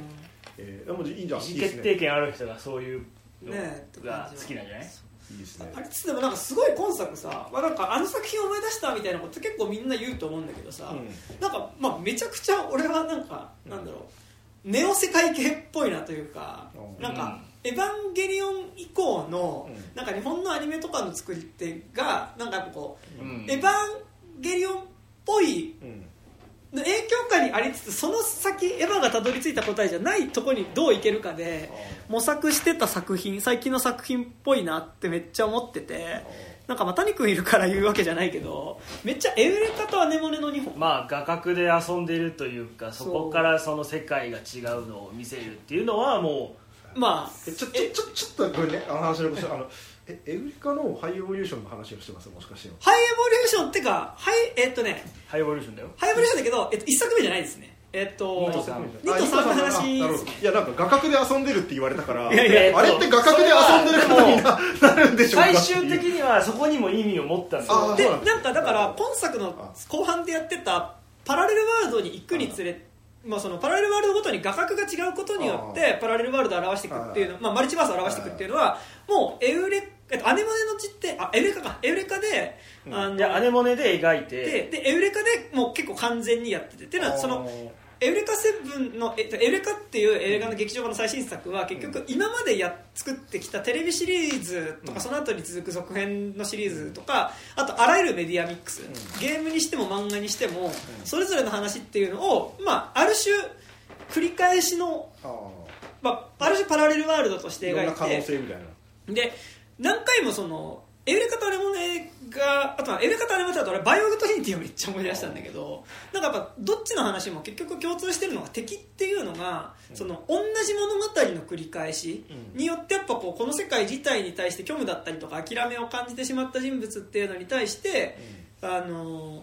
けど、えー、でもいいんじゃん。意思いいですね決定権ある人がそういうのねが好きなんじゃない？いいですね。あれつってもなんかすごい今作さ、まあ、なんかあの作品を思い出したみたいなこと結構みんな言うと思うんだけどさ、なんか、まあ、めちゃくちゃ俺はなんか、なんだろうネオ世界系っぽいなというか、うん。なんか、エヴァンゲリオン以降の、うん。なんか日本のアニメとかの作り手がなんかやっぱこう、うん。エヴァンゲリオンっぽいうん影響下にありつつその先がたどり着いた答えじゃないとこにどういけるかで模索してた作品最近の作品っぽいなってめっちゃ思っててなんかまあ谷君いるから言うわけじゃないけどめっちゃエウレカとアネモネの2本。まあ画角で遊んでるというかそこからその世界が違うのを見せるっていうのはもまあえちょちょちょちょっとごめんね。あの話のあのえエウリカのハイエボリューションの話をしてますもしかして。ハイエボリューションっていうかハイえっとねうハイエボリューションだよ。ハイエボリューションだけど、えっと、1作目じゃないですね。えっと二と三二と三の話なるほど。いやなんか画角で遊んでるって言われたからいやいやあれって画角で遊んでることにな [laughs] なるんでしょうか最終的にはそこにも意味を持ったんですよでなんかだから今作の後半でやってたパラレルワールドに行くにつれまあ、そのパラレルワールドごとに画角が違うことによってパラレルワールドを表していくっていうの、まあ、マルチバースを表していくっていうのはもうエウレえっとアネモネの実点あエウレカか。エウレカで、あのでアネモネで描いて。ででエウレカでもう結構完全にやっててっていうのはそのエウレカセブンの、えっと、エウレカっていう映画の劇場版の最新作は結局今までや作ってきたテレビシリーズとかその後に続く続編のシリーズとかあとあらゆるメディアミックス。ゲームにしても漫画にしてもそれぞれの話っていうのを、まあ、ある種繰り返しの、まあ、ある種パラレルワールドとして描いいろんな可能て性みたいな。で何回もそのエウレカとアネモネがあとはエウレカとアネモネだと俺バイオーグ・トリニティをめっちゃ思い出したんだけどなんかやっぱどっちの話も結局共通してるのが敵っていうのがその同じ物語の繰り返しによってやっぱこうこの世界自体に対して虚無だったりとか諦めを感じてしまった人物っていうのに対してあの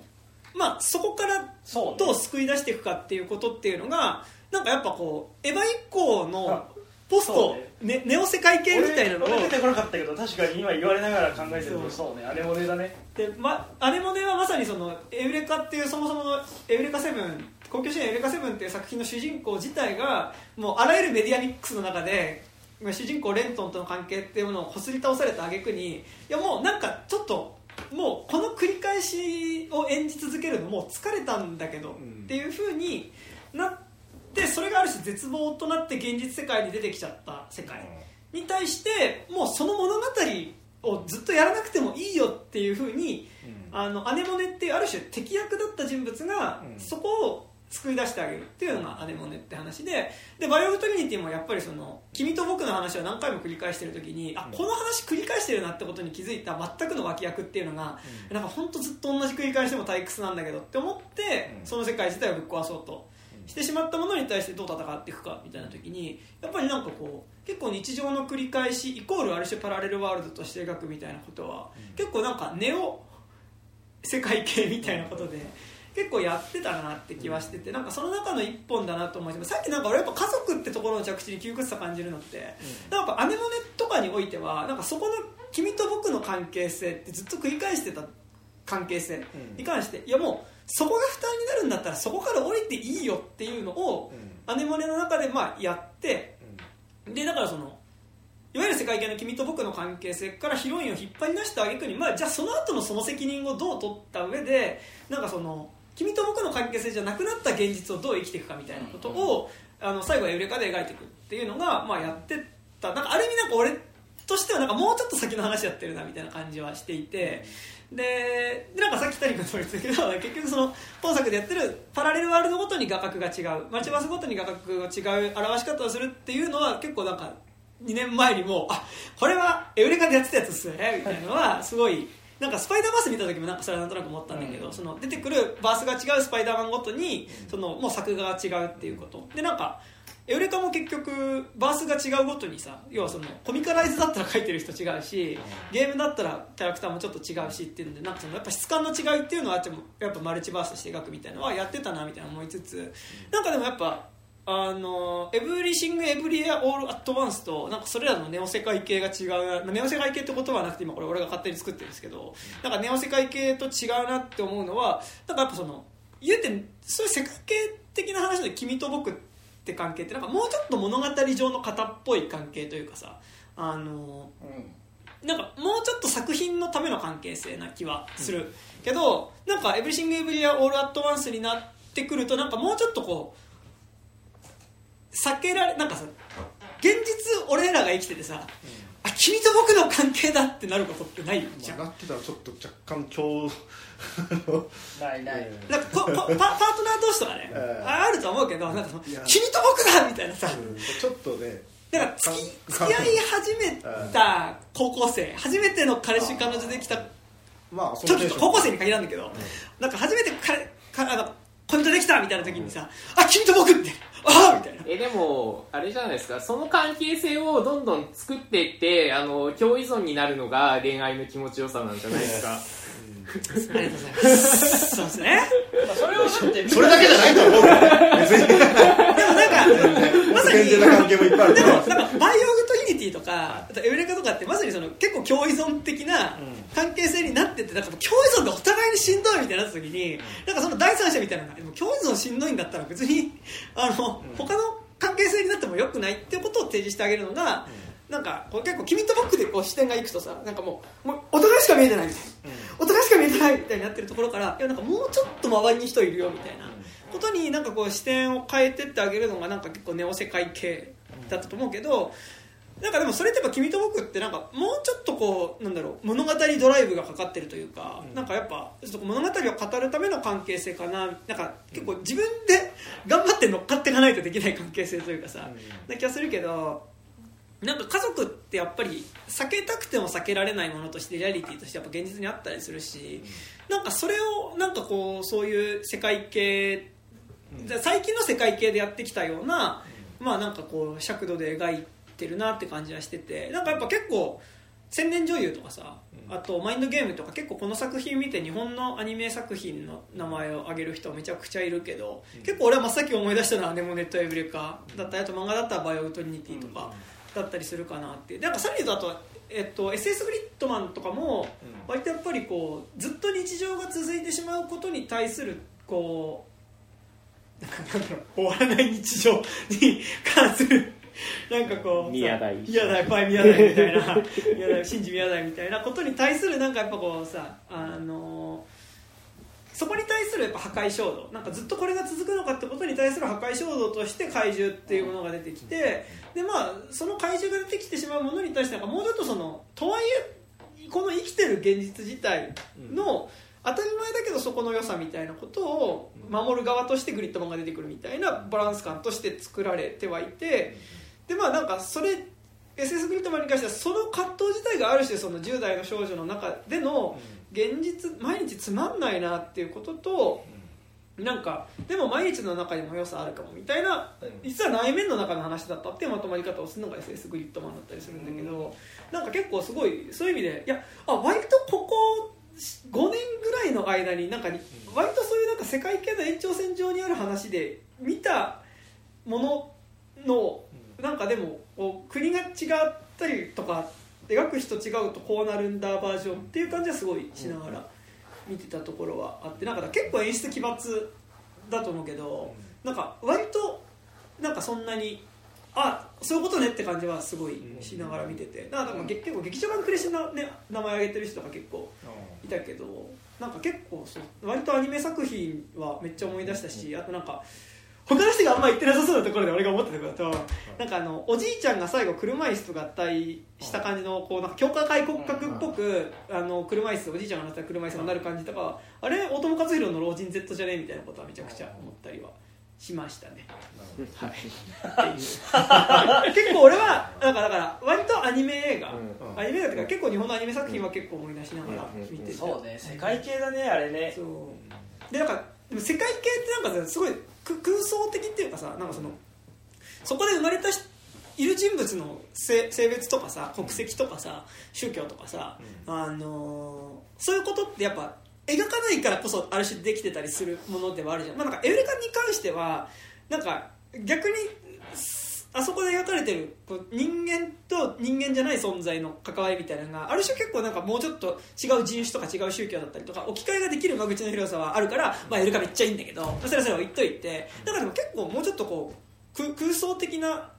まあそこからどう救い出していくかっていうことっていうのがなんかやっぱこうエヴァ以降のポスそトうね。ネオ世界系みたいなのを出てこなかったけど確かに今言われながら考えてる。とそうね。アネモネだね。で、ま、アネモネはまさにそのエウレカっていうそもそものエウレカセブン公共支援エウレカセブンっていう作品の主人公自体がもうあらゆるメディアミックスの中でまあ主人公レントンとの関係っていうものをこすり倒された挙句にいやもうなんかちょっともうこの繰り返しを演じ続けるのもう疲れたんだけど、っていうふうになってそれがある種絶望となって現実世界に出てきちゃった世界に対してもうその物語をずっとやらなくてもいいよっていうふうに、あのアネモネっていうある種敵役だった人物がそこを救い出してあげるっていうのがアネモネって話ででバイオーグ・トリニティもやっぱりその君と僕の話を何回も繰り返してる時にあこの話繰り返してるなってことに気づいた全くの脇役っていうのがなんか本当ずっと同じ繰り返しでも退屈なんだけどって思ってその世界自体をぶっ壊そうとしてしまったものに対してどう戦っていくかみたいな時にやっぱりなんかこう結構日常の繰り返しイコールある種パラレルワールドとして描くみたいなことは結構なんかネオ世界系みたいなことで結構やってたなって気はしててなんかその中の一本だなと思います。さっきなんか俺やっぱ家族ってところの着地に窮屈さ感じるのってなんかアネモネとかにおいてはなんかそこの君と僕の関係性ってずっと繰り返してた関係性に関していやもうそこが負担になるんだったらそこから降りていいよっていうのをアネモネの中でまあやってでだからそのいわゆる世界系の君と僕の関係性からヒロインを引っ張り出した挙句に、まあ、じゃあその後のその責任をどう取った上でなんかその君と僕の関係性じゃなくなった現実をどう生きていくかみたいなことを、あの最後はエウレカで描いていくっていうのが、まあ、やってた。なんかある意味なんか俺としてはなんかもうちょっと先の話やってるなみたいな感じはしていてででなんかさっき谷君とも言ってたけど [laughs] 結局その本作でやってるパラレルワールドごとに画角が違う。マルチバースごとに画角が違う表し方をするっていうのは結構なんか2年前にもあこれはエウレカでやってたやつっすよねみたいなのはすごいなんかスパイダーバース見た時もなんかそれはなんとなく思ったんだけど、その出てくるバースが違うスパイダーマンごとにそのもう作画が違うっていうこと。でなんかエウレカも結局バースが違うごとにさ要はそのコミカライズだったら描いてる人違うしゲームだったらキャラクターもちょっと違うしっていうのでなんかそのやっぱ質感の違いっていうのはあってもやっぱマルチバースとして描くみたいなのはやってたなみたいな思いつつ。なんかでもやっぱあのエブリシング・エブリエア・オール・アット・ワンスとなんかそれらのネオ世界系が違うなネオ世界系って言葉はなくて今これ俺が勝手に作ってるんですけどなんかネオ世界系と違うなって思うのはなんかやっぱその言うてそういう世界系的な話で君と僕って関係ってなんかもうちょっと物語上の型っぽい関係というかさあのなんかもうちょっと作品のための関係性な気はする、けどなんか「エブリシング・エブリア・オール・アット・ワンス」になってくるとなんかもうちょっとこう避けられなんかさ現実俺らが生きててさ、あ君と僕の関係だってなることってないじゃん。なってたらちょっと若干 [laughs] ないない。なんかここパパートナー同士とかね、ええ。ああると思うけどなんかその君と僕だみたいなさ、ちょっとね。だから付きか付き合い始めた高校生初めての彼氏彼女できたまあそのテンション。時高校生に限らんだけど、なんか初めて彼かあの恋人できたみたいな時にさ「あ君と僕」って「ああ」みたいな。えでもあれじゃないですか。その関係性をどんどん作っていってあの共依存になるのが恋愛の気持ちよさなんじゃないですかありがとうございます。そうですね。まあそれを知って。それだけじゃないと思うから別にでもなんかまさに健全な関係もい。っぱいあるでもなんかバイオーグ・トリニティとかあとエウレカとかってまさにその結構共依存的な関係性になっててなんかもう共依存でお互いにしんどいみたいになった時になんかその第三者みたいなのがでも共依存しんどいんだったら別にあの他の関係性になってもよくないってことを提示してあげるのがなんかこう結構君と僕でこう視点がいくとさなんかもうもうお互いしか見えてないみたいな。お互いしか見えてないみたいになってるところからいやなんかもうちょっと周りに人いるよみたいなことになんかこう視点を変えてってあげるのがなんか結構ネオ世界系だったと思うけどなんかでもそれってやっぱ君と僕ってなんかもうちょっとこうなんだろう物語ドライブがかかってるというか、なんかやっぱちょっと物語を語るための関係性かななんか結構自分で頑張って乗っかっていかないとできない関係性というかさ、な気がするけどなんか家族ってやっぱり避けたくても避けられないものとしてリアリティとしてやっぱ現実にあったりするし、なんかそれをなんかこうそういう世界系、最近の世界系でやってきたような、まあなんかこう尺度で描いてるなって感じはしててなんかやっぱ結構千年女優とかさ、あとマインドゲームとか結構この作品見て日本のアニメ作品の名前を挙げる人めちゃくちゃいるけど、結構俺は真っ先思い出したのは「アネモネとエウレカ」だったりあと漫画だったら「バイオーグ・トリニティ」とかだったりするかなって。いうなんかさらに言うとあと、えっと、SS グリッドマンとかも割とやっぱりこうずっと日常が続いてしまうことに対するこうなんかなんだろう終わらない日常に関するなんかこう宮台宮台バイ宮台みたいな宮台新次宮台みたいなことに対するなんかやっぱこうさあのそこに対するやっぱ破壊衝動。なんかずっとこれが続くのかってことに対する破壊衝動として怪獣っていうものが出てきてでまあその怪獣が出てきてしまうものに対してなんかもうちょっとそのとはいえこの生きてる現実自体の当たり前だけどそこの良さみたいなことを守る側としてグリッドマンが出てくるみたいなバランス感として作られてはいてでまあなんかそれ SS グリッドマンに関してはその葛藤自体がある種その10代の少女の中での現実毎日つまんないなっていうこととなんかでも毎日の中にも良さあるかもみたいな実は内面の中の話だったっていうまとまり方をするのが SS グリッドマンだったりするんだけどなんか結構すごいそういう意味でいやあ割とここ5年ぐらいの間になんかに割とそういうなんか世界系の延長線上にある話で見たもののなんかでも国が違ったりとか描く人違うとこうなるんだバージョンっていう感じはすごいしながら見てたところはあってなんか結構演出奇抜だと思うけどなんか割となんかそんなにあそういうことねって感じはすごいしながら見ててだから結構劇場版クレシの、ね、名前挙げてる人が結構いたけどなんか結構そう割とアニメ作品はめっちゃ思い出したしあとなんか他の人があんま言ってなさそうなところで俺が思ったところだとなんかあのおじいちゃんが最後車椅子と合体した感じのこうなんか強化外骨格っぽくあの車椅子おじいちゃんが乗った車椅子がなる感じとかあれ大友克洋の老人 Z じゃねみたいなことはめちゃくちゃ思ったりはしましたね。はい、[laughs] ってい。う結構俺はだからだから割とアニメ映画、アニメ映画っていうか結構日本のアニメ作品は結構思い出しながら見てて、そうね世界系だねあれね。そう。でなんかでも世界系ってなんかさすごいく空想的っていうかさなんかそのそこで生まれたしいる人物の性性別とかさ国籍とかさ宗教とかさ、あのーそういうことってやっぱ描かないからこそある種できてたりするものではあるじゃん,、まあ、なんかエウレカに関してはなんか逆にあそこで描かれてるこう人間と人間じゃない存在の関わりみたいなのがある種結構なんかもうちょっと違う人種とか違う宗教だったりとか置き換えができる間口の広さはあるから、まあ、エルカめっちゃいいんだけどそれはそれは言っといてだからでも結構もうちょっとこう空空想的な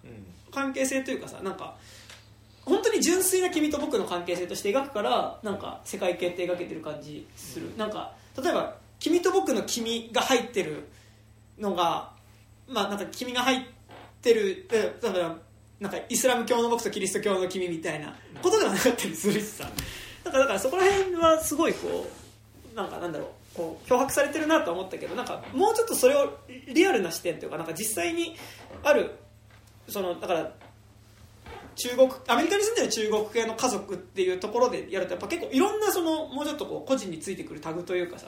関係性というかさなんか本当に純粋な君と僕の関係性として描くからなんか世界系って描けてる感じする、なんか例えば君と僕の君が入ってるのがまあなんか君が入ってるえだからなんかイスラム教の僕とキリスト教の君みたいなことではなかったりするしさ。だからだからそこら辺はすごいこうなんかなんだろうこう脅迫されてるなとは思ったけどなんかもうちょっとそれをリアルな視点というかなんか実際にあるそのだから中国アメリカに住んでる中国系の家族っていうところでやるとやっぱ結構いろんなそのもうちょっとこう個人についてくるタグというかさ、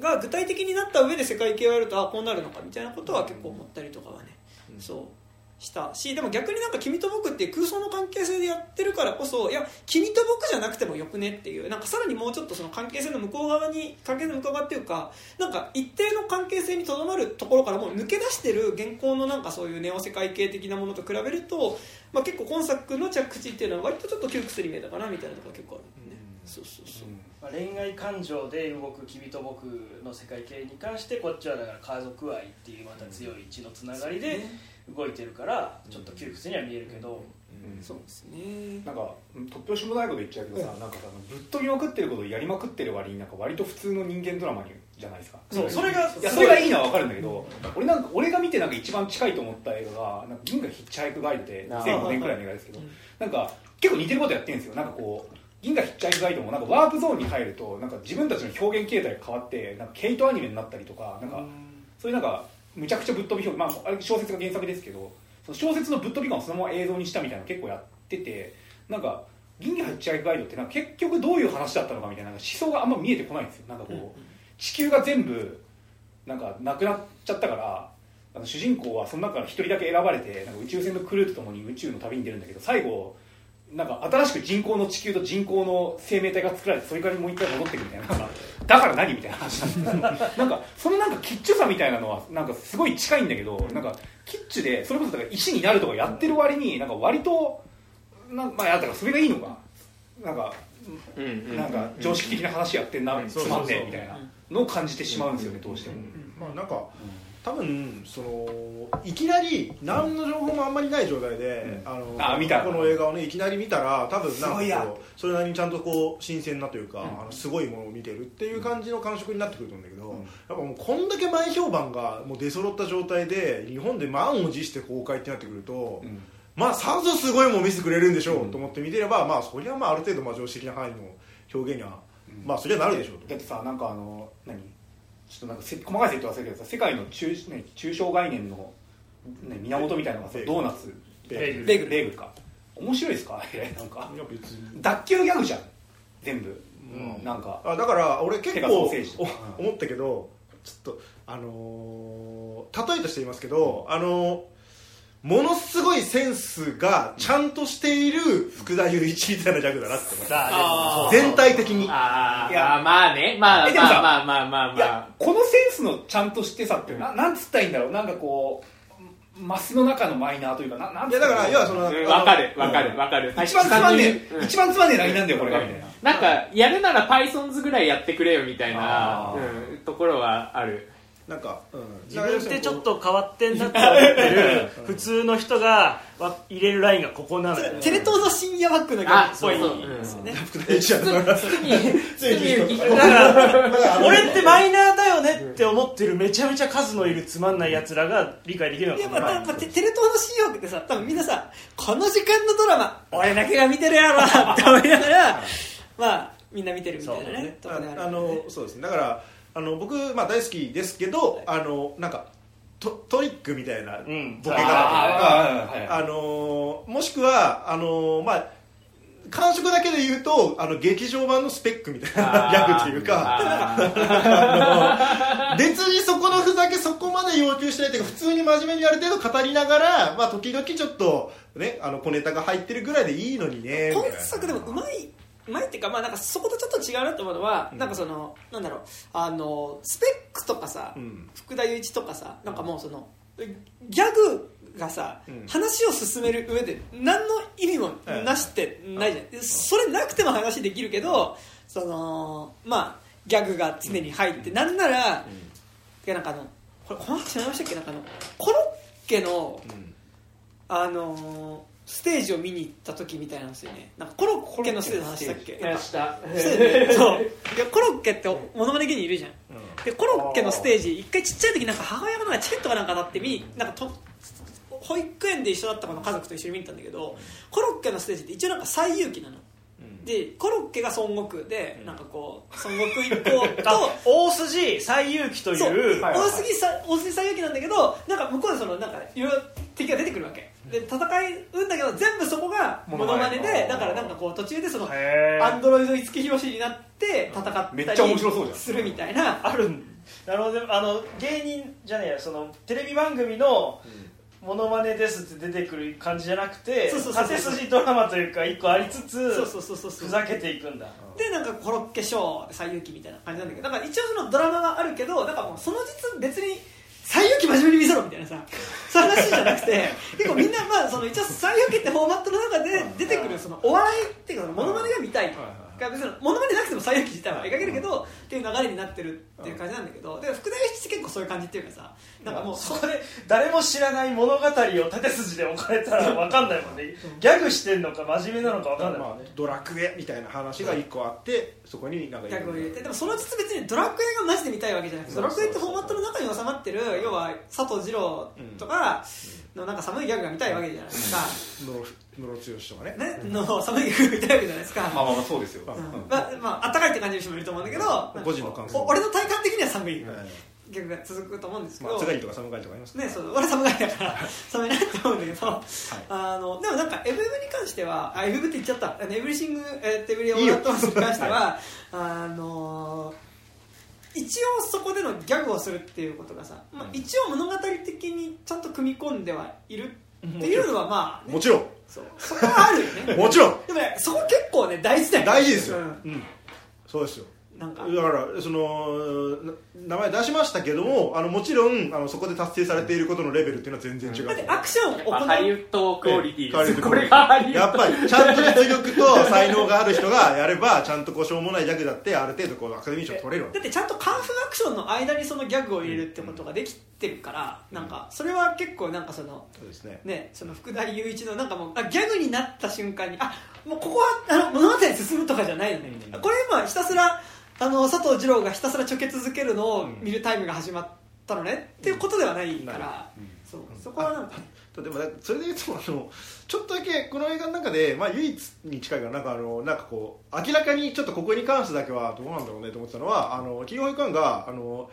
が具体的になった上で世界系をやるとあこうなるのかみたいなことは結構思ったりとかはね、そうした。しでも逆になんか君と僕っていう空想の関係性でやってるからこそいや君と僕じゃなくてもよくねっていうなんかさらにもうちょっとその関係性の向こう側に関係性の向こう側っていうかなんか一定の関係性にとどまるところからもう抜け出してる現行のなんかそういうネオ世界系的なものと比べると、まあ、結構今作の着地っていうのは割とちょっと窮屈に見えたかなみたいなところが結構あるんでね、そうそうそう、まあ、恋愛感情で動く君と僕の世界系に関してこっちはだから家族愛っていうまた強い血のつながりで動いてるからちょっと窮屈には見えるけど、そうですね。なんか突拍子もないこと言っちゃうけどさ、なんかさぶっ飛びまくってることをやりまくってる割になんか割と普通の人間ドラマにじゃないですか。そうそれがいやそれがいいのは分かるんだけど俺なんか俺が見てなんか一番近いと思った映画が「なんか銀河ヒッチハイクガイド」であー。2005年くらいの映画ですけどなんか結構似てることやってるんですよ。なんかこう銀河ヒッチハイクガイドもなんかワープゾーンに入るとなんか自分たちの表現形態が変わってなんかケイトアニメになったりとかなんかそういうなんかむちゃくちゃぶっ飛び表現、まあ、あれ小説が原作ですけどその小説のぶっ飛び感をそのまま映像にしたみたいなの結構やっててなんか銀河ヒッチハイクガイドってなんか結局どういう話だったのかみたいななんか思想があんま見えてこないんですよ。なんかこう、地球が全部なんかなくなっちゃったからあの主人公はその中から一人だけ選ばれてなんか宇宙船のクルーとともに宇宙の旅に出るんだけど最後なんか新しく人工の地球と人工の生命体が作られてそれからもう一回戻ってくるみたいな。なんかだから何みたいな話なんですなんかそのなんかキッチュさみたいなのはなんかすごい近いんだけどなんかキッチュでそれこそだから石になるとかやってる割になんか割となんまあやだからそれがいいのか。なんかうんうん。なんか常識的な話やってんなつまんねえみたいなのを感じてしまうんですよねどうしても。まあなんか多分そのいきなり何の情報もあんまりない状態で、あのあ見た。この映画をねいきなり見たら多分なんかこうそれなりにちゃんとこう新鮮なというか、あのすごいものを見てるっていう感じの感触になってくると思うんだけど、やっぱもうこんだけ前評判がもう出揃った状態で日本で満を持して公開ってなってくると、うん。まあさぞすごいもん見せてくれるんでしょうと思って見てればまあそりゃまあある程度まあ常識的な範囲の表現には、まあそりゃなるでしょうと。だってさなんかあの何？ちょっとなんかせ細かい設定忘れたけどさ世界の中,、ね、抽象概念の、ね、源みたいなのがさドーナツ。ベーグ。ルベーグルか。面白いですか？なんか。いや別に。脱臼ギャグじゃん。全部、うん。なんか。あだから俺結構思ったけどちょっとあのー例えとして言いますけど、あのーものすごいセンスがちゃんとしている福田雄一みたいなギャグだなって思ったあ全体的に。あーいやまあね。まあまあまあまあまあこのセンスのちゃんとしてさってななんつったらいいんだろう？なんかこうマスの中のマイナーというかななんいやだから要はそのうん。わかるわかるわかる。一番つまんねえ、うん。一番つまんねえラインなんだよこれが。みたいななんかやるなら Pythons ぐらいやってくれよみたいなあ、うん、ところはあるなんか、うん、自分ってちょっと変わってんだって思ってる普通の人がわ入れるラインがここなのよ。[laughs] テレ東の深夜バックのギャグあっぽいそう。そうですよね [laughs] だからだから俺ってマイナーだよねって思ってるめちゃめちゃ数のいるつまんないやつらが理解できるのいやかなまあやっぱテテレ東の深夜バックってさ多分みんなさこの時間のドラマ俺だけが見てるやろって思いながらまあみんな見てるみたいなねそう。ね。あのそうですね。だからあの僕、まあ、大好きですけどあのなんかトトリックみたいなボケん方とか、あのもしくはあのまあ感触だけで言うとあの劇場版のスペックみたいなギャグというか。[laughs] 別にそこのふざけそこまで要求してないというか普通に真面目にある程度語りながら、まあ、時々ちょっと、ね、あの小ネタが入ってるぐらいでいいのにねみたいな。今作でもうまいうまいっていうか、まあ、なんかそことちょっと違うなと思うのは、なんかそのなんだろうあのスペックとかさ、うん。福田雄一とかさなんかもうそのギャグがさ、うん。話を進める上で何の意味もなしってないじゃん、それなくても話できるけどそのまあギャグが常に入って、なんなら、いやなんかあのこれこの話知りましたっけ？なんかあのコロッケの、あのーステージを見に行った時みたいなんですよね。なんかコロッケのステージの話したっけ？なんか。した。そう。いやコロッケってモノマネ芸人いるじゃん、でコロッケのステージ一回ちっちゃい時なんか母親がなんかチケットかなんか当たって見になんかと保育園で一緒だった子の家族と一緒に見に行ったんだけどコロッケのステージって一応なんか最遊記なの。でコロッケが孫悟空でなんかこう孫悟空一行と [laughs] 大筋最遊記という。大杉さ大杉最遊記なんだけどなんか向こうでそのなんかいろいろ敵が出てくるわけで戦うんだけど全部そこがモノマネでだからなんかこう途中でそのアンドロイド五木ひろしになって戦っためっちゃ面白そうじゃん。りするみたいなあるん。なるほど。あの芸人じゃねえやそのテレビ番組のモノマネですって出てくる感じじゃなくて縦筋ドラマというか一個ありつつふざけていくんだ。でなんかコロッケショーで最遊記みたいな感じなんだけどだから一応そのドラマがあるけどなんかもうその実別に最遊記真面目に見せろみたいなさそういう話じゃなくて結構みんなまあその一応最遊記ってフォーマットの中で出てくるそのお笑いっていうかそのモノマネが見たい。が別にモノマネなくても最遊記自体は描けるけどっていう流れになってるっていう感じなんだけどで福田義って結構そういう感じっていうかさなんかもうそこで誰も知らない物語を縦筋で置かれたら分かんないもんね。[laughs] ギャグしてんのか真面目なのか分かんないもんね。まあ、ドラクエみたいな話が一個あってそこになんかギャグを入れてでもその実別にドラクエがマジで見たいわけじゃなくてドラクエってフォーマットの中に収まってる要は佐藤二郎とかのなんか寒いギャグが見たいわけじゃないですか、ムロムロツヨシとかね。ね、の寒いギャグが見たいわけじゃないですか、まあまあまあそうですよ、うん。まあ、まあ、あったかいって感じる人もいると思うんだけどなんか個人の感想。お俺の体感的には寒いはい。ギャグが続くと思うんですけど、まあ、津軽とか寒がりとかありますね、そう俺寒がりだから寒いなって思うんだけど、あのでもなんかエブエブに関してはあエブエブって言っちゃった。エブリシング、えー、テブリオーラットマスに関してはあの一応そこでのギャグをするっていうことがさ、まあ、一応物語的にちゃんと組み込んではいるっていうのはまあ、ね。もちろん。そう。そこはあるよね。[laughs] もちろん。でもねそこ結構ね大事だよ大事ですよ、ううんん。そうですよなんか。だからそのな名前出しましたけどもあのもちろんあのそこで達成されていることのレベルっていうのは全然違う。だってアクションを行う。まあハリウッドクオリティ。です、ええこれがハリウッドやっぱりちゃんと実力と才能がある人がやればちゃんとこうしょうもないギャグだってある程度こうアカデミー賞取れるだってちゃんとカンフーアクションの間にそのギャグを入れるってことができてるからなんかそれは結構なんかそのそうですね。ねその福田雄一のなんかもうあギャグになった瞬間にあもうここはあの物語進むとかじゃないよね。みたいなこれ今ひたすらあの佐藤二郎がひたすらちょけ続けるのを見るタイムが始まったのね。っていうことではないから。そう。そこはなんかでもそれで言うとあのちょっとだけこの映画の中で、まあ、唯一に近いかななんかあのなんかこう明らかにちょっとここに関してだけはどうなんだろうねと思ってたのはあの企業保育園があの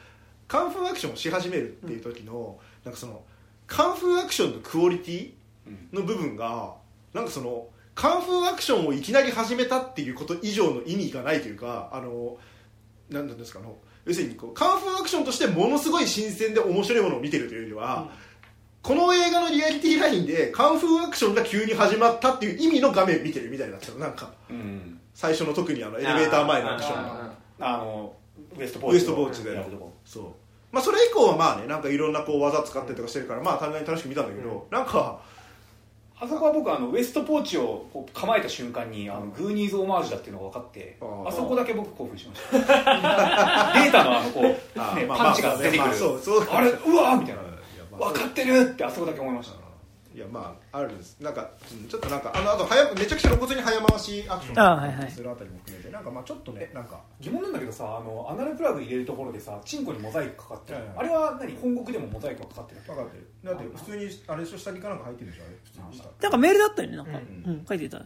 カンフーアクションをし始めるっていう時の、なんかそのカンフーアクションのクオリティの部分がなんかそのカンフーアクションをいきなり始めたっていうこと以上の意味がないというかあのなんですかあの要するにこうカンフーアクションとしてものすごい新鮮で面白いものを見てるというよりは、この映画のリアリティラインでカンフーアクションが急に始まったっていう意味の画面見てるみたいになっちゃうなんか。うん。最初の特にあのエレベーター前のアクションが。あのウエストポーチで。そうまあそれ以降はまあねなんかいろんなこう技使ってとかしてるからまあ単純に楽しく見たんだけど、なんかあそこは僕あのウエストポーチをこう構えた瞬間にあのグーニーズオマージュだっていうのが分かってあそこだけ僕興奮しました。[laughs] データのあのこう、ね、パンチが出てくる、まあれうわーみたいな。分かってるってあそこだけ思いましたいやまああるんです。なんかうんちょっとなんかあのあと早めちゃくちゃ露骨に早回しアクションあはいはい。するあたりも含めてなんかまあちょっとねなんか。疑問なんだけどさあのアナルプラグ入れるところでさチンコにモザイクかかってる、はいはいあれは何？本国でもモザイクがかかってる分かってる。だって普通にあれでしょ下着かなんか入ってるでしょあれ。普通にしたなんかメールだったよねなんか、うんうん。書いてた。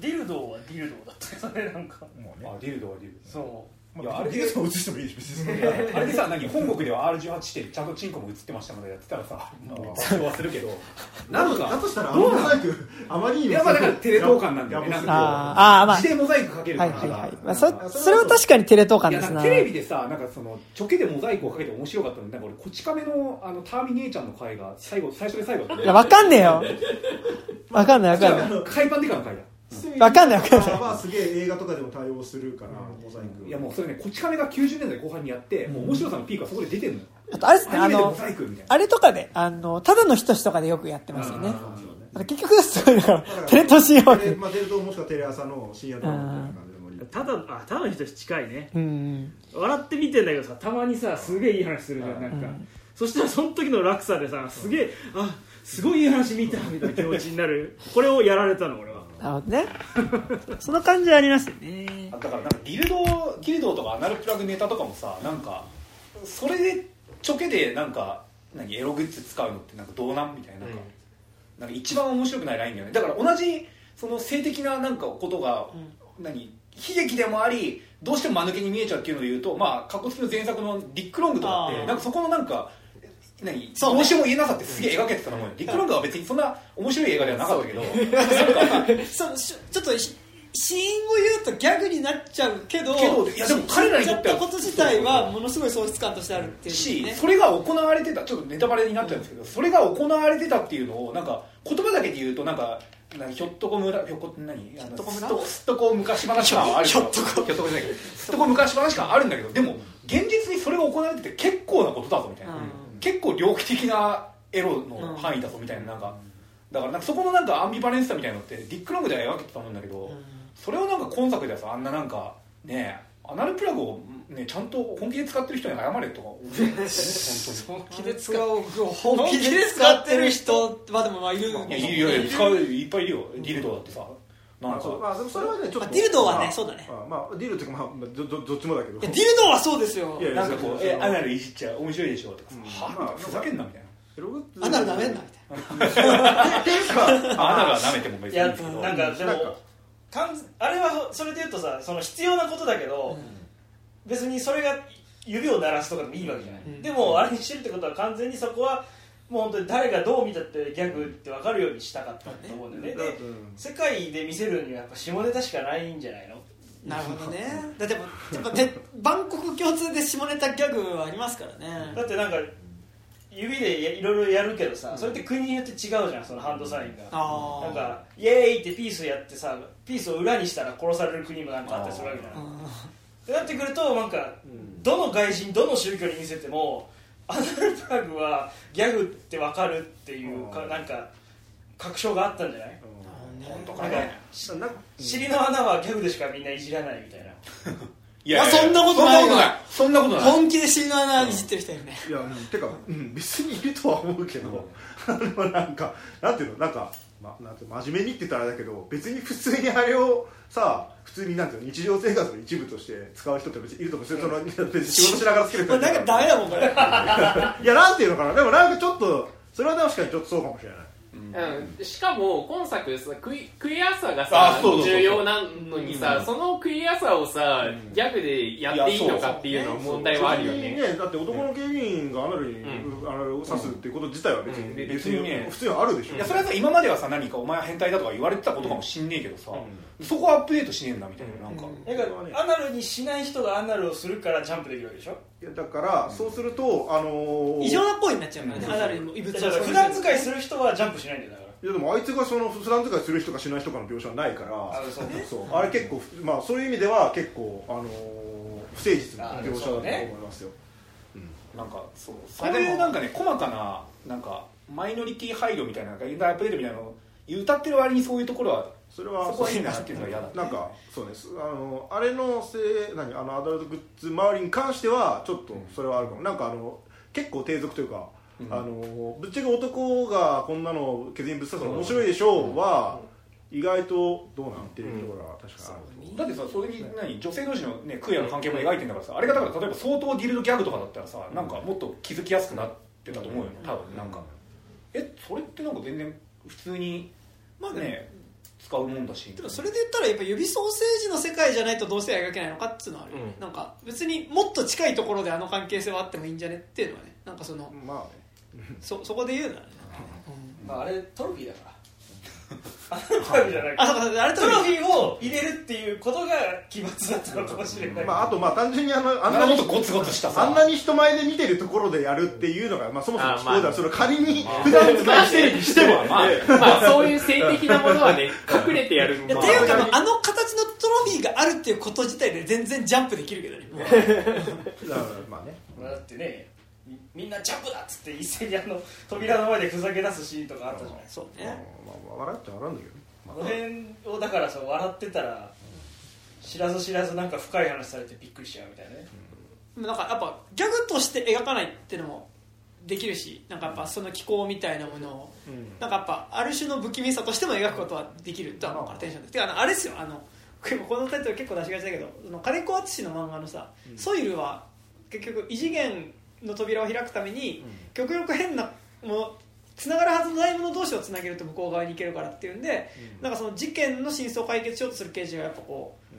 ディルドーはディルドーだったよそれなんか。もうね。あディルドはディルそまあ、いやあれで映してもいいでしょ別に。ド [laughs] あれでさ何本国では R18 ってちゃんとチンコも映ってましたのでやってたらさ。もう爆笑はするけど。[laughs] なんかだとしたらあのモザイクあまりにもい。やまあだからテレ東感なんだよねなんかあまあ自でモザイクかけるはい感じがはいはい、まあ、そそれは確かにテレ東感ですな。テレビでさなんかそのちょけでモザイクをかけて面白かったの。になんか俺こち亀のあのターミネーちゃんの回が最後最初で最後だったいやわかんねえよ。[laughs] わかんないわかんない。海パンデカの回だわかんないわかんない。まあすげえ映画とかでも対応するからモザイク。いやもうそれねこち亀が90年代後半にやってもう面白さのピークはそこで出てるのよ。あとあれですねあのアニメでモザイクみたいな。あれとかであのただの人志とかでよくやってますよね。結局すごいだからテレ東深夜枠テレまあ、テレ東もしくはテレ朝の深夜ドラマみたいな感じでもいい。ただあただの人近いね。うん。笑って見てんだけどさたまにさすげえいい話するじゃん。なんか、そしたらその時の落差でさすげえあすごいいい話見たみたいな気持ちになる。これをやられたの俺はなるほどね。その感じはありますよね。だからなんかギルドギルドとかアナルプラグネタとかもさなんかそれでちょけでなんか何エログッズ使うのってなんかどうなんみたいな。なんか、なんか一番面白くないラインだよね。だから同じその性的ななんかことが、何悲劇でもありどうしても間抜けに見えちゃうっていうので言うとまあカッコつきの前作のディック・ロングとかってなんかそこのなんか何そうね。どうしても言えなさってすげえ描けてたと思うよディック・ロングは別にそんな面白い映画ではなかったけど。そうしちょっとしシーンを言うとギャグになっちゃうけどけどいやでも彼らにとってはやったこと自体はものすごい喪失感としてあるっていうし、ねそれが行われてたちょっとネタバレになっちゃうんですけど、それが行われてたっていうのをなんか言葉だけで言うとなんか何ひょっとこ村ひょっこ何？ひょっとこ村？すっとこ昔話感はあるひょっとこ。ひょっとこじゃないけどすっとこ昔話感あるんだけどでも現実にそれが行われてて結構なことだぞみたいな、うん結構猟奇的なエロの範囲だぞみたいななんか。だからなんかそこのなんかアンビバレンスさみたいなのってディック・ロングでは描けてたと思うんだけど、それをなんか今作ではさあんななんかねアナルプラグを、ね、ちゃんと本気で使ってる人に謝れとか思う本 [laughs] 本気で使う。本気で使ってる人はでもまあいるいやいやいや使ういっぱいいるよ。ディルドだってさまあそうまあでもそれはねちょっとまあディルドはねまあ。そうだね。まあまあディルドっていうかまあまあどどどっちもだけど。いやディルドはそうですよ。いやなんかこうえアナルいじっちゃう面白いでしょとかはふざけんなみたいエログッズアナルダメんなみたいな。っていうかな [laughs] アナルは舐めても別にいいんですけど。なんかでもあれはそれで言うとさその必要なことだけど、別にそれが指を鳴らすとかでもいいわけじゃない、うん。でもあれにしてるってことは完全にそこはもう本当に誰がどう見たってギャグって分かるようにしたかったと思うんだよね、で世界で見せるにはやっぱ下ネタしかないんじゃないの？なるほどね。だってもやっぱね万国共通で下ネタギャグはありますからね。だってなんか指でやいろいろやるけどさ、それって国によって違うじゃんそのハンドサインが、なんかイエーイってピースやってさピースを裏にしたら殺される国もなんかあったりするわけじゃないってなってくるとなんかどの外人どの宗教に見せてもアナルプラグはギャグって分かるっていうかうん。なんか確証があったんじゃない？本当な？んかかねな尻の穴はギャグでしかみんないじらないみたいな。[laughs] いやまあそんなことないわそんなことない。そんなことない。本気で死ぬ穴いじってる人いるねいやうんてか、うん、別にいるとは思うけど、[laughs] あのなんかなんていうの？なんか、ま、なんていうの？真面目にって言ったらあれだけど別に普通にあれをさ普通になんていうの日常生活の一部として使う人って別にいると思う。それその別に仕事しながらつける人なんかダメだもんこれ。[laughs] いやなんていうのかな。でもなんかちょっとそれは確かにちょっとそうかもしれないうん、しかも今作さクイクさがさあそうそうそうそう。重要なのにさ、うん。そのクリアさをさ、ギャグでやっていいのかっていうのは問題はあるよね。別にねだって男の警備員がアナルに、うアナルを刺すっていうこと自体は別に、うん。別別にね。普通にあるでしょ。いやそれはさ今まではさ何かお前は変態だとか言われてたことかもしんねえけどさ、そこはアップデートしねえんだみたいななんか、うん。だからアナルにしない人がアナルをするからジャンプできるわけでしょ？いやだから、そうするとあのー異常な行為になっちゃうからね。アナルにも異物をだから普段使いする人はジャンプしないんだよだから。いやでもあいつがその普段使いする人かしない人かの描写はないからあそう。[laughs] そう。あれ結構まあそういう意味では結構あのー不誠実な描写だと思いますよ、なんかそう。そういうなんかね細かななんかマイノリティ配慮みたいななんかインターアップデートみたいなのを歌ってる割にそういうところはそれはなっていうのは嫌だ。なんかそうですあのあれのせい何あのアダルトグッズ周りに関してはちょっとそれはあるかも、なんかあの結構低俗というか、あのぶっちゃけ男がこんなの削りにぶっ刺すの面白いでしょうは、意外とどうなんっていうところが確かにだってさそれに何女性同士のねクイアの関係も描いてんだからさあれがだから例えば相当ディルドギャグとかだったらさなんかもっと気づきやすくなってたと思うよ多分なんかえそれってなんか全然普通にまあねね使うもんだし。でもそれで言ったらやっぱ指ソーセージの世界じゃないとどうせ描けないのかっていうのはあるよ。ね、なんか別にもっと近いところであの関係性はあってもいいんじゃねっていうのはね。なんかそのまあね。そそこで言うならね、まあ、あれトロフィーだからあそうかあれトロフィーを入れるっていうことが奇抜だったのかもしれない、まあ、あとまあ単純にあのああんんなにゴツゴツしたさ。あんなに人前で見てるところでやるっていうのが、まあ、そもそもあ聞こえたまあらそれ仮に普段使いしてるにしても、まあまあそういう性的なものはね [laughs] 隠れてやるいやっていうか、まあ、あの形のトロフィーがあるっていうこと自体で全然ジャンプできるけどね。だからまあね。まあだってねみみんなジャンプだっつって一斉にあの扉の前でふざけ出すシーンとかあったじゃない。そうまあねまあ笑っちゃ笑うんだけどね。あ。の辺をだからさ笑ってたら知らず知らずなんか深い話されてびっくりしちゃうみたいなね。なんかやっぱギャグとして描かないっていうのもできるしなんかやっぱその気候みたいなものを、なんかやっぱある種の不気味さとしても描くことはできるとは思うからテンションで。てかあのあれですよ。あの [laughs] このタイトル結構出しがちだけどその金子敦の漫画のさ、ソイルは結局異次元の扉を開くために、極力変なものつながるはずのないもの同士をつなげると向こう側に行けるからっていうんで、なんかその事件の真相を解決しようとする刑事がやっぱこう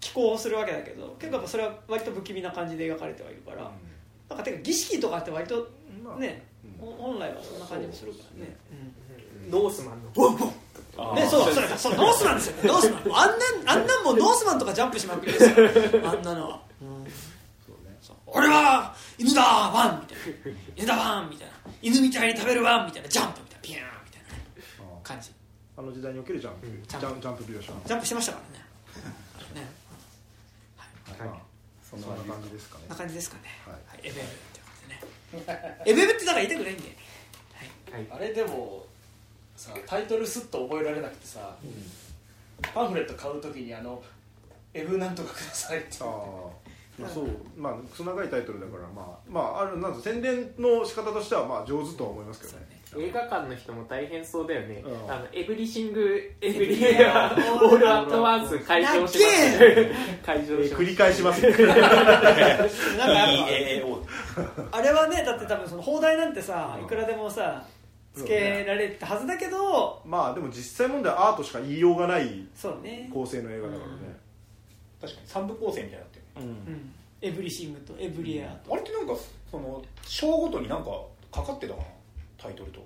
寄稿するわけだけど結構やっぱそれは割と不気味な感じで描かれてはいるから、なんかてか儀式とかって割とね、ほ本来はそんな感じもするからね、ノースマンのあーね、そうそれそうノースマンですよ。ノースマン。あんなんあんなんもうノースマンとかジャンプしまくりですよ。あんなのは、俺は犬だワンみたいな。犬だワンみたいな。犬みたいに食べるワンみたいな。ジャンプみたいな。ピヤーンみたいなね感じ。あの時代におけるジャンプ、ジャンプ。ジャンジャンプ描写ジャンプしてましたからね。ね。まあそんな感じですかね。な感じですかね、はい。はい、エベブってことでね。エベブってだから言いたくないんで。あれでもさタイトルスッと覚えられなくてさ、パンフレット買うときにあの「エブなんとかください」ってああまあそうまあクソ長いタイトルだからまあまああるなん宣伝の仕方としてはまあ上手とは思いますけどね。映画館の人も大変そうだよね、うん。あのエブリシングエブリエア [laughs] オールアットワンス会場します会場します。繰り返しますね。なんか [laughs] あれはねだって多分その放題なんてさいくらでもさつけられたはずだけどまあでも実際問題はアートしか言いようがないそうね、構成の映画だからね。確かに三部構成みたいになうん、エブリシングとエブリエアと、あれってなんかその章ごとになんかかかってたかな？タイトルと。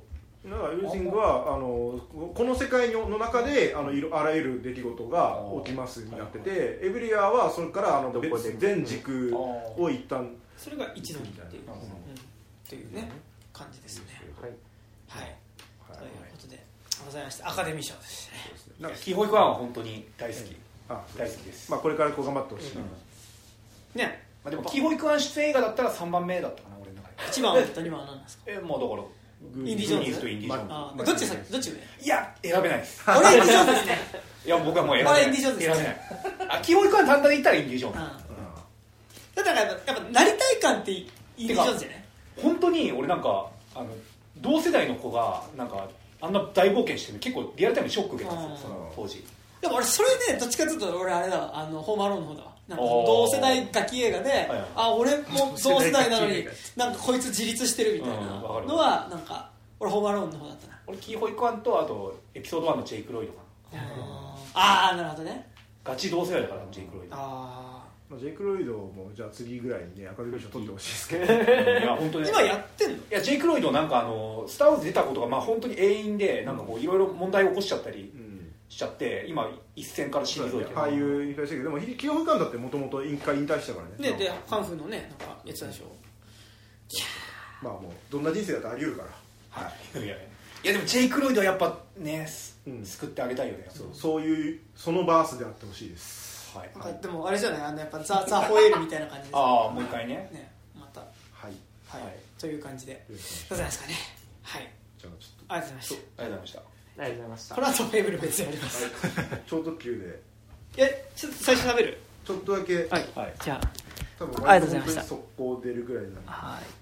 だからエブリシングはあのこの世界の中であのいろあらゆる出来事が起きますになっててエブリアはそれからあのどこで別全軸を一旦それが一度にっていう、うん、っていうね感じですね。はい。はい、ということでございましてアカデミー賞です。ね。なんかキーホイクワンは本当に大好き。あ大好きです。まあこれからこう頑張ってほしい、うんね。まあでもキーホイクワン出演映画だったら3番目だったかな俺の中で。一番と二番は何なんですか？えまあだからインディ・ジョーンズとインディ・ジョーンズ。どっち先どっち上？いや選べないです。俺インディ・ジョーンズですね。いや僕はもう選べない。俺インディジョーンズ選べない。あキーホイクワン単体で言ったらインディ・ジョーンズ。うん。だからやっぱやっぱなりたい感ってインディ・ジョーンズじゃない？本当に俺なんかあの同世代の子がなんかあんな大冒険してる。結構リアルタイムにショック受けたんですようん。その当時。でも俺それねどっちかというと俺あれだわ。あのホームアローンの方だわなんか同世代ガキ映画で、はいあ俺も同世代なのになんかこいつ自立してるみたいなのはなんか俺ホームアローンの方だったな。俺キーホイクワンとあとエピソード1のジェイク・ロイドかな。ああなるほどね。ガチ同世代だからジェイク・ロイド。あまあ、ジェイク・ロイドもじゃあ次ぐらいにねアカデミー賞取ってほしいですけど。いや本当に。あ今やってんの？いやジェイク・ロイドなんかあの「スター・ウォーズ」出たことがまあ本当に永遠でなんかこういろいろ問題を起こしちゃったり。うんしちゃって今一線から退いてる。俳優引退したけどでもキヨフカンだってもともと引退引退したからね。ねでカンフーのねなんかやつでしょ。まあもうどんな人生だってあり得るから。はい。いやいや。いやでもジェイク・ロイドはやっぱね、うん。救ってあげたいよね。そうそういうそのバースであってほしいです。はい。なんかでもあれじゃない？あのやっぱザ・ザ・ホエールみたいな感じです。ああもう一回ね。ねまた。はい。はい、はいという感じで。どうざいますかね？はい。じゃあちょっありがとうございましありがとうございましたありがとうございました。たこの後フェーブル別でやります。と超特急で。えちょっと最初喋る？ちょっとだけ。はい。はい。じゃ多分ありがとうございました。速攻出るぐらいなんで。あはい